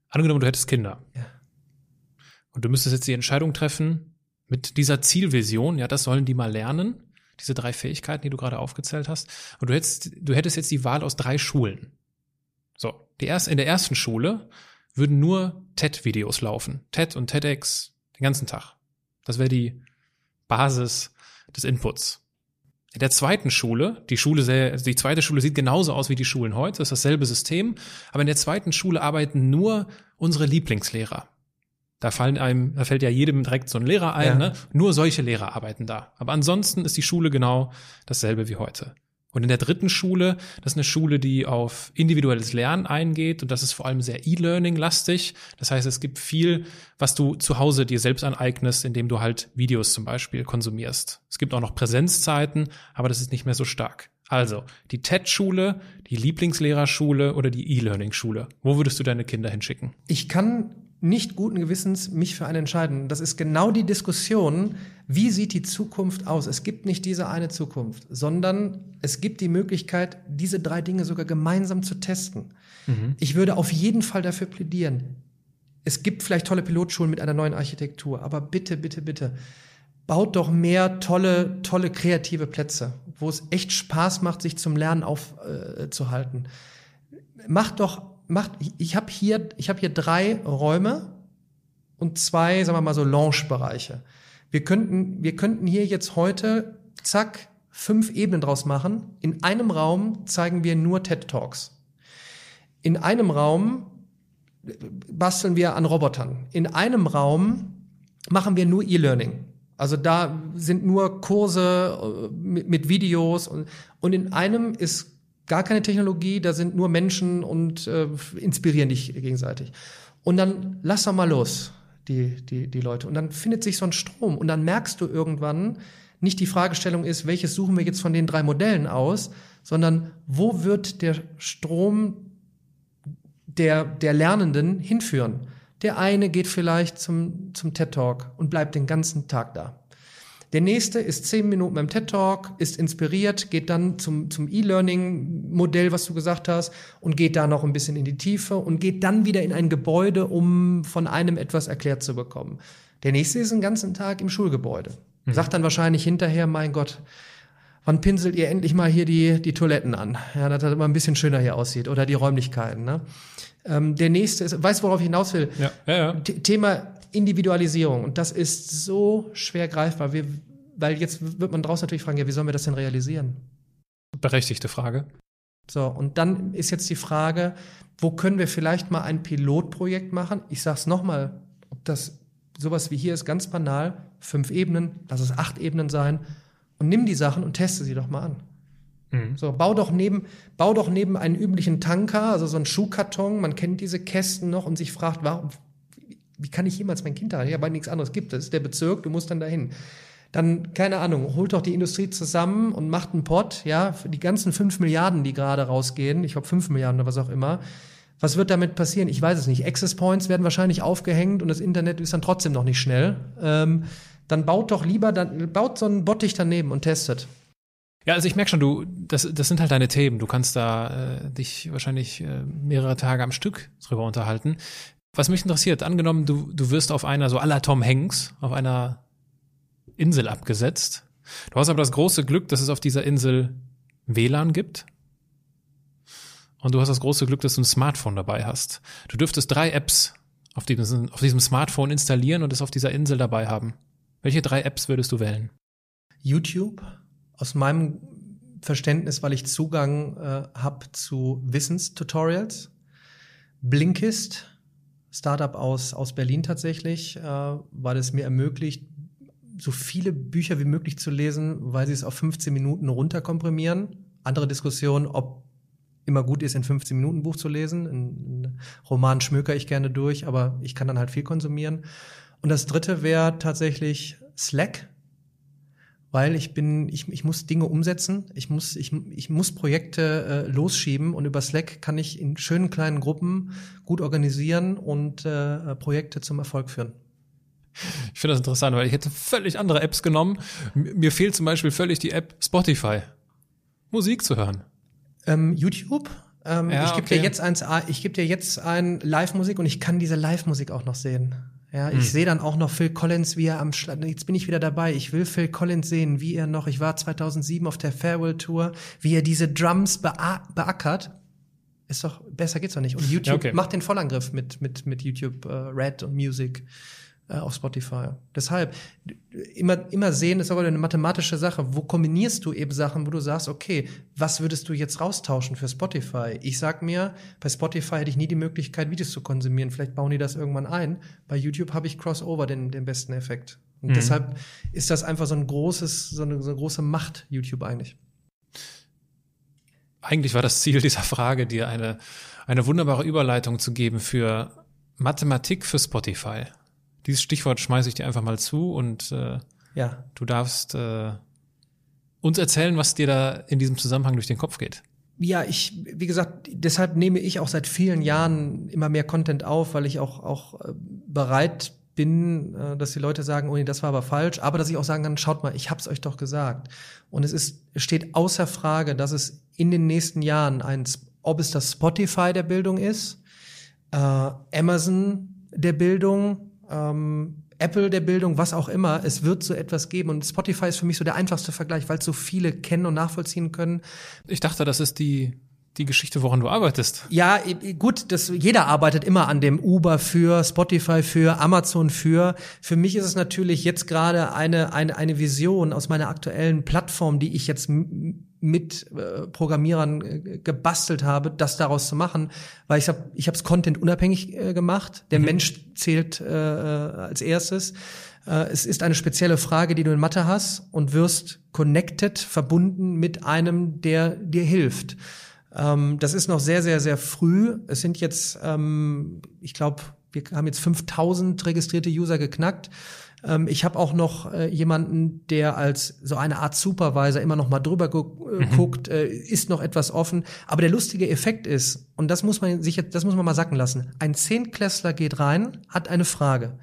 Angenommen, du hättest Kinder. Ja. Und du müsstest jetzt die Entscheidung treffen, mit dieser Zielvision, ja, das sollen die mal lernen diese drei Fähigkeiten, die du gerade aufgezählt hast. Und du hättest, du hättest jetzt die Wahl aus drei Schulen. So, die erste, in der ersten Schule würden nur TED-Videos laufen. TED und TEDx den ganzen Tag. Das wäre die Basis des Inputs. In der zweiten Schule, die Schule, sehr, die zweite Schule sieht genauso aus wie die Schulen heute, ist dasselbe System, aber in der zweiten Schule arbeiten nur unsere Lieblingslehrer. Da fallen einem, da fällt ja jedem direkt so ein Lehrer ein, ja. ne? Nur solche Lehrer arbeiten da. Aber ansonsten ist die Schule genau dasselbe wie heute. Und in der dritten Schule, das ist eine Schule, die auf individuelles Lernen eingeht und das ist vor allem sehr E-Learning-lastig. Das heißt, es gibt viel, was du zu Hause dir selbst aneignest, indem du halt Videos zum Beispiel konsumierst. Es gibt auch noch Präsenzzeiten, aber das ist nicht mehr so stark. Also, die TED-Schule, die Lieblingslehrerschule oder die E-Learning-Schule. Wo würdest du deine Kinder hinschicken? Ich kann nicht guten Gewissens mich für einen entscheiden. Das ist genau die Diskussion, wie sieht die Zukunft aus? Es gibt nicht diese eine Zukunft, sondern es gibt die Möglichkeit, diese drei Dinge sogar gemeinsam zu testen. Mhm. Ich würde auf jeden Fall dafür plädieren. Es gibt vielleicht tolle Pilotschulen mit einer neuen Architektur, aber bitte, bitte, bitte, baut doch mehr tolle, tolle kreative Plätze, wo es echt Spaß macht, sich zum Lernen aufzuhalten. Äh, macht doch macht, ich habe hier, ich habe hier drei Räume und zwei, sagen wir mal so Lounge-Bereiche. Wir könnten, wir könnten hier jetzt heute, zack, fünf Ebenen draus machen. In einem Raum zeigen wir nur TED Talks. In einem Raum basteln wir an Robotern. In einem Raum machen wir nur E-Learning. Also da sind nur Kurse äh, mit, mit Videos und, und in einem ist gar keine Technologie, da sind nur Menschen und äh, inspirieren dich gegenseitig. Und dann lass doch mal los, die, die, die Leute. Und dann findet sich so ein Strom und dann merkst du irgendwann, nicht die Fragestellung ist, welches suchen wir jetzt von den drei Modellen aus, sondern wo wird der Strom der, der Lernenden hinführen? Der eine geht vielleicht zum, zum TED Talk und bleibt den ganzen Tag da. Der nächste ist zehn Minuten beim TED Talk, ist inspiriert, geht dann zum, zum E-Learning-Modell, was du gesagt hast, und geht da noch ein bisschen in die Tiefe und geht dann wieder in ein Gebäude, um von einem etwas erklärt zu bekommen. Der nächste ist den ganzen Tag im Schulgebäude. Mhm. Sagt dann wahrscheinlich hinterher, mein Gott, wann pinselt ihr endlich mal hier die, die Toiletten an? Ja, dass das immer ein bisschen schöner hier aussieht oder die Räumlichkeiten. Ne? Ähm, der nächste ist, weißt du, worauf ich hinaus will? Ja, ja, ja. Thema Individualisierung. Und das ist so schwer greifbar. Wir, weil jetzt wird man draußen natürlich fragen, ja, wie sollen wir das denn realisieren? Berechtigte Frage. So, und dann ist jetzt die Frage, wo können wir vielleicht mal ein Pilotprojekt machen? Ich sag's nochmal, ob das sowas wie hier ist, ganz banal, fünf Ebenen, lass es acht Ebenen sein und nimm die Sachen und teste sie doch mal an. Mhm. So, bau doch neben, bau doch neben einen üblichen Tanker, also so einen Schuhkarton, man kennt diese Kästen noch und sich fragt, warum, wie kann ich jemals mein Kind da? Ja, weil nichts anderes gibt. Das ist der Bezirk, du musst dann dahin. Dann, keine Ahnung, holt doch die Industrie zusammen und macht einen Pot, ja, für die ganzen fünf Milliarden, die gerade rausgehen, ich glaube fünf Milliarden oder was auch immer. Was wird damit passieren? Ich weiß es nicht. Access Points werden wahrscheinlich aufgehängt und das Internet ist dann trotzdem noch nicht schnell. Ähm, dann baut doch lieber, dann baut so einen Bottich daneben und testet. Ja, also ich merke schon, du, das, das sind halt deine Themen. Du kannst da äh, dich wahrscheinlich äh, mehrere Tage am Stück drüber unterhalten. Was mich interessiert, angenommen, du, du wirst auf einer, so aller Tom Hanks, auf einer Insel abgesetzt. Du hast aber das große Glück, dass es auf dieser Insel WLAN gibt. Und du hast das große Glück, dass du ein Smartphone dabei hast. Du dürftest drei Apps auf diesem, auf diesem Smartphone installieren und es auf dieser Insel dabei haben. Welche drei Apps würdest du wählen? YouTube, aus meinem Verständnis, weil ich Zugang äh, habe zu Wissenstutorials. Blinkist, Startup aus, aus Berlin tatsächlich, äh, weil es mir ermöglicht, so viele Bücher wie möglich zu lesen, weil sie es auf 15 Minuten runterkomprimieren. Andere Diskussion, ob immer gut ist, in 15 Minuten Buch zu lesen. Ein Roman schmöker ich gerne durch, aber ich kann dann halt viel konsumieren. Und das dritte wäre tatsächlich Slack, weil ich bin, ich, ich muss Dinge umsetzen, ich muss, ich, ich muss Projekte äh, losschieben und über Slack kann ich in schönen kleinen Gruppen gut organisieren und äh, Projekte zum Erfolg führen. Ich finde das interessant, weil ich hätte völlig andere Apps genommen. Mir fehlt zum Beispiel völlig die App Spotify. Musik zu hören. Ähm, YouTube? Ähm, ja, ich gebe okay. dir jetzt eins, ich gebe dir jetzt ein Live-Musik und ich kann diese Live-Musik auch noch sehen. Ja, ich hm. sehe dann auch noch Phil Collins, wie er am Schlag, jetzt bin ich wieder dabei. Ich will Phil Collins sehen, wie er noch, ich war 2007 auf der Farewell Tour, wie er diese Drums beackert. Ist doch, besser geht's doch nicht. Und YouTube ja, okay. macht den Vollangriff mit, mit, mit YouTube äh, Red und Music äh, auf Spotify. Deshalb immer, immer sehen ist aber eine mathematische Sache. Wo kombinierst du eben Sachen, wo du sagst, okay, was würdest du jetzt raustauschen für Spotify? Ich sag mir, bei Spotify hätte ich nie die Möglichkeit, Videos zu konsumieren. Vielleicht bauen die das irgendwann ein. Bei YouTube habe ich Crossover den, den besten Effekt. Und mhm. deshalb ist das einfach so ein großes, so eine, so eine große Macht, YouTube eigentlich. Eigentlich war das Ziel dieser Frage, dir eine, eine wunderbare Überleitung zu geben für Mathematik für Spotify. Dieses Stichwort schmeiße ich dir einfach mal zu und äh, ja. du darfst äh, uns erzählen, was dir da in diesem Zusammenhang durch den Kopf geht. Ja, ich, wie gesagt, deshalb nehme ich auch seit vielen Jahren immer mehr Content auf, weil ich auch, auch äh, bereit bin, äh, dass die Leute sagen, oh nee, das war aber falsch, aber dass ich auch sagen kann, schaut mal, ich hab's euch doch gesagt. Und es ist, steht außer Frage, dass es in den nächsten Jahren eins, ob es das Spotify der Bildung ist, äh, Amazon der Bildung, ähm, Apple der Bildung, was auch immer, es wird so etwas geben. Und Spotify ist für mich so der einfachste Vergleich, weil es so viele kennen und nachvollziehen können. Ich dachte, das ist die die Geschichte, woran du arbeitest. Ja, gut, das, jeder arbeitet immer an dem Uber für, Spotify für, Amazon für. Für mich ist es natürlich jetzt gerade eine, eine, eine Vision aus meiner aktuellen Plattform, die ich jetzt mit äh, Programmierern äh, gebastelt habe, das daraus zu machen, weil ich habe ich habe es Content unabhängig äh, gemacht. Der mhm. Mensch zählt äh, als erstes. Äh, es ist eine spezielle Frage, die du in Mathe hast und wirst connected, verbunden mit einem, der dir hilft. Ähm, das ist noch sehr, sehr, sehr früh. Es sind jetzt, ähm, ich glaube, wir haben jetzt 5000 registrierte User geknackt. Ähm, ich habe auch noch äh, jemanden, der als so eine Art Supervisor immer noch mal drüber äh, mhm. guckt, äh, ist noch etwas offen. Aber der lustige Effekt ist, und das muss man sich jetzt, das muss man mal sacken lassen. Ein Zehntklässler geht rein, hat eine Frage.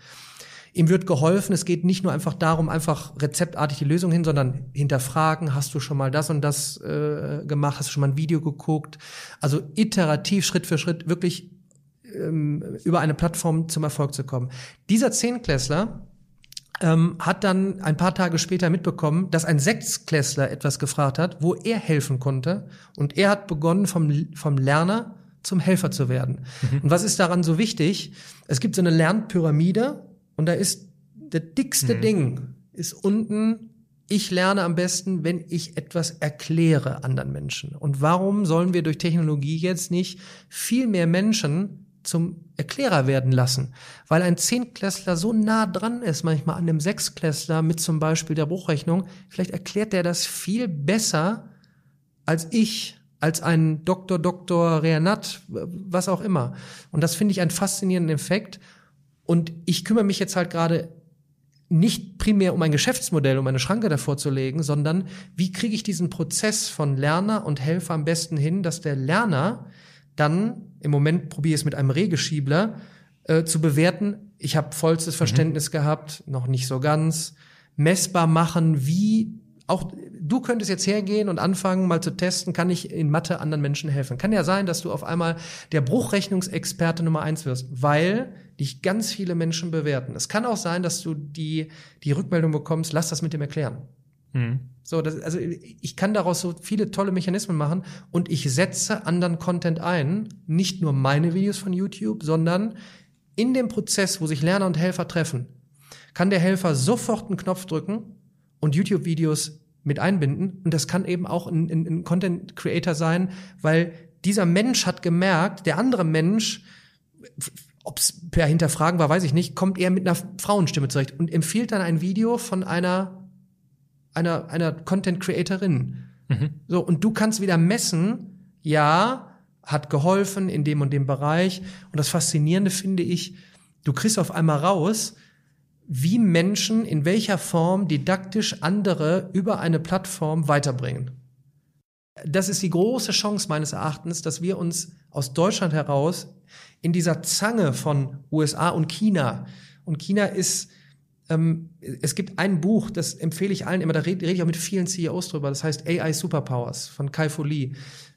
Ihm wird geholfen. Es geht nicht nur einfach darum, einfach rezeptartig die Lösung hin, sondern hinterfragen. Hast du schon mal das und das äh, gemacht? Hast du schon mal ein Video geguckt? Also iterativ, Schritt für Schritt, wirklich ähm, über eine Plattform zum Erfolg zu kommen. Dieser Zehnklässler ähm, hat dann ein paar Tage später mitbekommen, dass ein Sechsklässler etwas gefragt hat, wo er helfen konnte. Und er hat begonnen, vom, vom Lerner zum Helfer zu werden. Mhm. Und was ist daran so wichtig? Es gibt so eine Lernpyramide und da ist der dickste mhm. Ding ist unten, ich lerne am besten, wenn ich etwas erkläre anderen Menschen. Und warum sollen wir durch Technologie jetzt nicht viel mehr Menschen zum Erklärer werden lassen? Weil ein Zehntklässler so nah dran ist, manchmal an dem Sechsklässler mit zum Beispiel der Bruchrechnung. Vielleicht erklärt der das viel besser als ich, als ein Doktor, Doktor Reanat, was auch immer. Und das finde ich einen faszinierenden Effekt. Und ich kümmere mich jetzt halt gerade nicht primär um ein Geschäftsmodell, um eine Schranke davor zu legen, sondern wie kriege ich diesen Prozess von Lerner und Helfer am besten hin, dass der Lerner dann, im Moment probiere ich es mit einem Regeschiebler, äh, zu bewerten, ich habe vollstes mhm. Verständnis mhm. gehabt, noch nicht so ganz, messbar machen, wie auch du könntest jetzt hergehen und anfangen, mal zu testen, kann ich in Mathe anderen Menschen helfen. Kann ja sein, dass du auf einmal der Bruchrechnungsexperte Nummer eins wirst, weil dich ganz viele Menschen bewerten. Es kann auch sein, dass du die, die Rückmeldung bekommst, lass das mit dem erklären. Mhm. So, das, also ich kann daraus so viele tolle Mechanismen machen und ich setze anderen Content ein, nicht nur meine Videos von YouTube, sondern in dem Prozess, wo sich Lerner und Helfer treffen, kann der Helfer sofort einen Knopf drücken und YouTube-Videos mit einbinden. Und das kann eben auch ein, ein, ein Content Creator sein, weil dieser Mensch hat gemerkt, der andere Mensch, ob es per Hinterfragen war, weiß ich nicht, kommt eher mit einer Frauenstimme zurecht und empfiehlt dann ein Video von einer einer einer Content Creatorin. Mhm. So und du kannst wieder messen, ja, hat geholfen in dem und dem Bereich. Und das Faszinierende finde ich, du kriegst auf einmal raus, wie Menschen in welcher Form didaktisch andere über eine Plattform weiterbringen. Das ist die große Chance meines Erachtens, dass wir uns aus Deutschland heraus in dieser Zange von USA und China, und China ist, ähm, es gibt ein Buch, das empfehle ich allen immer, da rede, rede ich auch mit vielen CEOs drüber, das heißt AI Superpowers von Kai Fu Lee.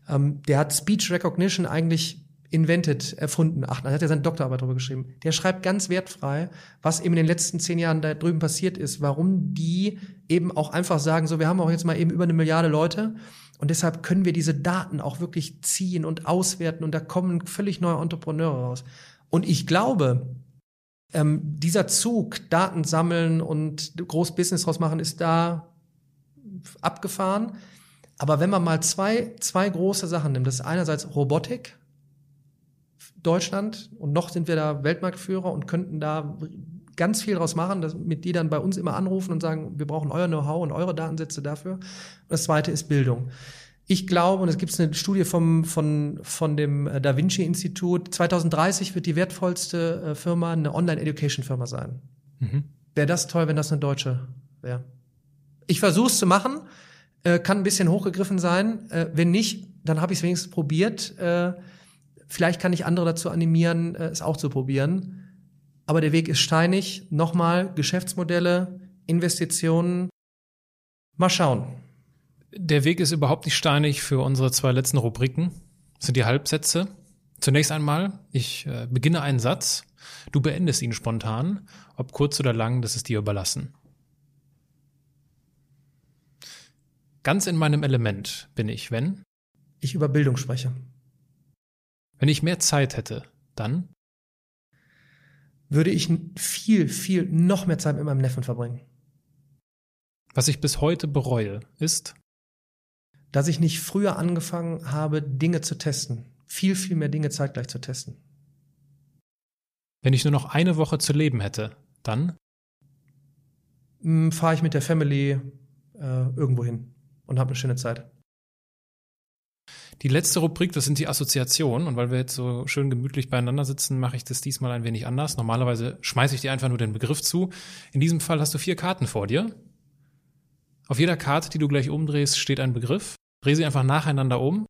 Ähm, der hat Speech Recognition eigentlich invented, erfunden. Ach, da hat er seine Doktorarbeit drüber geschrieben. Der schreibt ganz wertfrei, was eben in den letzten zehn Jahren da drüben passiert ist, warum die eben auch einfach sagen, so, wir haben auch jetzt mal eben über eine Milliarde Leute und deshalb können wir diese Daten auch wirklich ziehen und auswerten und da kommen völlig neue Entrepreneure raus. Und ich glaube, ähm, dieser Zug, Daten sammeln und groß Business draus machen, ist da abgefahren. Aber wenn man mal zwei, zwei große Sachen nimmt, das ist einerseits Robotik, Deutschland und noch sind wir da Weltmarktführer und könnten da ganz viel draus machen, dass, mit die dann bei uns immer anrufen und sagen, wir brauchen euer Know-how und eure Datensätze dafür. Das zweite ist Bildung. Ich glaube, und es gibt eine Studie vom, von, von dem äh, Da Vinci Institut, 2030 wird die wertvollste äh, Firma eine Online-Education-Firma sein. Mhm. Wäre das toll, wenn das eine deutsche wäre. Ich versuche es zu machen, äh, kann ein bisschen hochgegriffen sein. Äh, wenn nicht, dann habe ich es wenigstens probiert. Äh, Vielleicht kann ich andere dazu animieren, äh, es auch zu probieren. Aber der Weg ist steinig. Nochmal, Geschäftsmodelle, Investitionen. Mal schauen. Der Weg ist überhaupt nicht steinig für unsere zwei letzten Rubriken. Das sind die Halbsätze. Zunächst einmal, ich äh, beginne einen Satz, du beendest ihn spontan, ob kurz oder lang, das ist dir überlassen. Ganz in meinem Element bin ich, wenn ich über Bildung spreche. Wenn ich mehr Zeit hätte, dann würde ich viel, viel, noch mehr Zeit mit meinem Neffen verbringen. Was ich bis heute bereue, ist, dass ich nicht früher angefangen habe, Dinge zu testen. Viel, viel mehr Dinge zeitgleich zu testen. Wenn ich nur noch eine Woche zu leben hätte, dann hm, fahre ich mit der Family äh, irgendwo hin und habe eine schöne Zeit. Die letzte Rubrik, das sind die Assoziationen. Und weil wir jetzt so schön gemütlich beieinander sitzen, mache ich das diesmal ein wenig anders. Normalerweise schmeiße ich dir einfach nur den Begriff zu. In diesem Fall hast du vier Karten vor dir. Auf jeder Karte, die du gleich umdrehst, steht ein Begriff. Dreh sie einfach nacheinander um,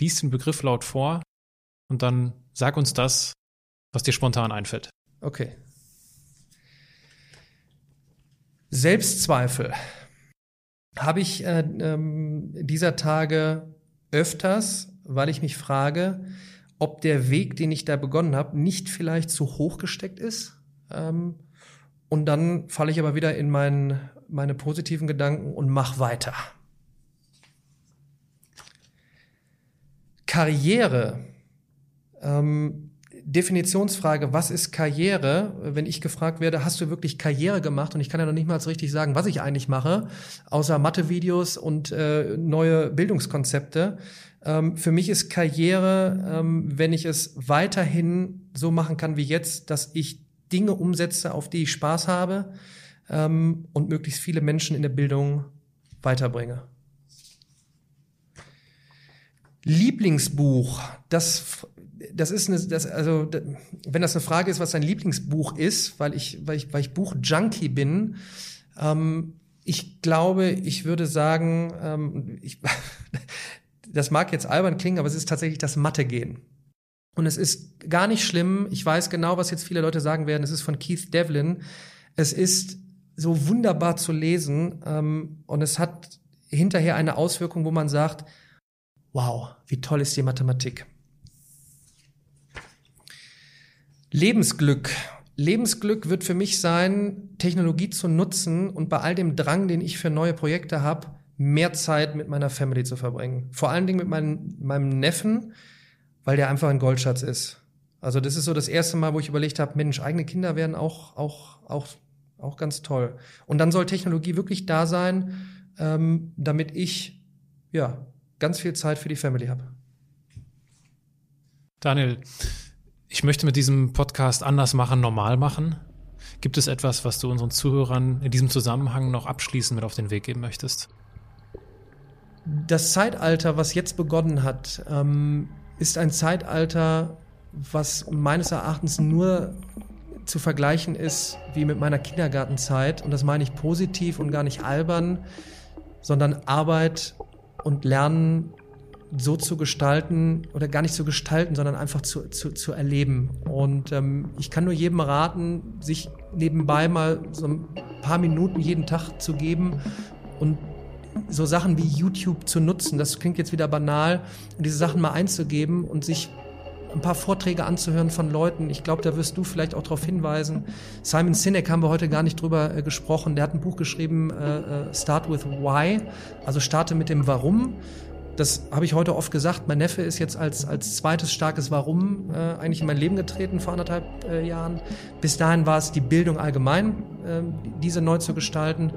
lies den Begriff laut vor und dann sag uns das, was dir spontan einfällt. Okay. Selbstzweifel habe ich äh, ähm, dieser Tage öfters, weil ich mich frage, ob der Weg, den ich da begonnen habe, nicht vielleicht zu hoch gesteckt ist. Ähm, und dann falle ich aber wieder in mein, meine positiven Gedanken und mach weiter. Karriere. Ähm, Definitionsfrage, was ist Karriere? Wenn ich gefragt werde, hast du wirklich Karriere gemacht? Und ich kann ja noch nicht mal so richtig sagen, was ich eigentlich mache, außer Mathe-Videos und äh, neue Bildungskonzepte. Ähm, für mich ist Karriere, ähm, wenn ich es weiterhin so machen kann wie jetzt, dass ich Dinge umsetze, auf die ich Spaß habe ähm, und möglichst viele Menschen in der Bildung weiterbringe. Lieblingsbuch, das das ist eine, das, also, wenn das eine Frage ist, was dein Lieblingsbuch ist, weil ich, weil ich, weil ich Buch-Junkie bin, ähm, ich glaube, ich würde sagen, ähm, ich, das mag jetzt albern klingen, aber es ist tatsächlich das Mathe-Gehen. Und es ist gar nicht schlimm. Ich weiß genau, was jetzt viele Leute sagen werden. Es ist von Keith Devlin. Es ist so wunderbar zu lesen ähm, und es hat hinterher eine Auswirkung, wo man sagt, wow, wie toll ist die Mathematik. Lebensglück. Lebensglück wird für mich sein, Technologie zu nutzen und bei all dem Drang, den ich für neue Projekte habe, mehr Zeit mit meiner Family zu verbringen. Vor allen Dingen mit meinem, meinem Neffen, weil der einfach ein Goldschatz ist. Also das ist so das erste Mal, wo ich überlegt habe, Mensch, eigene Kinder werden auch, auch, auch, auch ganz toll. Und dann soll Technologie wirklich da sein, ähm, damit ich ja ganz viel Zeit für die Family habe. Daniel, ich möchte mit diesem Podcast anders machen, normal machen. Gibt es etwas, was du unseren Zuhörern in diesem Zusammenhang noch abschließend mit auf den Weg geben möchtest? Das Zeitalter, was jetzt begonnen hat, ähm, ist ein Zeitalter, was meines Erachtens nur zu vergleichen ist wie mit meiner Kindergartenzeit. Und das meine ich positiv und gar nicht albern, sondern Arbeit und Lernen so zu gestalten oder gar nicht zu gestalten, sondern einfach zu, zu, zu erleben. Und ähm, ich kann nur jedem raten, sich nebenbei mal so ein paar Minuten jeden Tag zu geben und so Sachen wie YouTube zu nutzen. Das klingt jetzt wieder banal, diese Sachen mal einzugeben und sich ein paar Vorträge anzuhören von Leuten. Ich glaube, da wirst du vielleicht auch darauf hinweisen. Simon Sinek haben wir heute gar nicht drüber äh, gesprochen. Der hat ein Buch geschrieben, äh, äh Start with Why, also starte mit dem Warum. Das habe ich heute oft gesagt. Mein Neffe ist jetzt als, als zweites starkes Warum äh, eigentlich in mein Leben getreten vor anderthalb äh, Jahren. Bis dahin war es die Bildung allgemein, äh, diese neu zu gestalten.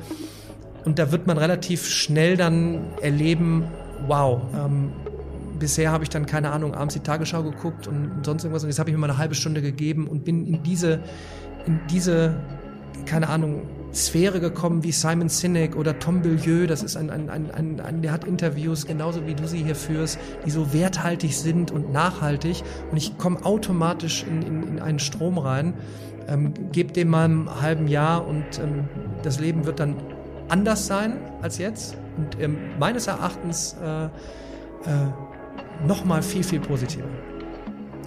Und da wird man relativ schnell dann erleben, wow, ähm, bisher habe ich dann, keine Ahnung, abends die Tagesschau geguckt und sonst irgendwas. Und jetzt habe ich mir mal eine halbe Stunde gegeben und bin in diese, in diese, keine Ahnung, Sphäre gekommen wie Simon Sinek oder Tom Billieu. Das ist ein, ein, ein, ein, ein, der hat Interviews, genauso wie du sie hier führst, die so werthaltig sind und nachhaltig. Und ich komme automatisch in, in, in einen Strom rein, ähm, gebe dem mal einen halben Jahr und ähm, das Leben wird dann anders sein als jetzt und ähm, meines Erachtens äh, äh, noch mal viel, viel positiver.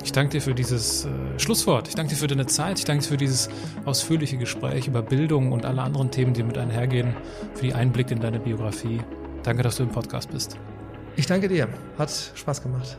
Ich danke dir für dieses äh, Schlusswort. Ich danke dir für deine Zeit. Ich danke dir für dieses ausführliche Gespräch über Bildung und alle anderen Themen, die mit einhergehen, für die Einblick in deine Biografie. Danke, dass du im Podcast bist. Ich danke dir. Hat Spaß gemacht.